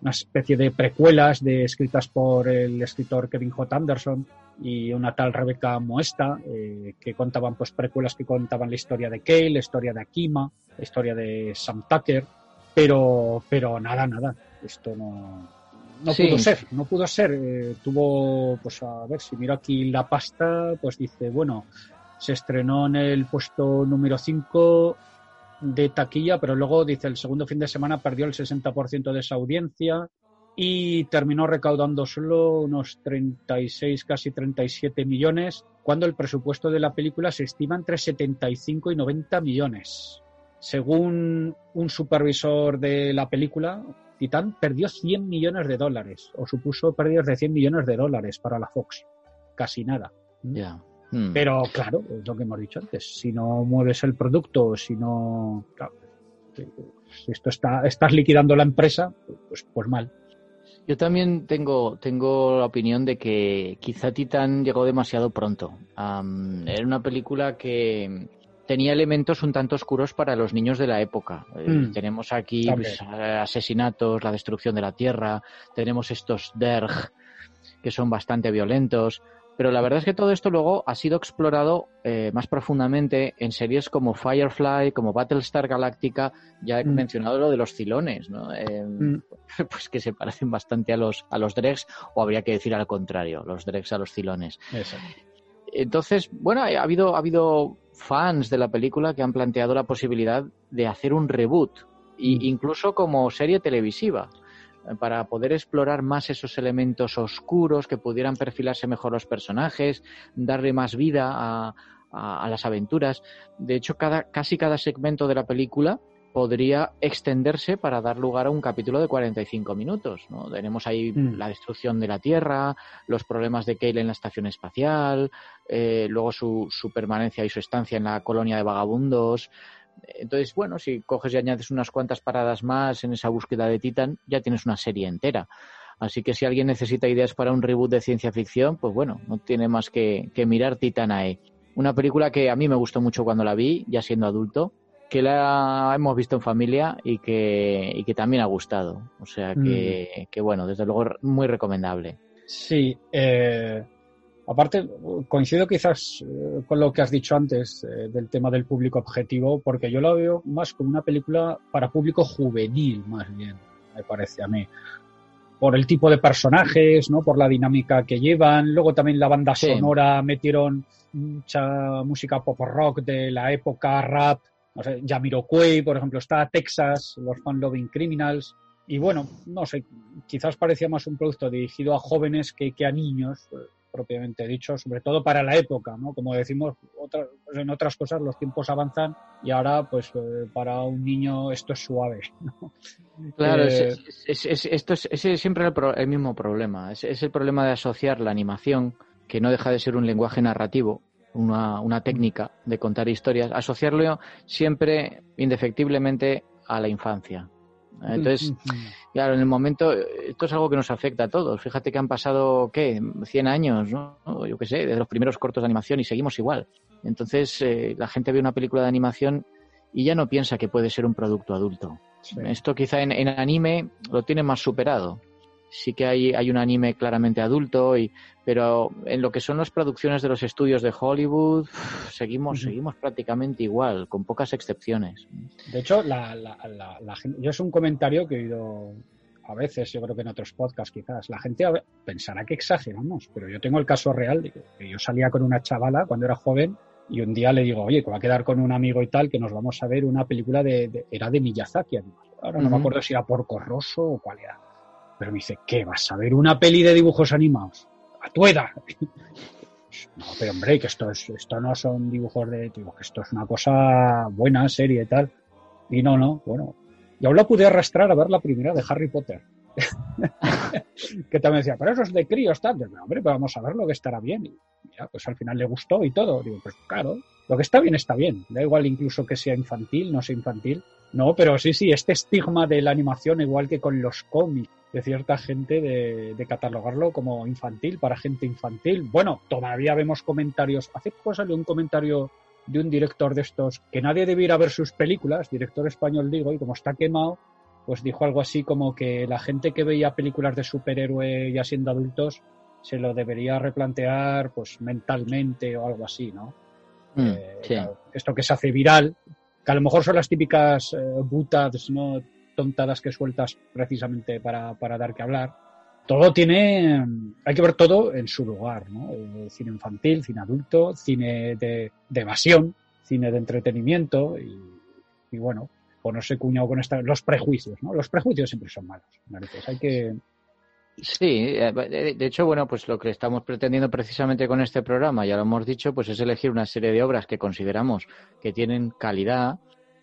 una especie de precuelas de, escritas por el escritor Kevin J. Anderson y una tal Rebecca Moesta, eh, que contaban pues precuelas que contaban la historia de Kale, la historia de Akima, la historia de Sam Tucker, pero, pero nada, nada, esto no, no Sí. pudo ser, no pudo ser. Eh, tuvo, pues a ver, si miro aquí la pasta, pues dice, bueno, se estrenó en el puesto número 5 de taquilla, pero luego dice el segundo fin de semana perdió el 60% de esa audiencia y terminó recaudando solo unos 36, casi 37 millones, cuando el presupuesto de la película se estima entre 75 y 90 millones. Según un supervisor de la película, Titán perdió 100 millones de dólares, o supuso pérdidas de 100 millones de dólares para la Fox. Casi nada. Ya. Mm. Pero claro, es lo que hemos dicho antes, si no mueves el producto, si no... claro, si esto está, estás liquidando la empresa, pues, pues mal. Yo también tengo, tengo la opinión de que quizá Titan llegó demasiado pronto. Era una película que tenía elementos un tanto oscuros para los niños de la época. Eh, Mm. tenemos aquí pues, asesinatos, la destrucción de la tierra, tenemos estos Derg que son bastante violentos. Pero la verdad es que todo esto luego ha sido explorado eh, más profundamente en series como Firefly, como Battlestar Galactica. Ya he Mm. mencionado lo de los cilones, ¿no? Eh, Mm. pues que se parecen bastante a los, a los Dregs, o habría que decir al contrario, los Dregs a los Cilones. Entonces, bueno, ha habido, ha habido fans de la película que han planteado la posibilidad de hacer un reboot, e incluso como serie televisiva, eh, para poder explorar más esos elementos oscuros, que pudieran perfilarse mejor los personajes, darle más vida a, a- a las aventuras. De hecho, cada, casi cada segmento de la película podría extenderse para dar lugar a un capítulo de 45 minutos. ¿no? Tenemos ahí Mm. la destrucción de la Tierra, los problemas de Cale en la estación espacial, eh, luego su, su permanencia y su estancia en la colonia de vagabundos. Entonces, bueno, si coges y añades unas cuantas paradas más en esa búsqueda de Titan, ya tienes una serie entera. Así que si alguien necesita ideas para un reboot de ciencia ficción, pues bueno, no tiene más que, que mirar Titanae. Una película que a mí me gustó mucho cuando la vi, ya siendo adulto, que la hemos visto en familia y que, y que también ha gustado. O sea que, que bueno, desde luego muy recomendable. Sí, eh, aparte coincido quizás eh, con lo que has dicho antes eh, del tema del público objetivo, porque yo la veo más como una película para público juvenil, más bien, me parece a mí. Por el tipo de personajes, ¿no? Por la dinámica que llevan. Luego también la banda Sí. sonora metieron mucha música pop rock de la época, rap. No sé, Jamiroquai, por ejemplo, está Texas, los Fun Loving Criminals. y bueno, no sé, quizás parecía más un producto dirigido a jóvenes que, que a niños, eh, propiamente dicho, sobre todo para la época, ¿no? Como decimos, otra, pues en otras cosas los tiempos avanzan y ahora, pues eh, para un niño esto es suave. ¿no? Claro, Eh, es, es- es- esto es, siempre el, pro- el mismo problema. Es, es el problema de asociar la animación, que no deja de ser un lenguaje narrativo, una, una técnica de contar historias, asociarlo siempre indefectiblemente a la infancia. Entonces, claro, en el momento, esto es algo que nos afecta a todos. Fíjate que han pasado, ¿qué? 100 años, ¿no? Yo qué sé, desde los primeros cortos de animación y seguimos igual. Entonces, eh, la gente ve una película de animación y ya no piensa que puede ser un producto adulto. sí. Esto quizá en, en anime lo tiene más superado. Sí que hay, hay un anime claramente adulto, y, pero en lo que son las producciones de los estudios de Hollywood, seguimos, seguimos prácticamente igual, con pocas excepciones. De hecho, la, la, la, la yo es un comentario que he oído a veces, yo creo que en otros podcasts quizás. La gente pensará que exageramos, pero yo tengo el caso real de que yo salía con una chavala cuando era joven y un día le digo, oye, que va a quedar con un amigo y tal, que nos vamos a ver una película de, de- era de Miyazaki, además. Ahora no me acuerdo si era Porco Rosso o cuál era. Pero me dice, ¿qué? ¿Vas a ver una peli de dibujos animados? A tu edad. No, pero hombre, que esto, es, esto no son dibujos de... Digo, que esto es una cosa buena, serie y tal. Y no, no, bueno. Y aún la pude arrastrar a ver la primera de Harry Potter. que también decía, pero eso es de críos, tal. Digo, hombre, pues vamos a ver lo que estará bien. Y pues al final le gustó y todo. Digo, pues claro, lo que está bien está bien. Da igual incluso que sea infantil, no sea infantil. No, pero sí, sí, este estigma de la animación, igual que con los cómics de cierta gente, de, de catalogarlo como infantil para gente infantil. Bueno, todavía vemos comentarios. Hace poco salió un comentario de un director de estos que nadie debiera ver sus películas, director español digo, y como está quemado, pues dijo algo así como que la gente que veía películas de superhéroe ya siendo adultos se lo debería replantear pues mentalmente o algo así, ¿no? Mm, Eh, sí. claro, esto que se hace viral, que a lo mejor son las típicas eh, butadas, ¿no? tontadas que sueltas precisamente para, para dar que hablar. Todo tiene, hay que ver todo en su lugar, ¿no? Eh, cine infantil, cine adulto, cine de, de evasión, cine de entretenimiento y, y bueno, ponerse cuñado con esta, los prejuicios, ¿no? Los prejuicios siempre son malos, narices. Hay que, Sí, eh, de hecho, bueno, pues lo que estamos pretendiendo precisamente con este programa, ya lo hemos dicho, pues es elegir una serie de obras que consideramos que tienen calidad,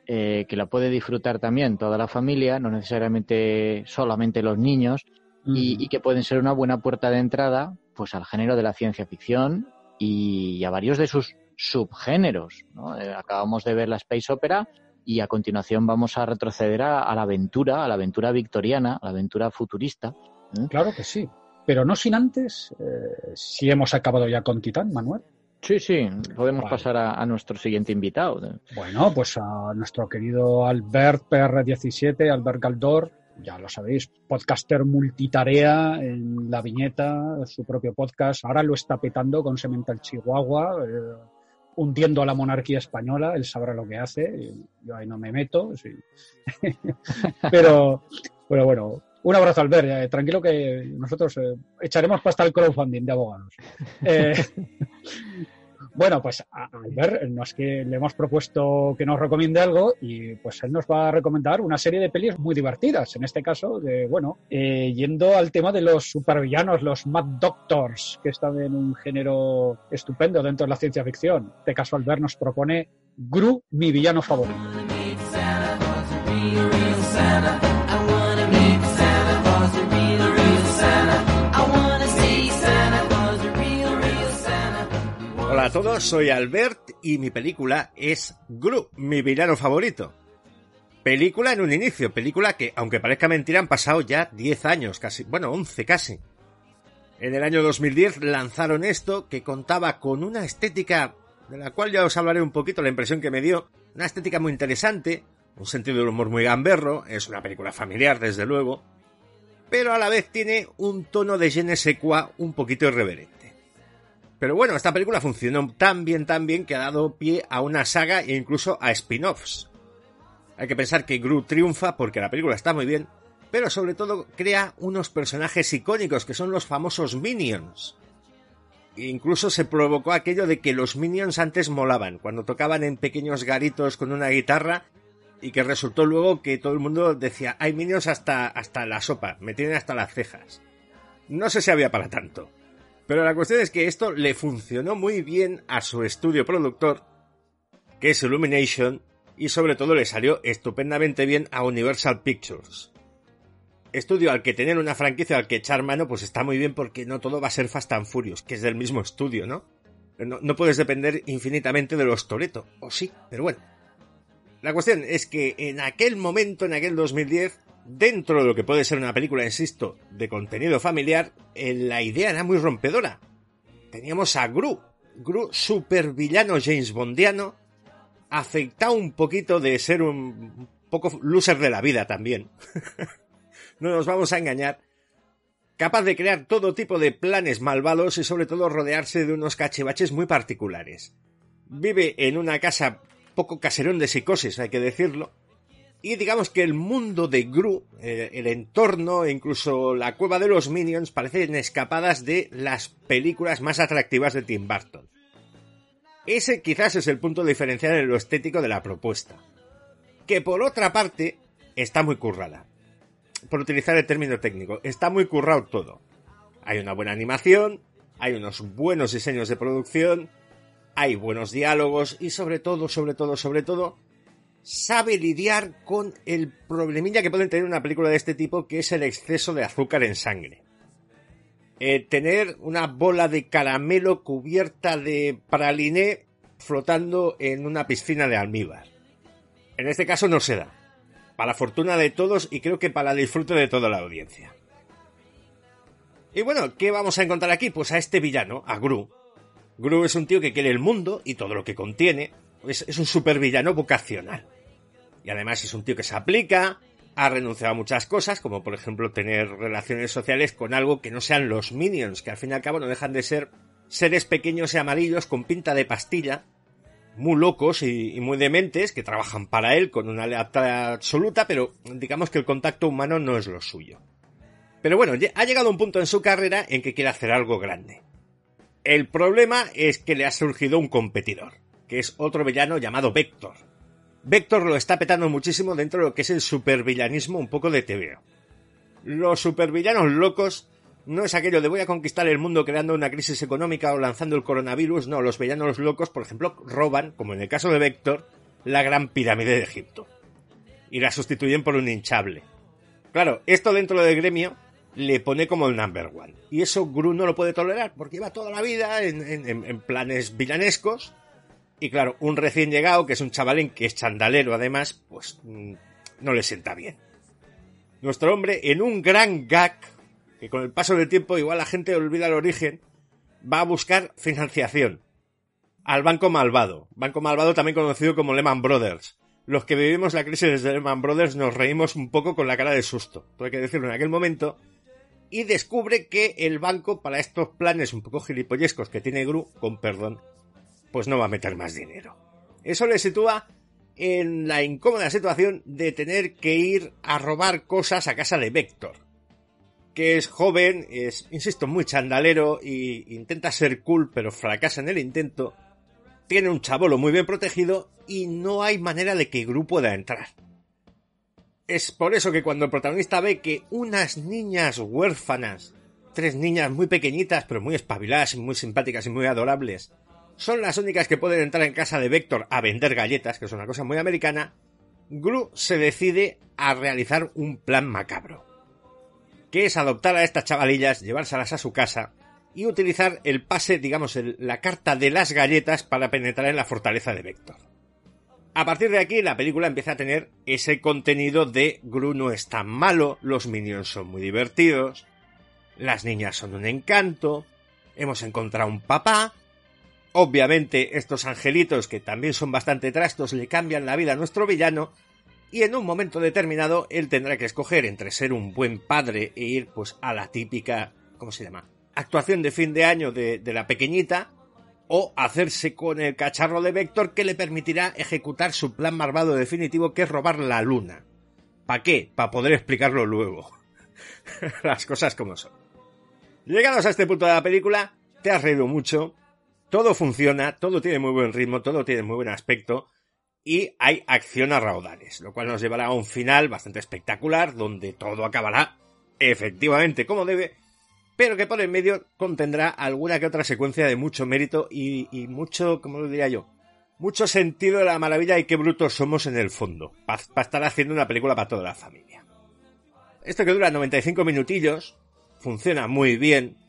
eh, que la puede disfrutar también toda la familia, no necesariamente solamente los niños, y, y que pueden ser una buena puerta de entrada, pues al género de la ciencia ficción y a varios de sus subgéneros. ¿no? Eh, acabamos de ver la space opera y a continuación vamos a retroceder a, a la aventura, a la aventura victoriana, a la aventura futurista. ¿eh? Claro que sí. Pero no sin antes, eh, si hemos acabado ya con Titán, Manuel. Sí, sí, podemos Vale. pasar a, a nuestro siguiente invitado. Bueno, pues a nuestro querido Albert PR17, Albert Galdor, ya lo sabéis, podcaster multitarea en la viñeta, su propio podcast. Ahora lo está petando con Semental Chihuahua, eh, hundiendo a la monarquía española. Él sabrá lo que hace. Yo ahí no me meto. sí. pero, pero bueno, un abrazo, Albert. eh, tranquilo que nosotros eh, echaremos pasta al crowdfunding de abogados. Eh, bueno, pues Albert no es que le hemos propuesto que nos recomiende algo y pues él nos va a recomendar una serie de pelis muy divertidas. En este caso, bueno, eh, yendo al tema de los supervillanos, los Mad Doctors, que están en un género estupendo dentro de la ciencia ficción. En este caso, Albert nos propone Gru, mi villano favorito. Hola a todos, soy Albert y mi película es Gru, mi villano favorito. Película en un inicio, película que, aunque parezca mentira, han pasado ya 10 años, casi, bueno, 11 casi. En el año 2010 lanzaron esto que contaba con una estética de la cual ya os hablaré un poquito la impresión que me dio, una estética muy interesante, un sentido del humor muy gamberro, es una película familiar desde luego, pero a la vez tiene un tono de je un poquito irreverente. Pero bueno, esta película funcionó tan bien, tan bien que ha dado pie a una saga e incluso a spin-offs. Hay que pensar que Gru triunfa porque la película está muy bien, pero sobre todo crea unos personajes icónicos que son los famosos Minions. Incluso se provocó aquello de que los Minions antes molaban, cuando tocaban en pequeños garitos con una guitarra, y que resultó luego que todo el mundo decía, hay Minions hasta, hasta la sopa, me tienen hasta las cejas. No sé si había para tanto. Pero la cuestión es que esto le funcionó muy bien a su estudio productor, que es Illumination, y sobre todo le salió estupendamente bien a Universal Pictures. Estudio al que tener una franquicia al que echar mano, pues está muy bien porque no todo va a ser Fast and Furious, que es del mismo estudio, ¿no? No, puedes depender infinitamente de los Toreto, o sí, pero bueno. La cuestión es que en aquel momento, en aquel 2010, dentro de lo que puede ser una película, insisto, de contenido familiar, eh, la idea era muy rompedora. Teníamos a Gru, Gru supervillano James Bondiano, afectado un poquito de ser un poco loser de la vida también. no nos vamos a engañar. Capaz de crear todo tipo de planes malvados y sobre todo rodearse de unos cachivaches muy particulares. Vive en una casa poco caserón de psicosis, hay que decirlo, y digamos que el mundo de Gru, eh, el entorno e incluso la cueva de los Minions parecen escapadas de las películas más atractivas de Tim Burton. Ese quizás es el punto diferencial en lo estético de la propuesta. Que por otra parte está muy currada. Por utilizar el término técnico, está muy currado todo. Hay una buena animación, hay unos buenos diseños de producción, hay buenos diálogos y sobre todo, sobre todo, sobre todo, sabe lidiar con el problemilla que pueden tener una película de este tipo, que es el exceso de azúcar en sangre. Eh, tener una bola de caramelo cubierta de praliné flotando en una piscina de almíbar. En este caso no se da. Para la fortuna de todos y creo que para el disfrute de toda la audiencia. Y bueno, ¿qué vamos a encontrar aquí? Pues a este villano, a Gru. Gru es un tío que quiere el mundo y todo lo que contiene. Es, es un supervillano vocacional. Y además es un tío que se aplica, ha renunciado a muchas cosas, como por ejemplo tener relaciones sociales con algo que no sean los minions, que al fin y al cabo no dejan de ser seres pequeños y amarillos con pinta de pastilla, muy locos y, muy dementes, que trabajan para él con una lealtad absoluta, pero digamos que el contacto humano no es lo suyo. Pero bueno, ha llegado un punto en su carrera en que quiere hacer algo grande. El problema es que le ha surgido un competidor, que es otro villano llamado Vector, Vector lo está petando muchísimo dentro de lo que es el supervillanismo un poco de TV. Los supervillanos locos no es aquello de voy a conquistar el mundo creando una crisis económica o lanzando el coronavirus, no, los villanos locos, por ejemplo, roban, como en el caso de Vector, la gran pirámide de Egipto. Y la sustituyen por un hinchable. Claro, esto dentro del gremio le pone como el number one. Y eso Gru no lo puede tolerar, porque lleva toda la vida en, en planes villanescos y claro, un recién llegado, que es un chavalín que es chandalero además, pues mm, no le sienta bien. Nuestro hombre, en un gran gag, que con el paso del tiempo igual la gente olvida el origen, va a buscar financiación al Banco Malvado. Banco Malvado también conocido como Lehman Brothers. Los que vivimos la crisis de Lehman Brothers nos reímos un poco con la cara de susto, hay que decirlo en aquel momento, y descubre que el banco para estos planes un poco gilipollescos que tiene Gru, con perdón, pues no va a meter más dinero. Eso le sitúa en la incómoda situación de tener que ir a robar cosas a casa de Vector, que es joven, es, insisto, muy chandalero y intenta ser cool, pero fracasa en el intento. Tiene un chabolo muy bien protegido y no hay manera de que Gru pueda entrar. Es por eso que cuando el protagonista ve que unas niñas huérfanas, tres niñas muy pequeñitas pero muy espabiladas y muy simpáticas y muy adorables, son las únicas que pueden entrar en casa de Vector a vender galletas, que es una cosa muy americana, Gru se decide a realizar un plan macabro, que es adoptar a estas chavalillas, llevárselas a su casa y utilizar el pase, digamos, la carta de las galletas para penetrar en la fortaleza de Vector. A partir de aquí, la película empieza a tener ese contenido de Gru no es tan malo, los minions son muy divertidos, las niñas son un encanto, hemos encontrado un papá, Obviamente, estos angelitos, que también son bastante trastos, le cambian la vida a nuestro villano, y en un momento determinado él tendrá que escoger entre ser un buen padre e ir pues a la típica, ¿cómo se llama? Actuación de fin de año de, la pequeñita, o hacerse con el cacharro de Vector que le permitirá ejecutar su plan malvado definitivo que es robar la luna. ¿Para qué? Para poder explicarlo luego. Las cosas como son. Llegados a este punto de la película, te has reído mucho, todo funciona, todo tiene muy buen ritmo, todo tiene muy buen aspecto. y hay acción a raudales, lo cual nos llevará a un final bastante espectacular donde todo acabará efectivamente como debe, pero que por el medio contendrá alguna que otra secuencia de mucho mérito y, mucho, como lo diría yo, mucho sentido de la maravilla y qué brutos somos en el fondo, para estar haciendo una película para toda la familia. Esto que dura 95 minutillos, funciona muy bien,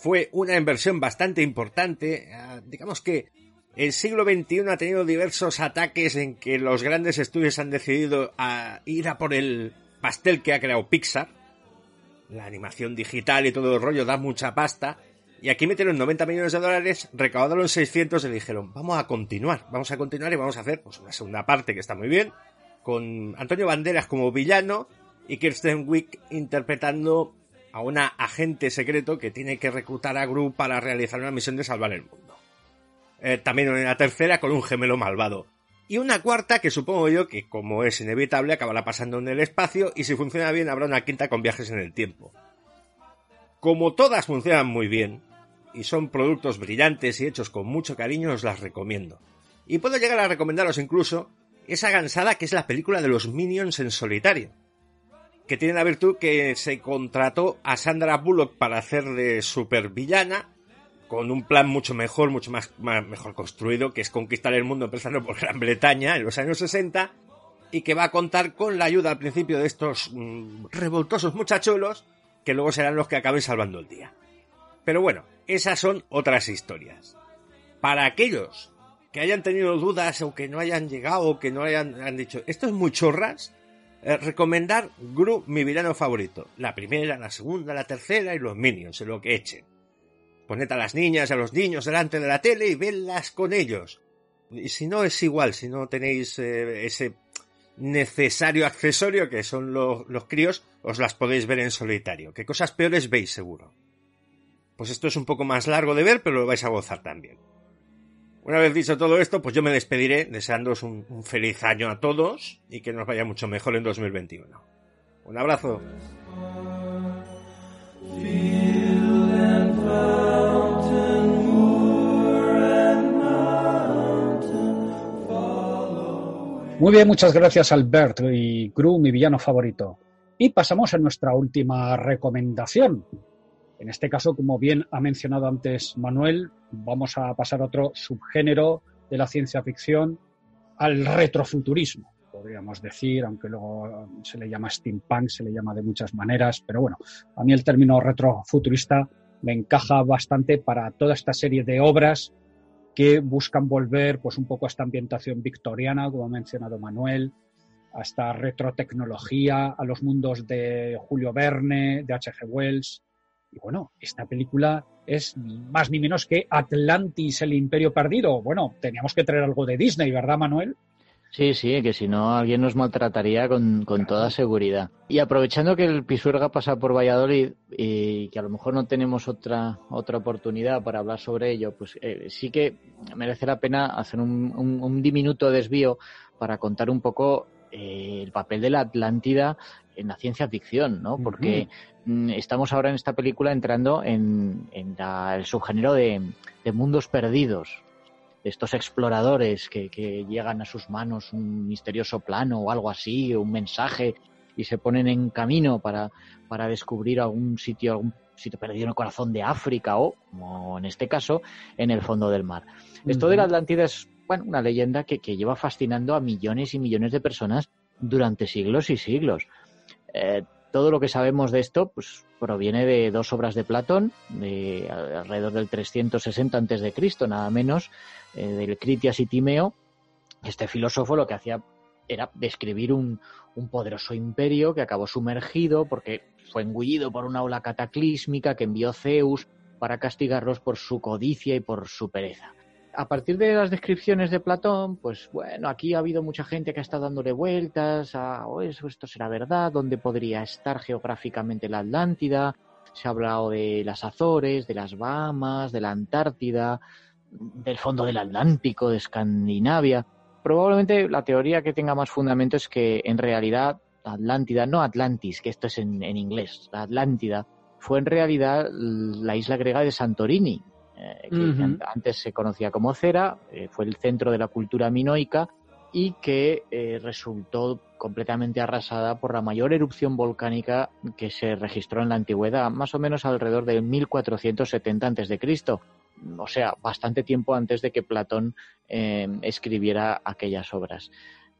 fue una inversión bastante importante, ah, digamos que el siglo XXI ha tenido diversos ataques en que los grandes estudios han decidido a ir a por el pastel que ha creado Pixar, la animación digital y todo el rollo da mucha pasta, y aquí metieron 90 millones de dólares, recaudaron 600 y dijeron, vamos a continuar, vamos a continuar y vamos a hacer pues, una segunda parte que está muy bien, con Antonio Banderas como villano y Kirsten Wick interpretando a una agente secreto que tiene que reclutar a Gru para realizar una misión de salvar el mundo. Eh, también una tercera con un gemelo malvado. Y una cuarta que supongo yo que, como es inevitable, acabará pasando en el espacio y si funciona bien habrá una quinta con viajes en el tiempo. Como todas funcionan muy bien, y son productos brillantes y hechos con mucho cariño, os las recomiendo. Y puedo llegar a recomendaros incluso esa gansada que es la película de los Minions en solitario, que tiene la virtud que se contrató a Sandra Bullock para hacer de supervillana, con un plan mucho mejor, mucho más, mejor construido, que es conquistar el mundo empezando por Gran Bretaña en los años 60, y que va a contar con la ayuda al principio de estos mm, revoltosos muchachuelos, que luego serán los que acaben salvando el día. Pero bueno, esas son otras historias. Para aquellos que hayan tenido dudas o que no hayan llegado o que no hayan han dicho, esto es muy chorras, eh, recomendar Gru, mi villano favorito. La primera, la segunda, la tercera y los Minions, en lo que echen. Poned a las niñas y a los niños delante de la tele y venlas con ellos. Y si no, es igual, si no tenéis eh, ese necesario accesorio que son los críos, os las podéis ver en solitario. Que cosas peores veis seguro pues esto es un poco más largo de ver, pero lo vais a gozar también. Una vez dicho todo esto, pues yo me despediré deseándoos un, feliz año a todos y que nos vaya mucho mejor en 2021. Un abrazo. Muy bien, muchas gracias Albert y Gru, mi villano favorito. Y pasamos a nuestra última recomendación, en este caso, como bien ha mencionado antes Manuel, vamos a pasar a otro subgénero de la ciencia ficción, al retrofuturismo, podríamos decir, aunque luego se le llama steampunk, se le llama de muchas maneras, pero bueno, a mí el término retrofuturista me encaja bastante para toda esta serie de obras que buscan volver pues un poco a esta ambientación victoriana, como ha mencionado Manuel, a esta retrotecnología, a los mundos de Julio Verne, de H.G. Wells, y bueno, esta película es más ni menos que Atlantis, el imperio perdido. Bueno, teníamos que traer algo de Disney, ¿verdad, Manuel? Sí, sí, que si no alguien nos maltrataría con, con toda seguridad. Y aprovechando que el Pisuerga pasa por Valladolid y que a lo mejor no tenemos otra, otra oportunidad para hablar sobre ello, pues eh, sí que merece la pena hacer un, un, diminuto desvío para contar un poco eh, el papel de la Atlántida en la ciencia ficción, ¿no? Porque mm, estamos ahora en esta película entrando en, el subgénero de, mundos perdidos, de estos exploradores que, llegan a sus manos un misterioso plano o algo así, un mensaje, y se ponen en camino para, para descubrir algún sitio, algún sitio perdido en el corazón de África o, como en este caso, en el fondo del mar. Esto de la Atlántida es bueno, una leyenda que, que lleva fascinando a millones y millones de personas durante siglos y siglos. Eh, todo lo que sabemos de esto pues, proviene de dos obras de Platón, de alrededor del 360 a.C., nada menos, eh, del Critias y Timeo. Este filósofo lo que hacía era describir un poderoso imperio que acabó sumergido porque fue engullido por una ola cataclísmica que envió Zeus para castigarlos por su codicia y por su pereza a partir de las descripciones de Platón, pues bueno, aquí ha habido mucha gente que ha estado dándole vueltas a oh, eso, esto será verdad, dónde podría estar geográficamente la Atlántida. Se ha hablado de las Azores, de las Bahamas, de la Antártida, del fondo del Atlántico, de Escandinavia. Probablemente la teoría que tenga más fundamento es que en realidad Atlántida, no Atlantis, que esto es en, en inglés, Atlántida, fue en realidad la isla griega de Santorini, eh, que antes se conocía como Cera, eh, fue el centro de la cultura minoica y que eh, resultó completamente arrasada por la mayor erupción volcánica que se registró en la antigüedad, más o menos alrededor de 1470 a.C. O sea, bastante tiempo antes de que Platón escribiera aquellas obras.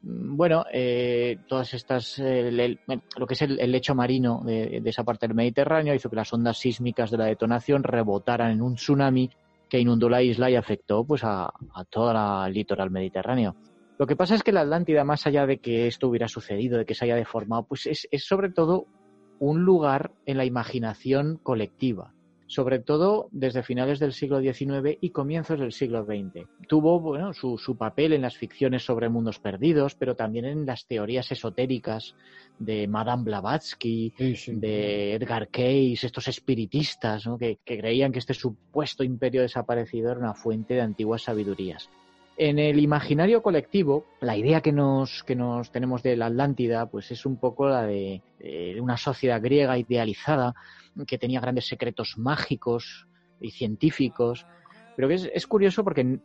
Bueno, eh, todas estas, lo que es el, lecho marino de, esa parte del Mediterráneo hizo que las ondas sísmicas de la detonación rebotaran en un tsunami que inundó la isla y afectó pues a, a todo el litoral mediterráneo. Lo que pasa es que la Atlántida, más allá de que esto hubiera sucedido, de que se haya deformado, pues es, sobre todo un lugar en la imaginación colectiva sobre todo desde finales del siglo XIX y comienzos del siglo XX. Tuvo bueno, su, papel en las ficciones sobre mundos perdidos, pero también en las teorías esotéricas de Madame Blavatsky, de Edgar Cayce, estos espiritistas que, que, creían que este supuesto imperio desaparecido era una fuente de antiguas sabidurías. En el imaginario colectivo, la idea que nos, que nos tenemos de la Atlántida, pues es un poco la de, una sociedad griega idealizada que tenía grandes secretos mágicos y científicos. Pero es, es curioso porque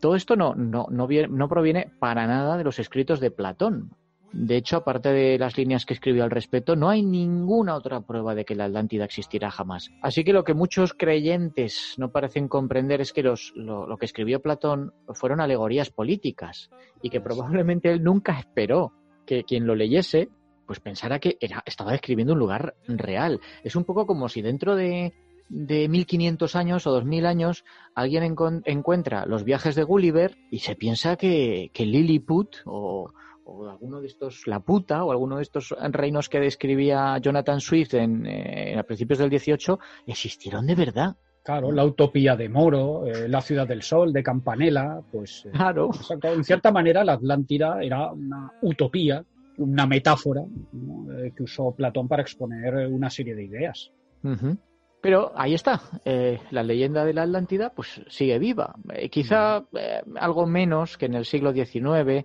todo esto no, no, no, no proviene para nada de los escritos de Platón. De hecho, aparte de las líneas que escribió al respecto, no hay ninguna otra prueba de que la Atlántida existirá jamás. Así que lo que muchos creyentes no parecen comprender es que los, lo, que escribió Platón fueron alegorías políticas y que probablemente él nunca esperó que quien lo leyese pues pensara que era, estaba describiendo un lugar real. Es un poco como si dentro de, de 1500 años o 2000 años alguien encuentra los viajes de Gulliver y se piensa que, que Lilliput o o alguno de estos, la puta, o alguno de estos reinos que describía Jonathan Swift en, eh, a principios del 18, existieron de verdad. Claro, la utopía de Moro, eh, la ciudad del sol, de Campanella, pues. Eh, claro. en cierta manera, la Atlántida era una utopía, una metáfora que usó Platón para exponer una serie de ideas. Pero ahí está, la leyenda de la Atlántida pues sigue viva. quizá algo menos que en el siglo XIX,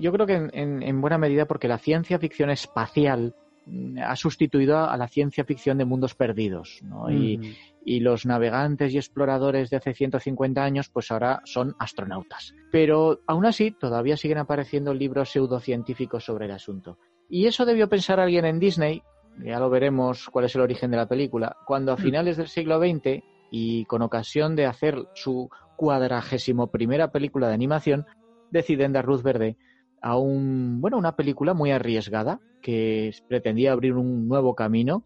yo creo que en, buena medida porque la ciencia ficción espacial mm, ha sustituido a la ciencia ficción de mundos perdidos, ¿no? y, los navegantes y exploradores de hace 150 años, pues ahora son astronautas. Pero aún así, todavía siguen apareciendo libros pseudocientíficos sobre el asunto. Y eso debió pensar alguien en Disney, ya lo veremos cuál es el origen de la película, cuando a mm. finales del siglo XX y con ocasión de hacer su cuadragésimo primera película de animación, deciden dar luz verde a un, bueno, una película muy arriesgada que pretendía abrir un nuevo camino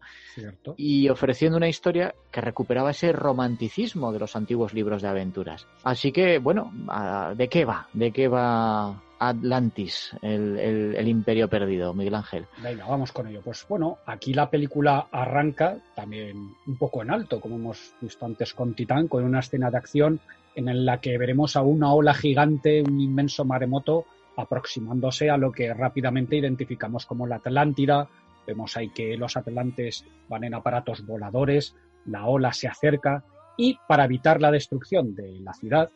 y ofreciendo una historia que recuperaba ese romanticismo de los antiguos libros de aventuras. Así que, bueno, ¿de qué va? ¿De qué va Atlantis, el, el, imperio perdido, Miguel Ángel? Venga, vamos con ello. Pues bueno, aquí la película arranca también un poco en alto, como hemos visto antes con Titán, con una escena de acción en la que veremos a una ola gigante, un inmenso maremoto, aproximándose a lo que rápidamente identificamos como la Atlántida. Vemos ahí que los atlantes van en aparatos voladores, la ola se acerca y para evitar la destrucción de la ciudad,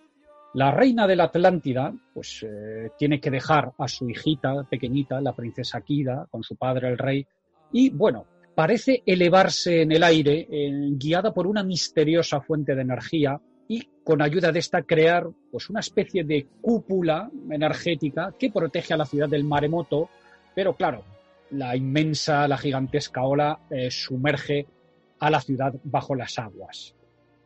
la reina de la Atlántida pues eh, tiene que dejar a su hijita pequeñita, la princesa Kida, con su padre el rey, y bueno, parece elevarse en el aire, eh, guiada por una misteriosa fuente de energía con ayuda de esta crear pues una especie de cúpula energética que protege a la ciudad del maremoto, pero claro, la inmensa, la gigantesca ola eh, sumerge a la ciudad bajo las aguas.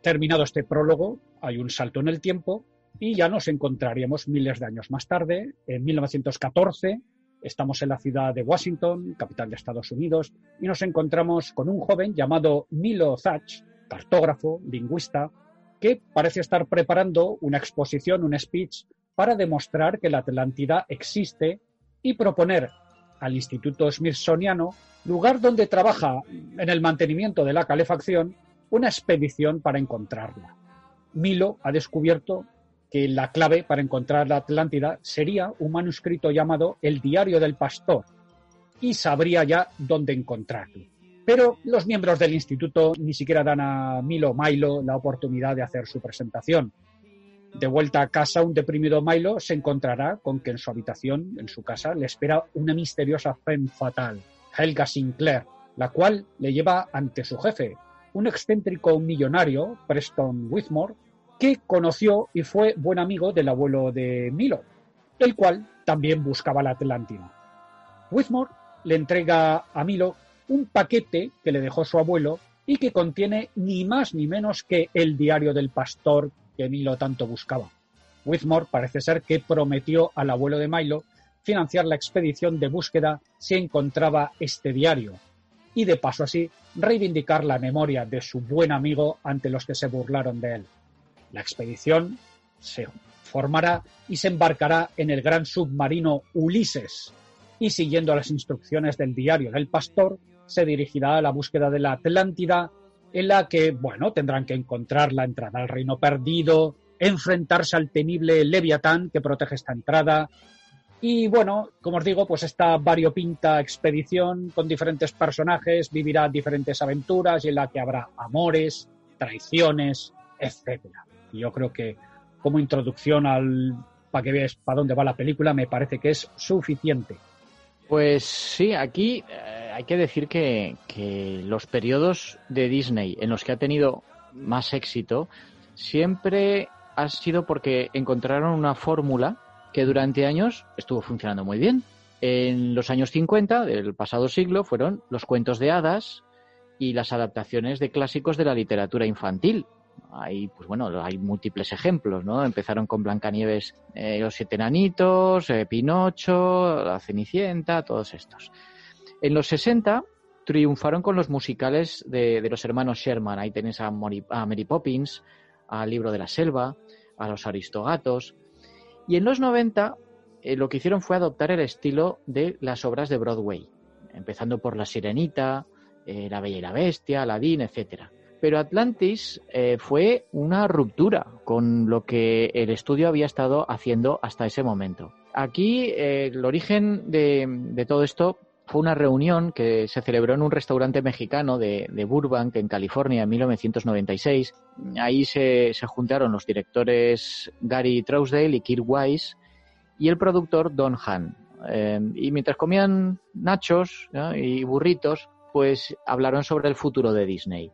Terminado este prólogo, hay un salto en el tiempo y ya nos encontraríamos miles de años más tarde, en 1914, estamos en la ciudad de Washington, capital de Estados Unidos, y nos encontramos con un joven llamado Milo Zach, cartógrafo, lingüista, que parece estar preparando una exposición, un speech, para demostrar que la Atlántida existe y proponer al Instituto Smithsoniano, lugar donde trabaja en el mantenimiento de la calefacción, una expedición para encontrarla. Milo ha descubierto que la clave para encontrar la Atlántida sería un manuscrito llamado El Diario del Pastor, y sabría ya dónde encontrarlo. Pero los miembros del instituto ni siquiera dan a Milo Milo la oportunidad de hacer su presentación. De vuelta a casa, un deprimido Milo se encontrará con que en su habitación, en su casa, le espera una misteriosa femme fatal, Helga Sinclair, la cual le lleva ante su jefe, un excéntrico millonario, Preston Whitmore, que conoció y fue buen amigo del abuelo de Milo. el cual también buscaba la Atlántida. Whitmore le entrega a Milo un paquete que le dejó su abuelo y que contiene ni más ni menos que el diario del pastor que Milo tanto buscaba. Whitmore parece ser que prometió al abuelo de Milo financiar la expedición de búsqueda si encontraba este diario, y de paso así reivindicar la memoria de su buen amigo ante los que se burlaron de él. La expedición se formará y se embarcará en el gran submarino Ulises, y siguiendo las instrucciones del diario del pastor, se dirigirá a la búsqueda de la Atlántida, en la que, bueno, tendrán que encontrar la entrada al reino perdido, enfrentarse al temible Leviatán que protege esta entrada, y bueno, como os digo, pues esta variopinta expedición con diferentes personajes vivirá diferentes aventuras y en la que habrá amores, traiciones. Y yo creo que como introducción al para que veáis para dónde va la película me parece que es suficiente. Pues sí, aquí eh, hay que decir que, los periodos de Disney en los que ha tenido más éxito siempre ha sido porque encontraron una fórmula que durante años estuvo funcionando muy bien. En los años 50 del pasado siglo fueron los cuentos de hadas y las adaptaciones de clásicos de la literatura infantil. Hay, pues bueno, hay múltiples ejemplos, ¿no? Empezaron con Blancanieves, eh, los siete enanitos, eh, Pinocho, la Cenicienta, todos estos. En los 60 triunfaron con los musicales de, los hermanos Sherman. Ahí tenéis a, Mary Poppins, al Libro de la Selva, a los Aristogatos. Y en los 90 eh, lo que hicieron fue adoptar el estilo de las obras de Broadway, empezando por La Sirenita, eh, La Bella y la Bestia, Aladdin, etc. Pero Atlantis eh, fue una ruptura con lo que el estudio había estado haciendo hasta ese momento. Aquí el origen de todo esto fue una reunión que se celebró en un restaurante mexicano de, Burbank, en California, en 1996. Ahí se, se juntaron los directores Gary Trousdale y Kirk Wise y el productor Don Hahn. Eh, y mientras comían nachos y burritos, pues hablaron sobre el futuro de Disney.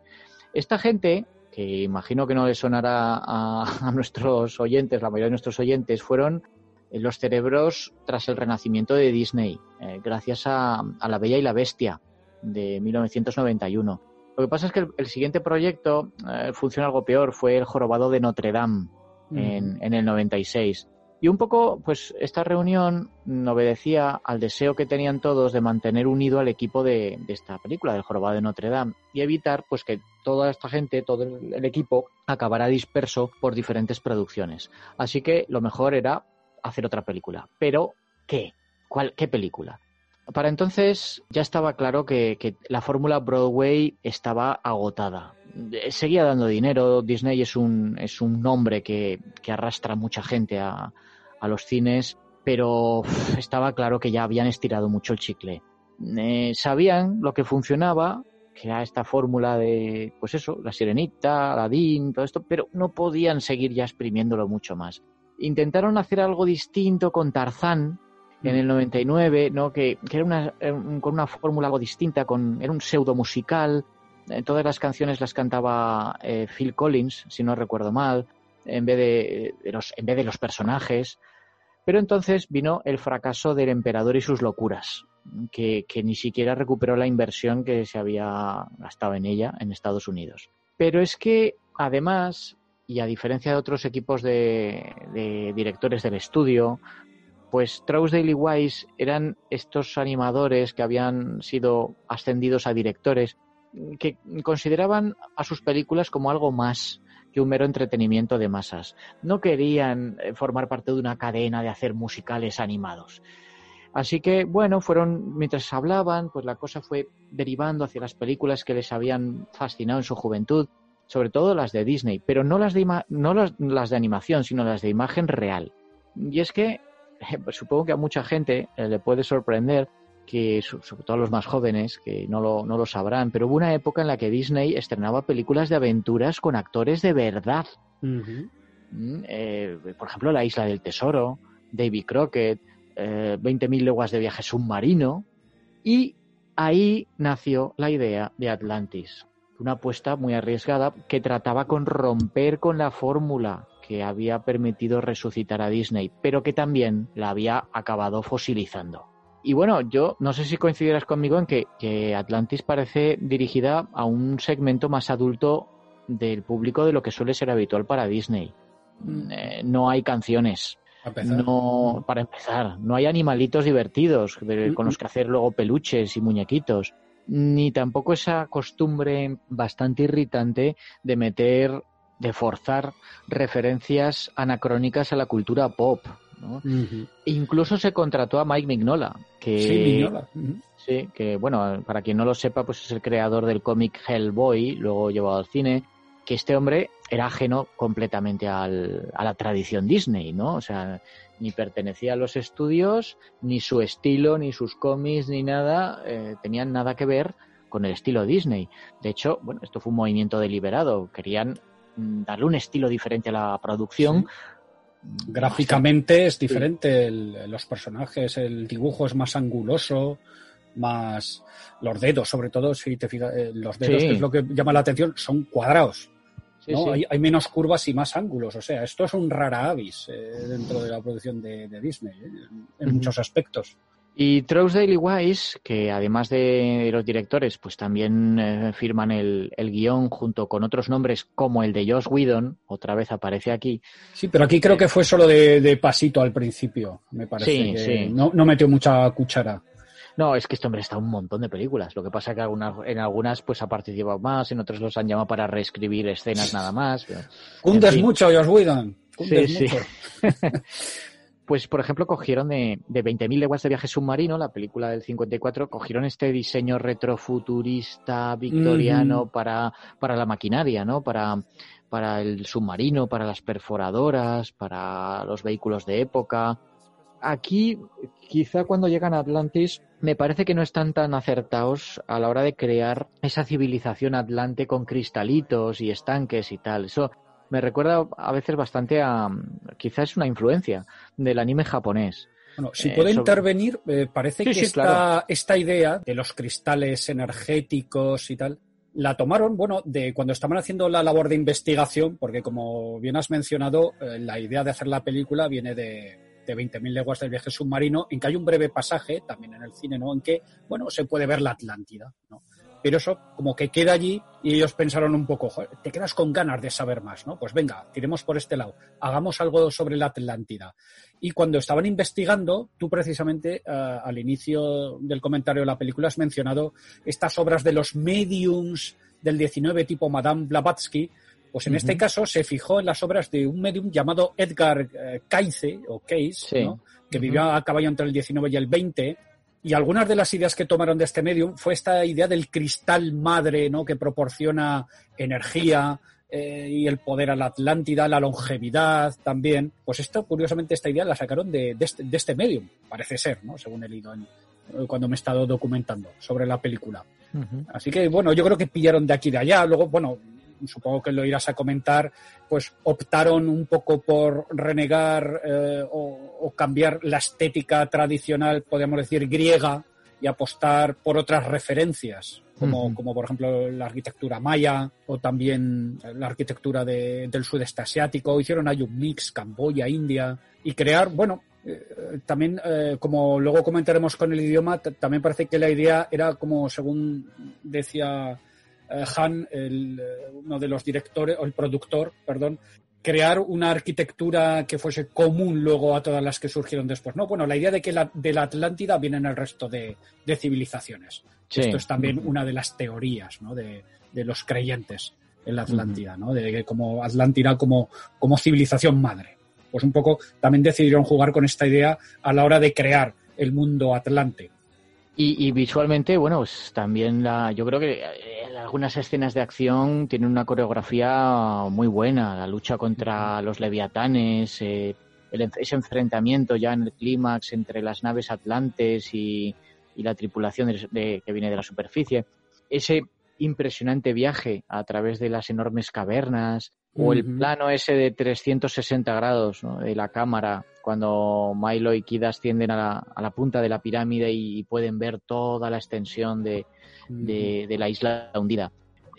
Esta gente, que imagino que no les sonará a, a nuestros oyentes, la mayoría de nuestros oyentes, fueron los cerebros tras el renacimiento de Disney, eh, gracias a, a, La Bella y la Bestia de 1991. Lo que pasa es que el, el siguiente proyecto eh, funciona algo peor, fue El Jorobado de Notre Dame mm. en, en, el 96. Y un poco, pues esta reunión obedecía al deseo que tenían todos de mantener unido al equipo de, de esta película, del Jorobado de Notre Dame, y evitar pues que toda esta gente, todo el, el equipo, acabara disperso por diferentes producciones. Así que lo mejor era hacer otra película. Pero, ¿qué? ¿Cuál, ¿Qué película? Para entonces ya estaba claro que, la fórmula Broadway estaba agotada. Seguía dando dinero, Disney es un, es un nombre que, que arrastra mucha gente a, a los cines, pero estaba claro que ya habían estirado mucho el chicle. Eh, sabían lo que funcionaba, que era esta fórmula de, pues eso, la sirenita, Aladdin, todo esto, pero no podían seguir ya exprimiéndolo mucho más intentaron hacer algo distinto con Tarzán en el 99, ¿no? que, que era una, con una fórmula algo distinta, con, era un pseudo musical. Todas las canciones las cantaba eh, Phil Collins, si no recuerdo mal, en vez de, de, los, en vez de los personajes. Pero entonces vino el fracaso del emperador y sus locuras, que, que ni siquiera recuperó la inversión que se había gastado en ella en Estados Unidos. Pero es que, además, y a diferencia de otros equipos de, directores del estudio, pues Trousdale y Wise eran estos animadores que habían sido ascendidos a directores que consideraban a sus películas como algo más que un mero entretenimiento de masas. No querían eh, formar parte de una cadena de hacer musicales animados. Así que, bueno, fueron, mientras hablaban, pues la cosa fue derivando hacia las películas que les habían fascinado en su juventud sobre todo las de Disney, pero no las de, no las, las de animación, sino las de imagen real. Y es que pues supongo que a mucha gente eh, le puede sorprender que, sobre todo a los más jóvenes, que no lo, no lo sabrán, pero hubo una época en la que Disney estrenaba películas de aventuras con actores de verdad. Uh -huh. eh, por ejemplo, La Isla del Tesoro, Davy Crockett, eh, 20.000 leguas de viaje submarino, y ahí nació la idea de Atlantis una apuesta muy arriesgada que trataba con romper con la fórmula que había permitido resucitar a Disney, pero que también la había acabado fosilizando. Y bueno, yo no sé si coincidirás conmigo en que, que Atlantis parece dirigida a un segmento más adulto del público de lo que suele ser habitual para Disney. Mm. Eh, no hay canciones, A empezar. no, para empezar, no hay animalitos divertidos de- Mm, con los que hacer luego peluches y muñequitos, ni tampoco esa costumbre bastante irritante de meter, de forzar referencias anacrónicas a la cultura pop. ¿no? Incluso se contrató a Mike Mignola, que. Sí, que bueno, para quien no lo sepa, pues es el creador del cómic Hellboy, luego llevado al cine, que este hombre era ajeno completamente al- a la tradición Disney, ¿no? O sea, ni pertenecía a los estudios, ni su estilo, ni sus cómics, ni nada, eh, tenían nada que ver con el estilo Disney. De hecho, bueno, esto fue un movimiento deliberado. Querían mm, darle un estilo diferente a la producción. Gráficamente es diferente, el- los personajes, el dibujo es más anguloso, más los dedos, sobre todo, si te fijas, eh, los dedos, Sí. que es lo que llama la atención, son cuadrados. Sí, ¿no? sí. Hay, hay menos curvas y más ángulos. O sea, esto es un rara avis eh, dentro de la producción de, de Disney, eh, en, muchos aspectos. Y Trousdale y Wise, que además de los directores, pues también eh, firman el, el guion junto con otros nombres como el de Josh Whedon, otra vez aparece aquí. Sí, pero aquí creo que fue solo de, de pasito al principio, me parece. Sí, que sí. No, no metió mucha cuchara. No, es que este hombre está en un montón de películas. Lo que pasa que algunas, en algunas pues ha participado más, en otras los han llamado para reescribir escenas nada más. Cundes fin. mucho, Josh Whedon. Cundes Sí, sí. mucho. Pues, por ejemplo, cogieron de, de 20.000 leguas de viaje submarino, la película del 54, cogieron este diseño retrofuturista victoriano para, para la maquinaria, ¿no? Para, para el submarino, para las perforadoras, para los vehículos de época. Aquí, quizá cuando llegan a Atlantis, me parece que no están tan acertados a la hora de crear esa civilización atlante con cristalitos y estanques y tal. Eso me recuerda a veces bastante a, quizá es una influencia del anime japonés. Bueno, si Eh, puedo sobre- intervenir, eh, parece Sí, que sí, esta, claro. esta idea de los cristales energéticos y tal, la tomaron, bueno, de cuando estaban haciendo la labor de investigación, porque como bien has mencionado, eh, la idea de hacer la película viene de, de 20.000 leguas del viaje submarino, en que hay un breve pasaje, también en el cine, ¿no? En que, bueno, se puede ver la Atlántida, ¿no? Pero eso como que queda allí y ellos pensaron un poco, "Joder, te quedas con ganas de saber más, ¿no? Pues venga, tiremos por este lado, hagamos algo sobre la Atlántida. Y cuando estaban investigando, tú precisamente eh, al inicio del comentario de la película has mencionado estas obras de los mediums del 19 tipo Madame Blavatsky. Pues en este caso se fijó en las obras de un medium llamado Edgar eh, Cayce, o Case, Sí. ¿no? que vivió a caballo entre el 19 y el 20. Y algunas de las ideas que tomaron de este medium fue esta idea del cristal madre, ¿no? que proporciona energía, eh, y el poder a la Atlántida, la longevidad también. Pues esto, curiosamente, esta idea la sacaron de, de este, de este medium, parece ser, ¿no? Según he leído eh, cuando me he estado documentando sobre la película. Así que, bueno, yo creo que pillaron de aquí y de allá. Luego, bueno, supongo que lo irás a comentar, pues optaron un poco por renegar eh, o, o cambiar la estética tradicional, podríamos decir, griega, y apostar por otras referencias, como, como por ejemplo la arquitectura maya o también la arquitectura de- del sudeste asiático. Hicieron ahí un mix, Camboya, India, y crear, bueno, eh, también, eh, como luego comentaremos con el idioma, también parece que la idea era como, según decía Han, el, eh, uno de los directores, o el productor, perdón, crear una arquitectura que fuese común luego a todas las que surgieron después. No, bueno, la idea de que la, de la Atlántida viene en el resto de, de civilizaciones. Sí. Esto es también una de las teorías ¿no? de, de los creyentes en la Atlántida, ¿no? de como Atlántida como, como civilización madre. Pues un poco también decidieron jugar con esta idea a la hora de crear el mundo atlante. Y, y visualmente, bueno, pues también la, yo creo que eh, algunas escenas de acción tienen una coreografía muy buena. La lucha contra los leviatanes, eh, el ese enfrentamiento ya en el clímax entre las naves atlantes y, y la tripulación de- de- que viene de la superficie. Ese impresionante viaje a través de las enormes cavernas o el plano ese de 360 grados ¿no? de la cámara cuando Milo y Kid ascienden a la, a la punta de la pirámide y pueden ver toda la extensión de, de, de la isla hundida.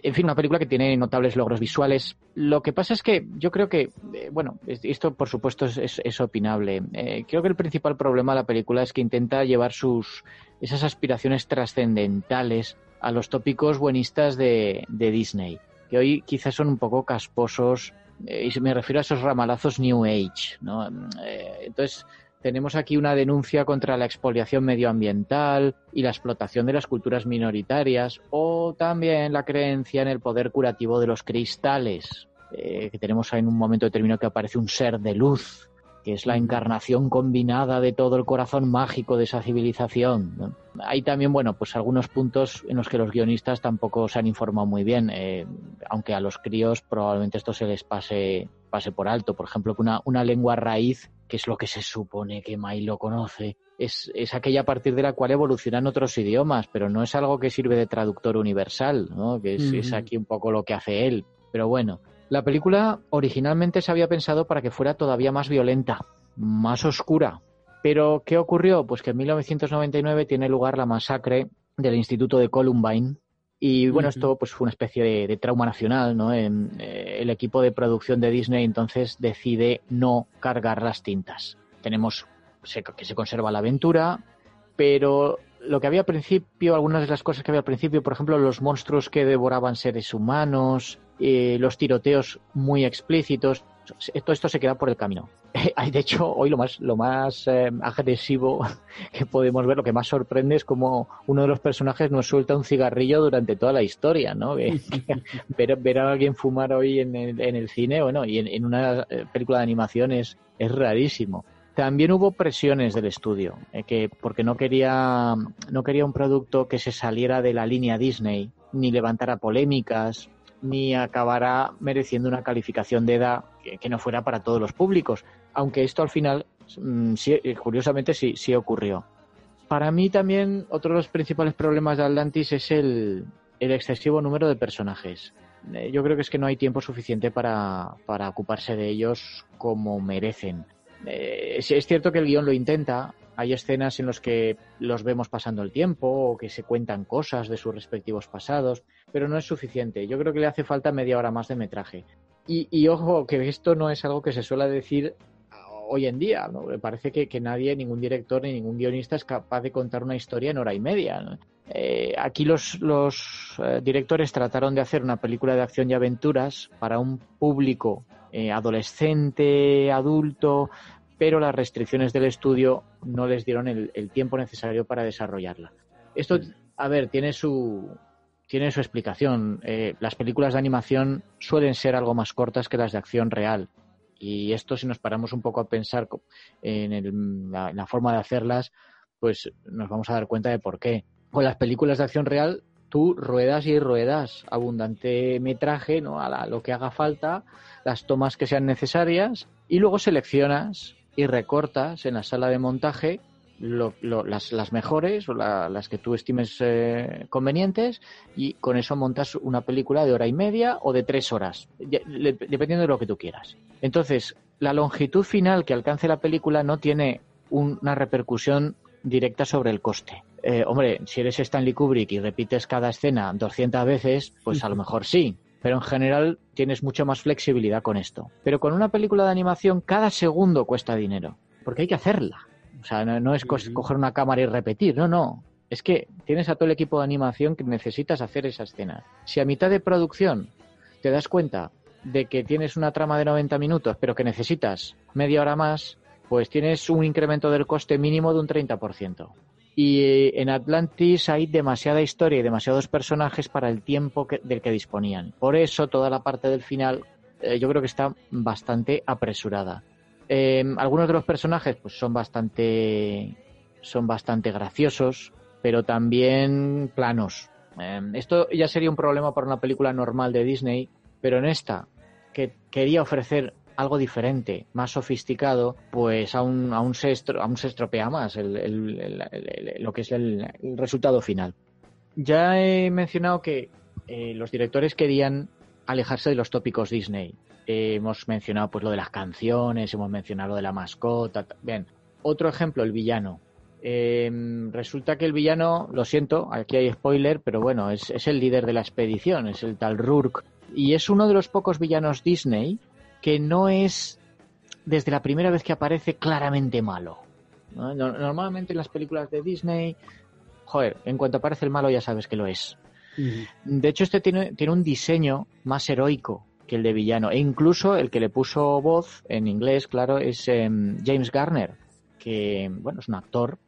En fin, una película que tiene notables logros visuales. Lo que pasa es que yo creo que, eh, bueno, esto por supuesto es, es, opinable. Eh, creo que el principal problema de la película es que intenta llevar sus esas aspiraciones trascendentales a los tópicos buenistas de, de Disney, que hoy quizás son un poco casposos, eh, y me refiero a esos ramalazos New Age, ¿no? entonces, tenemos aquí una denuncia contra la expoliación medioambiental y la explotación de las culturas minoritarias, o también la creencia en el poder curativo de los cristales, eh, que tenemos en un momento determinado que aparece un ser de luz, que es la encarnación combinada de todo el corazón mágico de esa civilización. Hay también, bueno, pues algunos puntos en los que los guionistas tampoco se han informado muy bien, eh, aunque a los críos probablemente esto se les pase, pase por alto. Por ejemplo, que una, una lengua raíz que es lo que se supone que Milo conoce, es, es, aquella a partir de la cual evolucionan otros idiomas, pero no es algo que sirve de traductor universal, ¿no? que es, es aquí un poco lo que hace él. Pero bueno, la película originalmente se había pensado para que fuera todavía más violenta, más oscura. Pero, ¿qué ocurrió? Pues que en 1999 tiene lugar la masacre del Instituto de Columbine, y bueno, esto pues fue una especie de, trauma nacional, ¿no? En, eh, el equipo de producción de Disney entonces decide no cargar las tintas. Tenemos que se conserva la aventura, pero lo que había al principio, algunas de las cosas que había al principio, por ejemplo, los monstruos que devoraban seres humanos, eh, los tiroteos muy explícitos, todo esto se queda por el camino. de hecho, hoy lo más, lo más eh, agresivo que podemos ver, lo que más sorprende es como uno de los personajes nos suelta un cigarrillo durante toda la historia, ¿no? ver, a alguien fumar hoy en el, en el cine, bueno, y en, una eh, película de animación es, rarísimo. También hubo presiones del estudio, eh, que porque no quería, no quería un producto que se saliera de la línea Disney, ni levantara polémicas, ni acabará mereciendo una calificación de edad que, no fuera para todos los públicos, aunque esto al final, mm, eh, curiosamente, sí, sí ocurrió. Para mí también otro de los principales problemas de Atlantis es el, excesivo número de personajes. Eh, yo creo que es que no hay tiempo suficiente para, ocuparse de ellos como merecen. Eh, es cierto que el guion lo intenta, hay escenas en las que los vemos pasando el tiempo o que se cuentan cosas de sus respectivos pasados, pero no es suficiente. Yo creo que le hace falta media hora más de metraje. Y, ojo, que esto no es algo que se suele decir hoy en día. ¿no? Me parece que, nadie, ningún director ni ningún guionista es capaz de contar una historia en hora y media. Eh, aquí los, eh, directores trataron de hacer una película de acción y aventuras para un público eh, adolescente, adulto, pero las restricciones del estudio no les dieron el, tiempo necesario para desarrollarla. Esto, a ver, tiene su, tiene su explicación. Eh, las películas de animación suelen ser algo más cortas que las de acción real. Y esto, si nos paramos un poco a pensar en, la, forma de hacerlas, pues nos vamos a dar cuenta de por qué. Con las películas de acción real, tú ruedas y ruedas abundante metraje, ¿no? A lo que haga falta, las tomas que sean necesarias, y luego seleccionas y recortas en la sala de montaje las, mejores o las que tú estimes eh, convenientes y con eso montas una película de hora y media o de tres horas, dependiendo de lo que tú quieras. Entonces, la longitud final que alcance la película no tiene una repercusión directa sobre el coste. Eh, hombre, si eres Stanley Kubrick y repites cada escena 200 veces, pues a lo mejor sí, pero en general tienes mucho más flexibilidad con esto. Pero con una película de animación cada segundo cuesta dinero, porque hay que hacerla. O sea, no, es coger una cámara y repetir, no, no. Es que tienes a todo el equipo de animación que necesitas hacer esa escena. Si a mitad de producción te das cuenta de que tienes una trama de 90 minutos, pero que necesitas media hora más, pues tienes un incremento del coste mínimo de un 30%. Y eh, en Atlantis hay demasiada historia y demasiados personajes para el tiempo del que disponían. Por eso toda la parte del final eh, yo creo que está bastante apresurada. Em, algunos de los personajes pues son bastante son bastante graciosos, pero también planos. Em, esto ya sería un problema para una película normal de Disney, pero en esta que quería ofrecer algo diferente, más sofisticado, pues aún, aún, se, aún se estropea más lo que es el, resultado final. Ya he mencionado que eh, los directores querían alejarse de los tópicos Disney. hemos mencionado pues lo de las canciones, hemos mencionado lo de la mascota. Bien, otro ejemplo, el villano. Eh, resulta que el villano, lo siento, aquí hay spoiler, pero bueno, es, es, el líder de la expedición, es el tal Rourke. Y es uno de los pocos villanos Disney que no es, desde la primera vez que aparece, claramente malo. ¿no? Normalmente en las películas de Disney, joder, en cuanto aparece el malo ya sabes que lo es. Uh -huh. De hecho, este tiene, tiene un diseño más heroico que el de villano. E incluso el que le puso voz en inglés, claro, es eh, James Garner, que bueno es un actor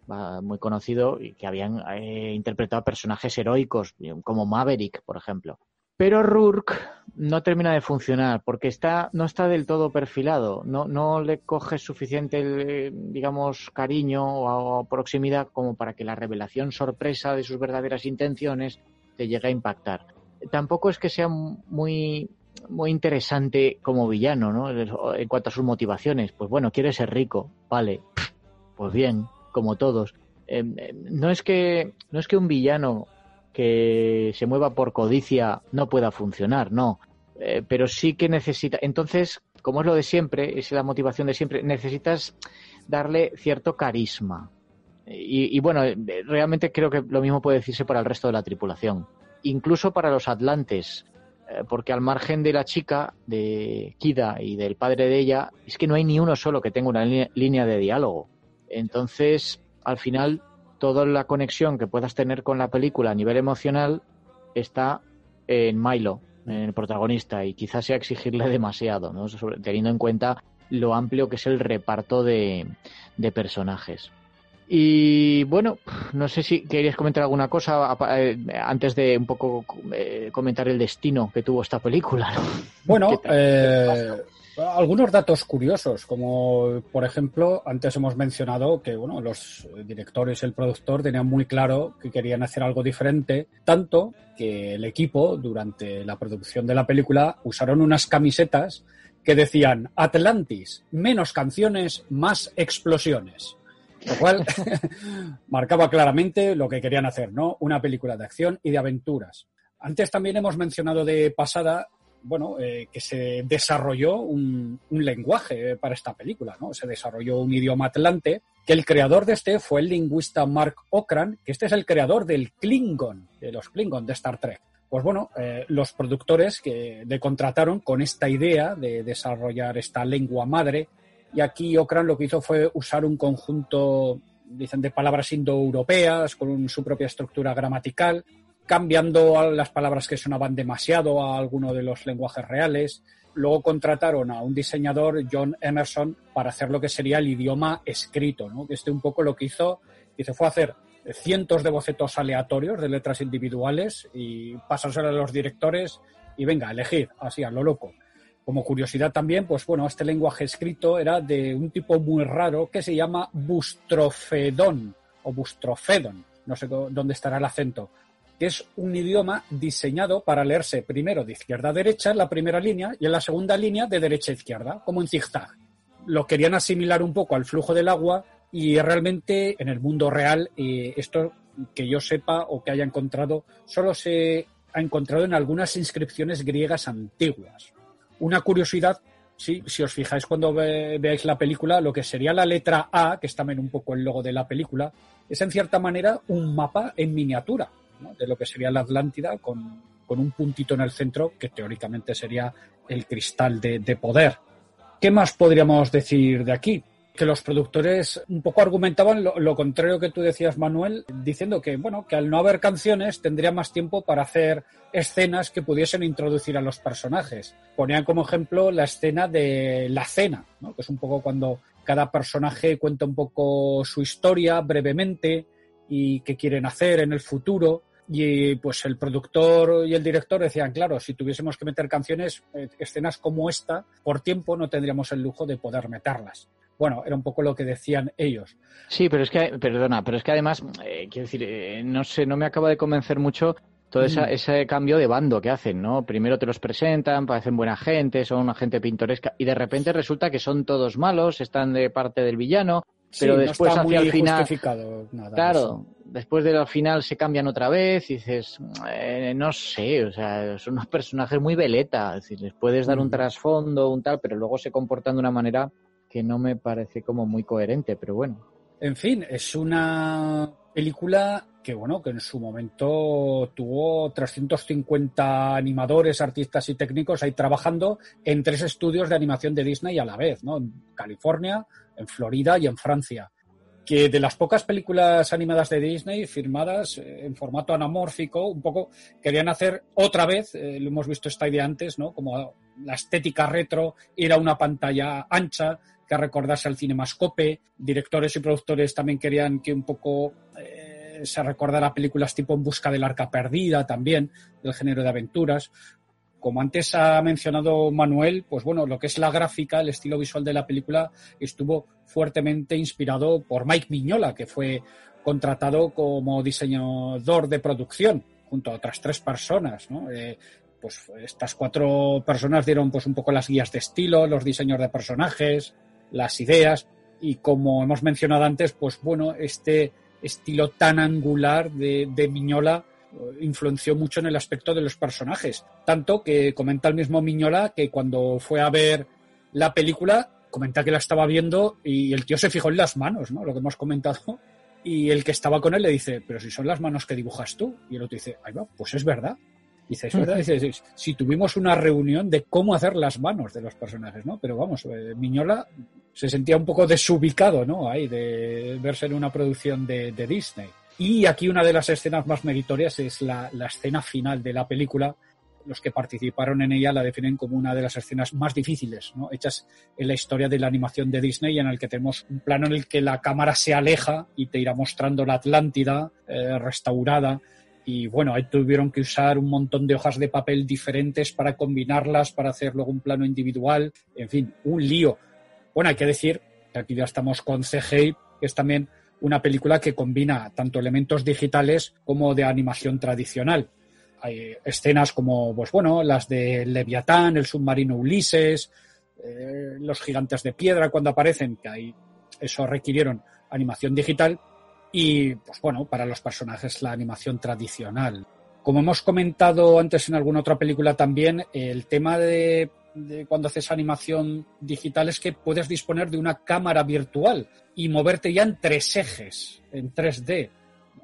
muy conocido y que habían eh, interpretado personajes heroicos como Maverick, por ejemplo. Pero Rourke no termina de funcionar porque está no está del todo perfilado, no no le coge suficiente digamos cariño o, proximidad como para que la revelación sorpresa de sus verdaderas intenciones te llegue a impactar. Tampoco es que sea muy muy interesante como villano, ¿no? En cuanto a sus motivaciones, pues bueno, quiere ser rico, vale, pues bien, como todos. Eh, no es que no es que un villano que se mueva por codicia no pueda funcionar, no, eh, pero sí que necesita. Entonces, como es lo de siempre, es la motivación de siempre, necesitas darle cierto carisma. Y, y bueno, realmente creo que lo mismo puede decirse para el resto de la tripulación, incluso para los atlantes porque al margen de la chica, de Kida y del padre de ella, es que no hay ni uno solo que tenga una línea de diálogo. Entonces, al final, toda la conexión que puedas tener con la película a nivel emocional está en Milo, en el protagonista, y quizás sea exigirle demasiado, ¿no? Sobre, teniendo en cuenta lo amplio que es el reparto de, de personajes. Y bueno, no sé si querías comentar alguna cosa antes de un poco eh, comentar el destino que tuvo esta película. ¿no? Bueno, eh, algunos datos curiosos, como por ejemplo, antes hemos mencionado que bueno, los directores y el productor tenían muy claro que querían hacer algo diferente, tanto que el equipo durante la producción de la película usaron unas camisetas que decían Atlantis, menos canciones, más explosiones. Lo cual marcaba claramente lo que querían hacer, ¿no? Una película de acción y de aventuras. Antes también hemos mencionado de pasada, bueno, eh, que se desarrolló un, lenguaje para esta película, ¿no? Se desarrolló un idioma atlante, que el creador de este fue el lingüista Mark Okran, que este es el creador del Klingon, de los Klingon de Star Trek. Pues bueno, eh, los productores que le contrataron con esta idea de desarrollar esta lengua madre y aquí Okran lo que hizo fue usar un conjunto, dicen, de palabras indoeuropeas con su propia estructura gramatical, cambiando las palabras que sonaban demasiado a alguno de los lenguajes reales. Luego contrataron a un diseñador, John Emerson, para hacer lo que sería el idioma escrito, ¿no? Este un poco lo que hizo, hizo fue hacer cientos de bocetos aleatorios de letras individuales y pasárselo a los directores y venga, elegir, así a lo loco. Como curiosidad también, pues bueno, este lenguaje escrito era de un tipo muy raro que se llama bustrofedón o bustrofedon, no sé dónde estará el acento, que es un idioma diseñado para leerse primero de izquierda a derecha en la primera línea y en la segunda línea de derecha a izquierda, como en zigzag. Lo querían asimilar un poco al flujo del agua y realmente en el mundo real esto que yo sepa o que haya encontrado solo se ha encontrado en algunas inscripciones griegas antiguas una curiosidad, sí, si os fijáis cuando ve, veáis la película, lo que sería la letra A, que es también un poco el logo de la película, es en cierta manera un mapa en miniatura de lo que sería la Atlántida con, con, un puntito en el centro que teóricamente sería el cristal de, de poder. ¿Qué más podríamos decir de aquí? que los productores un poco argumentaban lo, lo, contrario que tú decías, Manuel, diciendo que, bueno, que al no haber canciones tendría más tiempo para hacer escenas que pudiesen introducir a los personajes. Ponían como ejemplo la escena de la cena, que es un poco cuando cada personaje cuenta un poco su historia brevemente y qué quieren hacer en el futuro. Y pues el productor y el director decían, claro, si tuviésemos que meter canciones, eh, escenas como esta, por tiempo no tendríamos el lujo de poder meterlas bueno, era un poco lo que decían ellos. Sí, pero es que, perdona, pero es que además, eh, quiero decir, eh, no sé, no me acaba de convencer mucho todo esa, mm. ese cambio de bando que hacen, ¿no? Primero te los presentan, parecen buena gente, son una gente pintoresca, y de repente resulta que son todos malos, están de parte del villano, pero sí, después no hacia el final. Nada claro, después del final se cambian otra vez y dices, eh, no sé, o sea, son unos personajes muy veleta, es decir, les puedes dar un trasfondo, un tal, pero luego se comportan de una manera que no me parece como muy coherente, pero bueno. En fin, es una película que bueno, que en su momento tuvo 350 animadores, artistas y técnicos ahí trabajando en tres estudios de animación de Disney a la vez, ¿no? En California, en Florida y en Francia. Que de las pocas películas animadas de Disney firmadas eh, en formato anamórfico, un poco querían hacer otra vez, eh, lo hemos visto esta idea antes, ¿no? Como la estética retro, ir a una pantalla ancha, que recordase al cinemascope. Directores y productores también querían que un poco eh, se recordara películas tipo En busca del arca perdida también, del género de aventuras. Como antes ha mencionado Manuel, pues bueno, lo que es la gráfica, el estilo visual de la película estuvo fuertemente inspirado por Mike Miñola, que fue contratado como diseñador de producción junto a otras tres personas. Eh, pues estas cuatro personas dieron pues un poco las guías de estilo, los diseños de personajes, las ideas y como hemos mencionado antes, pues bueno, este estilo tan angular de, de Miñola influenció mucho en el aspecto de los personajes. Tanto que comenta el mismo Miñola que cuando fue a ver la película, comenta que la estaba viendo y el tío se fijó en las manos, ¿no? Lo que hemos comentado. Y el que estaba con él le dice, pero si son las manos que dibujas tú. Y el otro dice, ay va, pues es verdad. Dice, es verdad, dice, si tuvimos una reunión de cómo hacer las manos de los personajes, ¿no? Pero vamos, eh, Miñola se sentía un poco desubicado, ¿no? Ahí, de verse en una producción de, de Disney. Y aquí una de las escenas más meritorias es la, escena final de la película. Los que participaron en ella la definen como una de las escenas más difíciles, hechas en la historia de la animación de Disney, en el que tenemos un plano en el que la cámara se aleja y te irá mostrando la Atlántida eh, restaurada y bueno, ahí tuvieron que usar un montón de hojas de papel diferentes para combinarlas, para hacer luego un plano individual, en fin, un lío. Bueno, hay que decir que aquí ya estamos con CGI, que es también una película que combina tanto elementos digitales como de animación tradicional. Hay escenas como, pues bueno, las de Leviatán, el submarino Ulises, eh, los gigantes de piedra cuando aparecen, que ahí eso requirieron animación digital, y, pues bueno, para los personajes la animación tradicional. Como hemos comentado antes en alguna otra película también, el tema de, de, cuando haces animación digital es que puedes disponer de una cámara virtual y moverte ya en tres ejes, en 3D,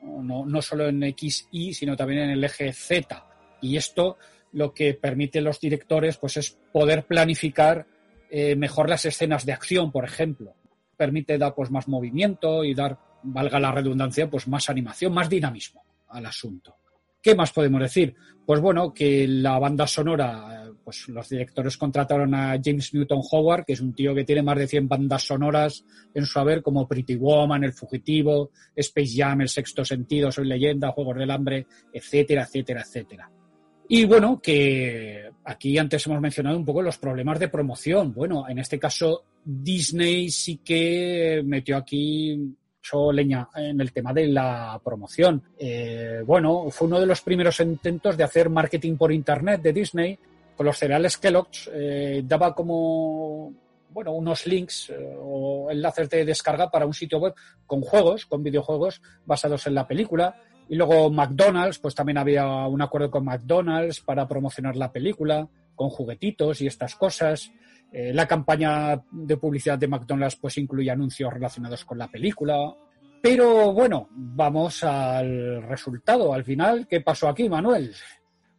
no, no solo en XY, sino también en el eje Z. Y esto lo que permite a los directores pues es poder planificar eh, mejor las escenas de acción, por ejemplo. Permite dar pues más movimiento y dar valga la redundancia, pues más animación, más dinamismo al asunto. ¿Qué más podemos decir? Pues bueno, que la banda sonora, pues los directores contrataron a James Newton Howard, que es un tío que tiene más de 100 bandas sonoras en su haber, como Pretty Woman, El Fugitivo, Space Jam, El Sexto Sentido, Soy Leyenda, Juegos del Hambre, etcétera, etcétera, etcétera. Y bueno, que aquí antes hemos mencionado un poco los problemas de promoción. Bueno, en este caso Disney sí que metió aquí leña en el tema de la promoción. Eh, bueno, fue uno de los primeros intentos de hacer marketing por Internet de Disney. Con los cereales Kellogg's eh, daba como bueno, unos links eh, o enlaces de descarga para un sitio web con juegos, con videojuegos basados en la película. Y luego McDonald's, pues también había un acuerdo con McDonald's para promocionar la película, con juguetitos y estas cosas. Eh, la campaña de publicidad de McDonald's pues incluye anuncios relacionados con la película. Pero bueno, vamos al resultado. Al final, ¿qué pasó aquí, Manuel?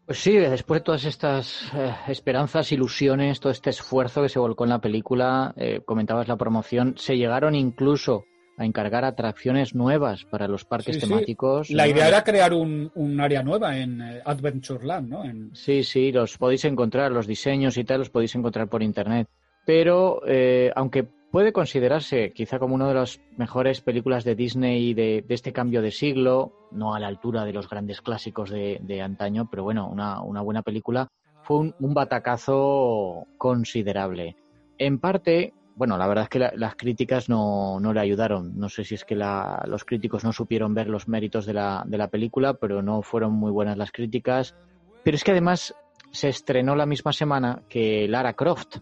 Pues sí, después de todas estas eh, esperanzas, ilusiones, todo este esfuerzo que se volcó en la película, eh, comentabas la promoción, se llegaron incluso a encargar atracciones nuevas para los parques Sí, sí. temáticos. La ¿no? idea era crear un, un área nueva en eh, Adventureland, ¿no? En- Sí, sí, los podéis encontrar, los diseños y tal, los podéis encontrar por internet. Pero, eh, aunque puede considerarse quizá como una de las mejores películas de Disney de, este cambio de siglo, no a la altura de los grandes clásicos de, antaño, pero bueno, una, buena película, fue un, batacazo considerable. En parte, bueno, la verdad es que la- las críticas no, no le ayudaron. No sé si es que la- los críticos no supieron ver los méritos de la, de la película, pero no fueron muy buenas las críticas. Pero es que además se estrenó la misma semana que Lara Croft.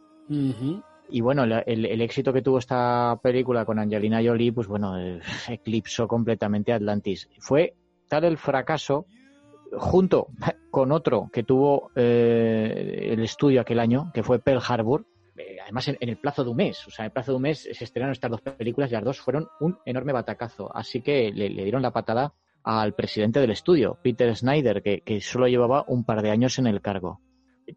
Y bueno, el, éxito que tuvo esta película con Angelina Jolie, pues bueno, eh, eclipsó completamente Atlantis. Fue tal el fracaso, junto con otro que tuvo eh, el estudio aquel año, que fue Pearl Harbor. Eh, además en, el plazo de un mes. O sea, en el plazo de un mes se estrenaron estas dos películas y las dos fueron un enorme batacazo. Así que le, dieron la patada al presidente del estudio, Peter Snyder, que, solo llevaba un par de años en el cargo.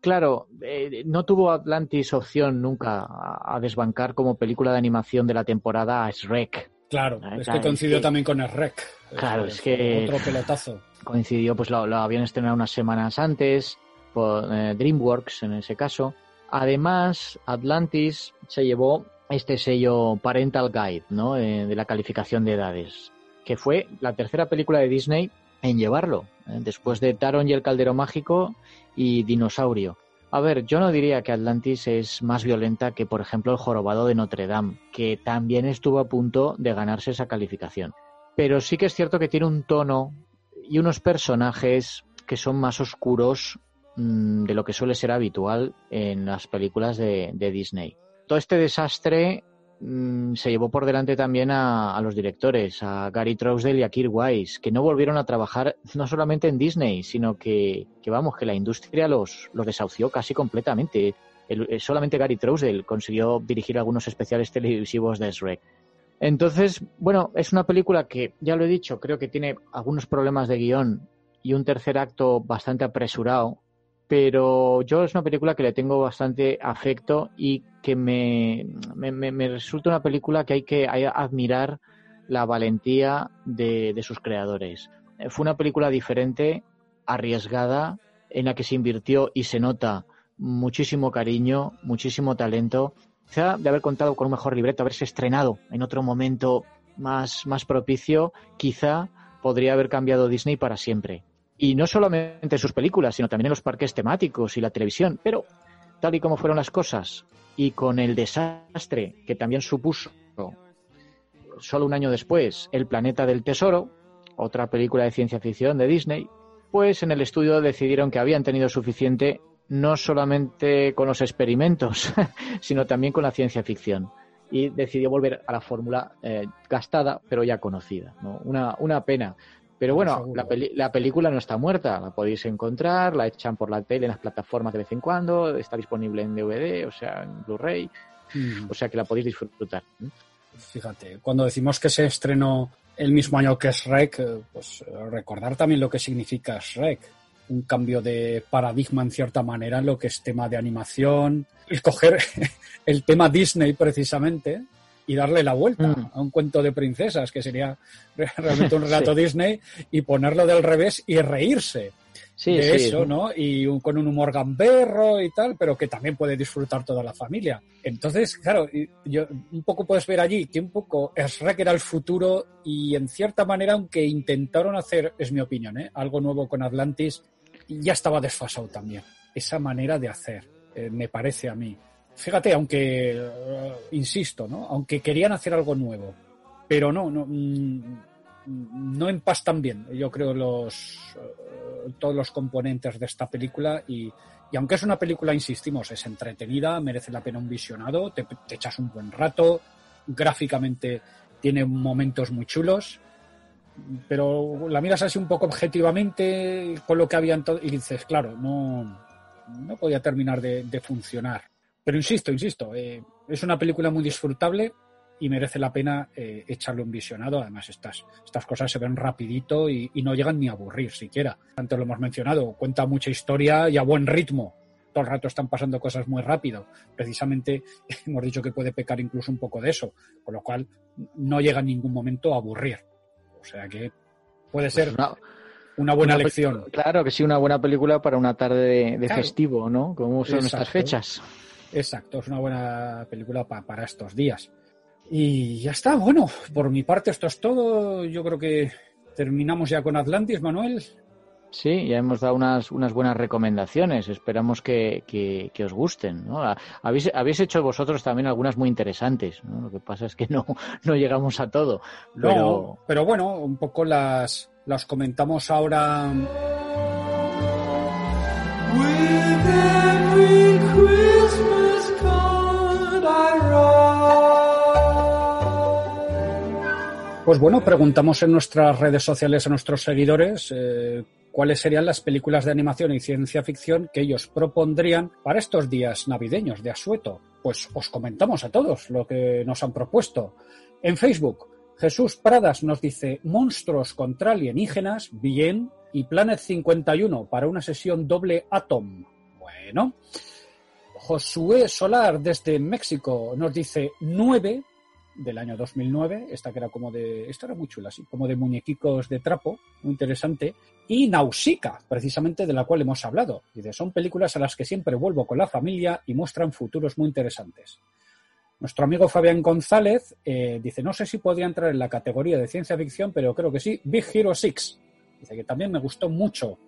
Claro, eh, no tuvo Atlantis opción nunca a, desbancar como película de animación de la temporada a Shrek. Claro, es que coincidió también con Shrek. Claro, es, que... Otro pelotazo. Coincidió, pues lo, habían estrenado unas semanas antes, por eh, DreamWorks en ese caso. Además, Atlantis se llevó este sello Parental Guide, ¿no? Eh, de la calificación de edades, que fue la tercera película de Disney en llevarlo, ¿eh? después de Taron y el Caldero Mágico y Dinosaurio. A ver, yo no diría que Atlantis es más violenta que, por ejemplo, El Jorobado de Notre Dame, que también estuvo a punto de ganarse esa calificación. Pero sí que es cierto que tiene un tono y unos personajes que son más oscuros Mm, de lo que suele ser habitual en las películas de, Disney. Todo este desastre mm, se llevó por delante también a, los directores, a Gary Trousdale y a Kirk Wise, que no volvieron a trabajar no solamente en Disney, sino que, vamos, que la industria los, los desahució casi completamente. Eh, solamente Gary Trousdale consiguió dirigir algunos especiales televisivos de Shrek. Entonces, bueno, es una película que, ya lo he dicho, creo que tiene algunos problemas de guion y un tercer acto bastante apresurado pero yo es una película que le tengo bastante afecto y que me, resulta una película que hay que admirar la valentía de, sus creadores. Eh, fue una película diferente, arriesgada, en la que se invirtió y se nota muchísimo cariño, muchísimo talento. Quizá de haber contado con un mejor libreto, haberse estrenado en otro momento más, más propicio, quizá podría haber cambiado Disney para siempre. Y no solamente en sus películas, sino también en los parques temáticos y la televisión. Pero tal y como fueron las cosas y con el desastre que también supuso solo un año después El planeta del tesoro, otra película de ciencia ficción de Disney, pues en el estudio decidieron que habían tenido suficiente no solamente con los experimentos, sino también con la ciencia ficción. Y decidió volver a la fórmula eh, gastada, pero ya conocida. Una, una pena, pero bueno, la, película no está muerta, la podéis encontrar, la echan por la tele en las plataformas de vez en cuando, está disponible en DVD, o sea, en Blu-ray, o sea que la podéis disfrutar. Fíjate, cuando decimos que se estrenó el mismo año que Shrek, eh, pues eh, recordar también lo que significa Shrek, un cambio de paradigma en cierta manera en lo que es tema de animación, escoger el tema Disney precisamente, y darle la vuelta mm. a un cuento de princesas, que sería realmente un relato Disney, y ponerlo del revés y reírse de eso, ¿no? Y con un humor gamberro y tal, pero que también puede disfrutar toda la familia. Entonces, claro, yo, un poco puedes ver allí que un poco Shrek era el futuro y en cierta manera, aunque intentaron hacer, es mi opinión, ¿eh? algo nuevo con Atlantis, ya estaba desfasado también. Esa manera de hacer, eh, me parece a mí fíjate, aunque, eh, insisto, ¿no? Aunque querían hacer algo nuevo, pero no, no, mm, no empastan bien, yo creo, los, eh, todos los componentes de esta película y, aunque es una película, insistimos, es entretenida, merece la pena un visionado, te, echas un buen rato, gráficamente tiene momentos muy chulos, pero la miras así un poco objetivamente con lo que había y dices, claro, no, no podía terminar de funcionar. Pero insisto, insisto, eh, es una película muy disfrutable y merece la pena eh, echarle un visionado. Además, estas, estas cosas se ven rapidito y, no llegan ni a aburrir siquiera. Antes lo hemos mencionado, cuenta mucha historia y a buen ritmo. Todo el rato están pasando cosas muy rápido. Precisamente hemos dicho que puede pecar incluso un poco de eso, con lo cual no llega en ningún momento a aburrir. O sea que puede pues ser una, buena lección. Claro que sí, una buena película para una tarde de, festivo, ¿no? Como son estas fechas. Exacto, es una buena película para estos días. Y ya está, bueno, por mi parte esto es todo. Yo creo que terminamos ya con Atlantis, Manuel. Sí, ya hemos dado unas, unas buenas recomendaciones. Esperamos que, que, os gusten. ¿no? Habéis, habéis hecho vosotros también algunas muy interesantes. ¿no? Lo que pasa es que no, no llegamos a todo. Pero... No, pero bueno, un poco las, las comentamos ahora. Pues bueno, preguntamos en nuestras redes sociales a nuestros seguidores eh, cuáles serían las películas de animación y ciencia ficción que ellos propondrían para estos días navideños de asueto. pues os comentamos a todos lo que nos han propuesto. En Facebook, Jesús Pradas nos dice monstruos contra alienígenas, bien, y Planet 51 para una sesión doble Atom. Bueno. Josué Solar desde México nos dice 9 del año 2009, esta que era como de, esta era muy chula, así, como de muñequicos de trapo, muy interesante, y Nausicaa, precisamente de la cual hemos hablado. Dice, son películas a las que siempre vuelvo con la familia y muestran futuros muy interesantes. Nuestro amigo Fabián González eh, dice, no sé si podría entrar en la categoría de ciencia ficción, pero creo que sí, Big Hero 6. Dice que también me gustó mucho.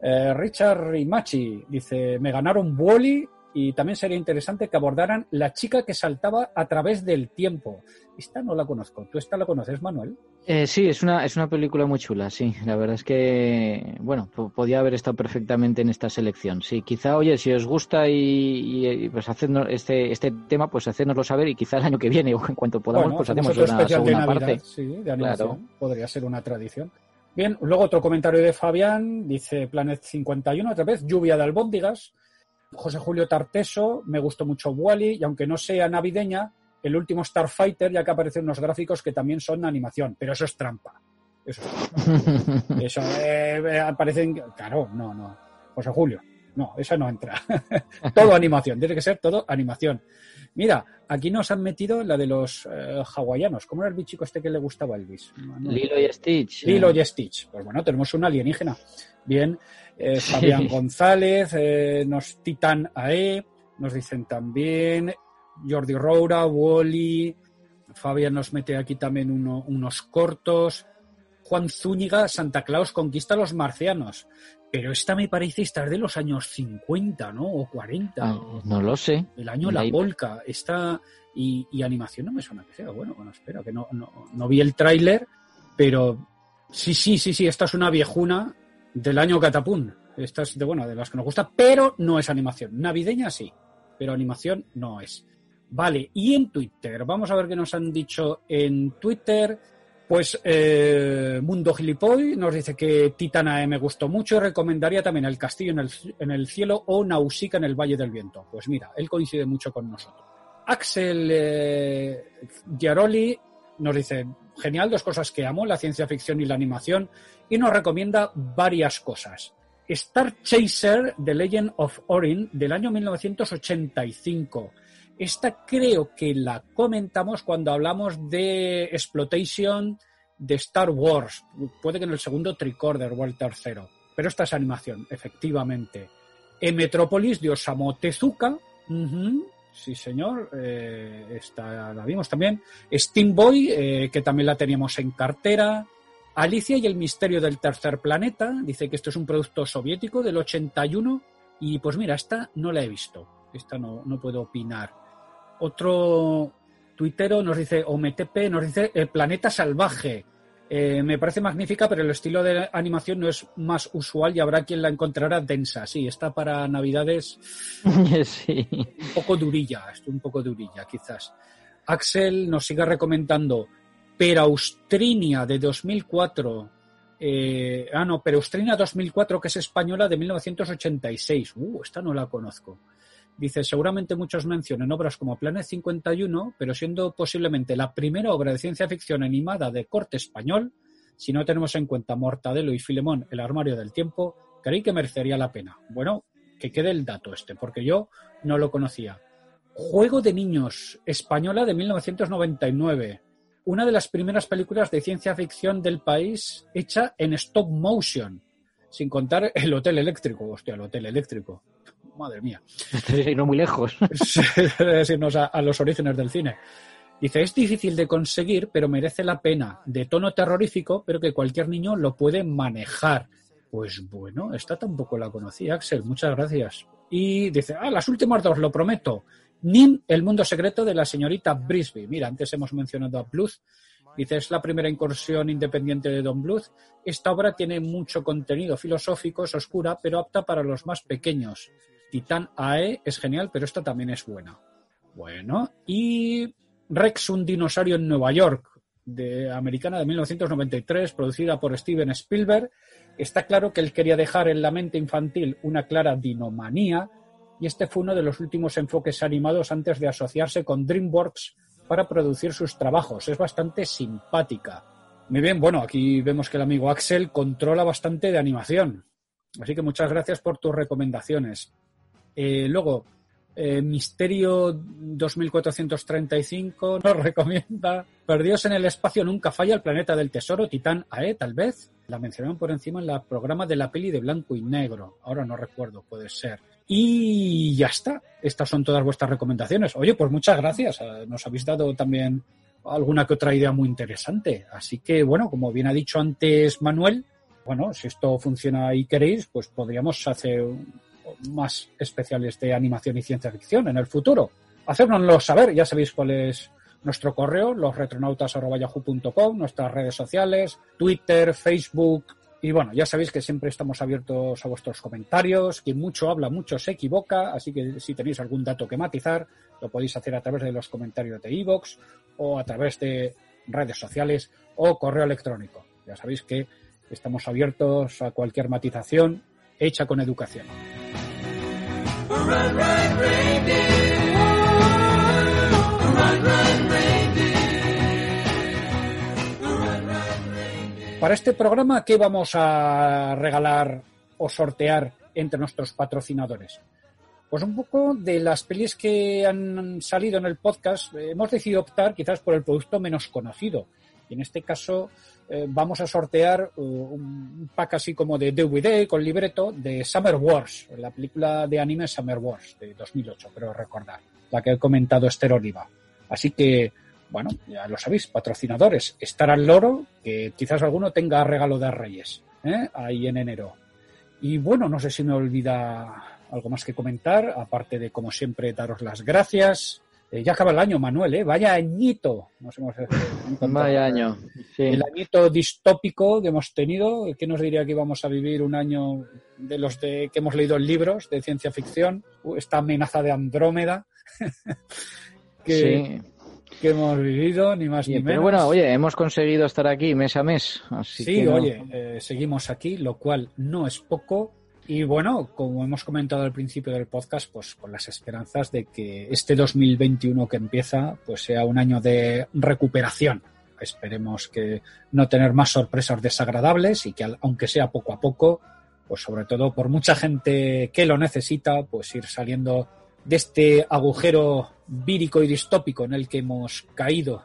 Eh, Richard Rimachi dice, me ganaron Wally y también sería interesante que abordaran la chica que saltaba a través del tiempo. Esta no la conozco. ¿Tú esta la conoces, Manuel? Eh, sí, es una, es una película muy chula, sí. La verdad es que, bueno, podía haber estado perfectamente en esta selección. Sí, quizá, oye, si os gusta y, pues hacernos este, este tema, pues hacérnoslo saber y quizá el año que viene o en cuanto podamos, pues hacemos una segunda parte. Sí, de animación. Podría ser una tradición. Bien, luego otro comentario de Fabián, dice Planet 51, otra vez, lluvia de albóndigas. José Julio Tarteso, me gustó mucho Wally, y aunque no sea navideña, el último Starfighter, ya que aparecen unos gráficos que también son animación, pero eso es trampa. Eso es trampa. eso eh, eh, aparecen. Claro, no, no. José Julio, no, esa no entra. todo animación, tiene que ser todo animación. Mira, aquí nos han metido la de los eh, hawaianos. ¿Cómo era el bichico este que le gustaba a Elvis? Lilo y Stitch. Lilo y Stitch. Pues bueno, tenemos un alienígena. Bien, eh, Fabián González, eh, nos Titan AE, nos dicen también Jordi Roura, Wally, Fabián nos mete aquí también unos cortos. Juan Zúñiga, Santa Claus conquista a los marcianos. Pero esta me parece estar de los años 50, ¿no? O 40. Ah, no lo sé. El año La Polka. Esta. Y, animación no me suena que sea. Bueno, bueno, espera, que no, no, vi el tráiler, pero sí, sí, sí, sí, esta es una viejuna del año Catapún. Esta es de, bueno, de las que nos gusta, pero no es animación. Navideña sí, pero animación no es. Vale, y en Twitter, vamos a ver qué nos han dicho en Twitter. Pues eh, Mundo Gilipoy nos dice que Titana me gustó mucho y recomendaría también El Castillo en el, Cielo o Nausicaa en el Valle del Viento. Pues mira, él coincide mucho con nosotros. Axel eh, Giaroli nos dice, genial, dos cosas que amo, la ciencia ficción y la animación, y nos recomienda varias cosas. Star Chaser, The Legend of Orin, del año 1985 esta creo que la comentamos cuando hablamos de Exploitation de Star Wars. Puede que en el segundo Tricorder o el tercero. Pero esta es animación, efectivamente. En Metrópolis de Osamu Tezuka. Sí, señor. Eh, esta la vimos también. Steam Boy, eh, que también la teníamos en cartera. Alicia y el misterio del tercer planeta. Dice que esto es un producto soviético del 81. Y pues mira, esta no la he visto. Esta no, no puedo opinar. Otro tuitero nos dice, o Metepe nos dice, el planeta salvaje. Eh, me parece magnífica, pero el estilo de animación no es más usual y habrá quien la encontrará densa. Sí, está para Navidades sí. un poco durilla, un poco durilla quizás. Axel nos sigue recomendando Peraustrinia de 2004. Eh, ah, no, Peraustrinia 2004, que es española de 1986. Uh, esta no la conozco. Dice, seguramente muchos mencionen obras como Planet 51, pero siendo posiblemente la primera obra de ciencia ficción animada de corte español, si no tenemos en cuenta Mortadelo y Filemón, El armario del tiempo, creí que merecería la pena. Bueno, que quede el dato este, porque yo no lo conocía. Juego de niños, española de 1999. Una de las primeras películas de ciencia ficción del país hecha en stop motion, sin contar el hotel eléctrico. Hostia, el hotel eléctrico madre mía. no muy lejos. decirnos a, los orígenes del cine. Dice, es difícil de conseguir, pero merece la pena. De tono terrorífico, pero que cualquier niño lo puede manejar. Pues bueno, esta tampoco la conocí, Axel. Muchas gracias. Y dice, ah, las últimas dos, lo prometo. Nim, el mundo secreto de la señorita Brisby. Mira, antes hemos mencionado a Bluth. Dice, es la primera incursión independiente de Don Bluth. Esta obra tiene mucho contenido filosófico, es oscura, pero apta para los más pequeños. Titan AE es genial, pero esta también es buena. Bueno, y Rex, un dinosaurio en Nueva York, de americana de 1993, producida por Steven Spielberg. Está claro que él quería dejar en la mente infantil una clara dinomanía, y este fue uno de los últimos enfoques animados antes de asociarse con DreamWorks para producir sus trabajos. Es bastante simpática. Muy bien, bueno, aquí vemos que el amigo Axel controla bastante de animación. Así que muchas gracias por tus recomendaciones. Eh, luego, eh, Misterio 2435 nos recomienda Perdidos en el espacio nunca falla el planeta del tesoro, Titán AE, tal vez. La mencionaron por encima en el programa de la peli de blanco y negro. Ahora no recuerdo, puede ser. Y ya está. Estas son todas vuestras recomendaciones. Oye, pues muchas gracias. Eh, Nos habéis dado también alguna que otra idea muy interesante. Así que, bueno, como bien ha dicho antes Manuel, bueno, si esto funciona y queréis, pues podríamos hacer más especiales de animación y ciencia ficción en el futuro. Hacérnoslo saber, ya sabéis cuál es nuestro correo, losretronautas.yahoo.com, nuestras redes sociales, Twitter, Facebook, y bueno, ya sabéis que siempre estamos abiertos a vuestros comentarios. Quien mucho habla, mucho se equivoca. Así que si tenéis algún dato que matizar, lo podéis hacer a través de los comentarios de iVoox o a través de redes sociales o correo electrónico. Ya sabéis que estamos abiertos a cualquier matización hecha con educación. Para este programa, ¿qué vamos a regalar o sortear entre nuestros patrocinadores? Pues un poco de las pelis que han salido en el podcast, hemos decidido optar quizás por el producto menos conocido. Y en este caso eh, vamos a sortear uh, un pack así como de DVD con libreto de Summer Wars, la película de anime Summer Wars de 2008, creo recordar, la que he comentado Esther Oliva. Así que bueno, ya lo sabéis, patrocinadores, estar al loro, que quizás alguno tenga regalo de Reyes, ¿eh? ahí en enero. Y bueno, no sé si me olvida algo más que comentar, aparte de, como siempre, daros las gracias. Eh, ya acaba el año, Manuel, ¿eh? Vaya añito. Nos hemos Vaya año. Sí. El añito distópico que hemos tenido. ¿Qué nos diría que íbamos a vivir un año de los de, que hemos leído en libros de ciencia ficción? Esta amenaza de Andrómeda. que, sí que hemos vivido, ni más Sí, ni menos. pero bueno, oye, hemos conseguido estar aquí mes a mes. Así sí, que no- oye, eh, seguimos aquí, lo cual no es poco. Y bueno, como hemos comentado al principio del podcast, pues con las esperanzas de que este 2021 que empieza, pues sea un año de recuperación. Esperemos que no tener más sorpresas desagradables y que aunque sea poco a poco, pues sobre todo por mucha gente que lo necesita, pues ir saliendo de este agujero vírico y distópico en el que hemos caído.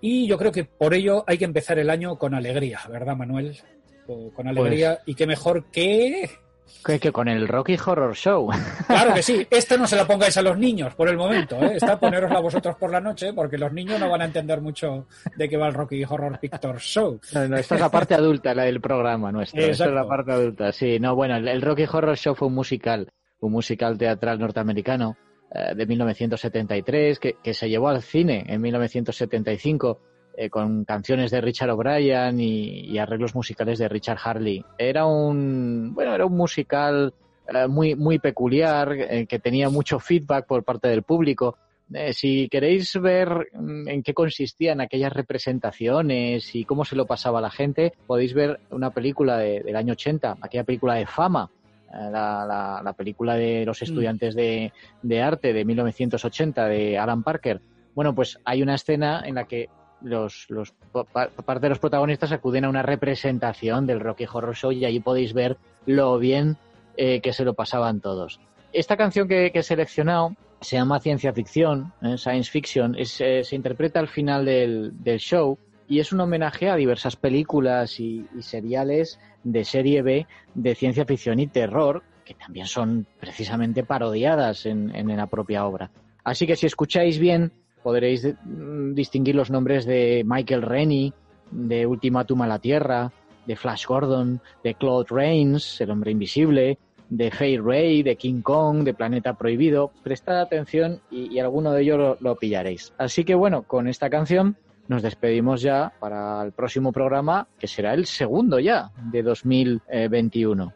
Y yo creo que por ello hay que empezar el año con alegría, ¿verdad, Manuel? Con alegría y qué mejor que... Que, que con el Rocky Horror Show. Claro que sí, esta no se la pongáis a los niños por el momento, ¿eh? esta ponerosla vosotros por la noche porque los niños no van a entender mucho de qué va el Rocky Horror Picture Show. No, no, esta es la parte adulta, la del programa nuestro. Esta es la Exacto. parte adulta, sí. No, bueno, el, el Rocky Horror Show fue un musical, un musical teatral norteamericano eh, de 1973 que, que se llevó al cine en 1975 eh, con canciones de Richard O'Brien y, y arreglos musicales de Richard Harley. Era un, bueno, era un musical eh, muy, muy peculiar eh, que tenía mucho feedback por parte del público. Eh, si queréis ver mm, en qué consistían aquellas representaciones y cómo se lo pasaba a la gente, podéis ver una película de- del año 80, aquella película de fama, eh, la, la- la película de los estudiantes de, de arte de 1980 de Alan Parker. Bueno, pues hay una escena en la que los, los pa- parte de los protagonistas acuden a una representación del Rocky Horror Show y allí podéis ver lo bien eh, que se lo pasaban todos. Esta canción que, que he seleccionado se llama Ciencia Ficción, eh, Science Fiction, eh, se interpreta al final del, show y es un homenaje a diversas películas y, y seriales de serie B de ciencia ficción y terror que también son precisamente parodiadas en la propia obra. Así que si escucháis bien podréis mm, distinguir los nombres de Michael Rennie, de Ultimátum a la Tierra, de Flash Gordon, de Claude Rains, el hombre invisible, de Fay Ray, de King Kong, de Planeta Prohibido. Prestad atención y, alguno de ellos lo, lo pillaréis. Así que bueno, con esta canción nos despedimos ya para el próximo programa, que será el segundo ya de 2021.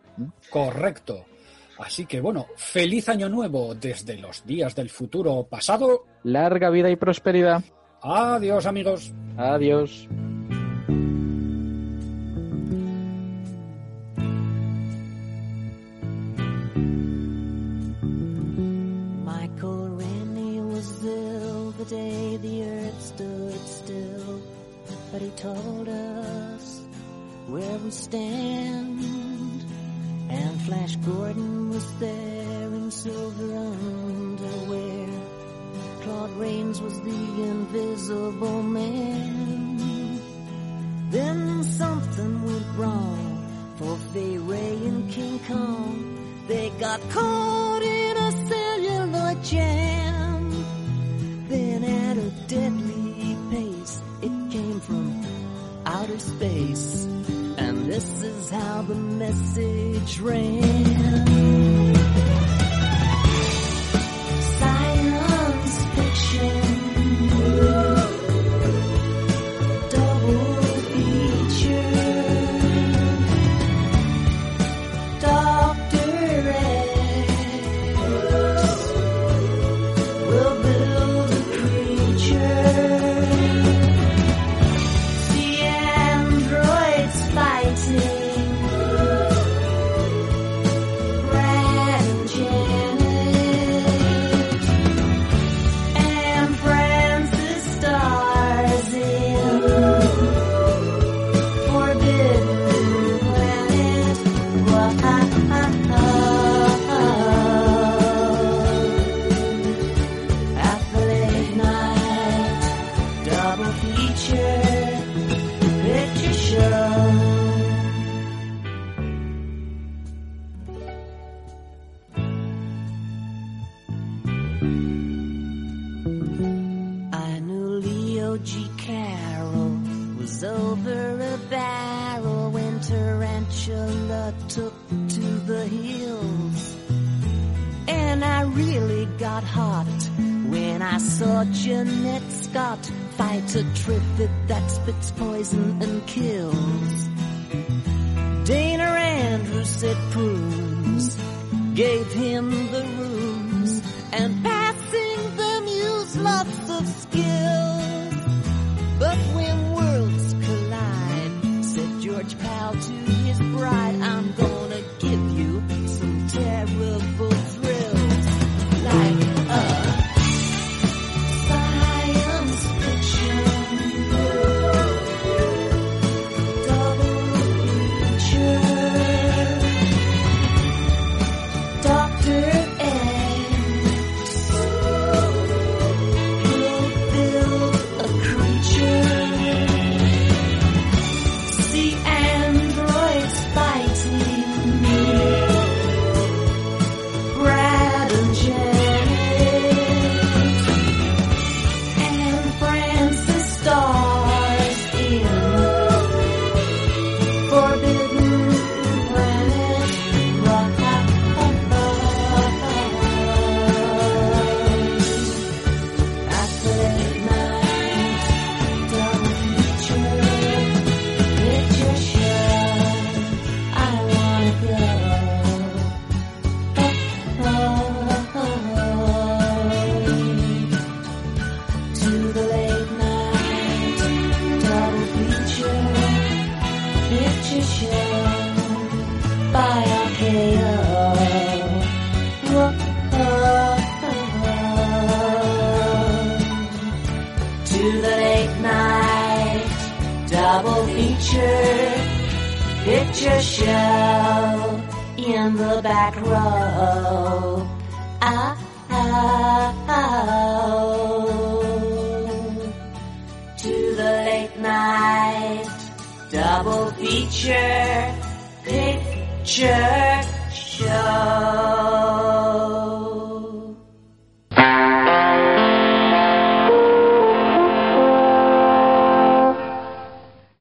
Correcto. Así que bueno, feliz año nuevo desde los días del futuro pasado. Larga vida y prosperidad. Adiós amigos. Adiós. told us where we stand. And Flash Gordon was there in silver underwear. Claude Rains was the invisible man. Then something went wrong for Fay Ray and King Kong. They got caught in a cellular jam. Then at a deadly pace, it came from outer space. This is how the message ran. Jeanette Scott fight a trivet that spits poison and kills. Dana Andrews, it proves, gave him the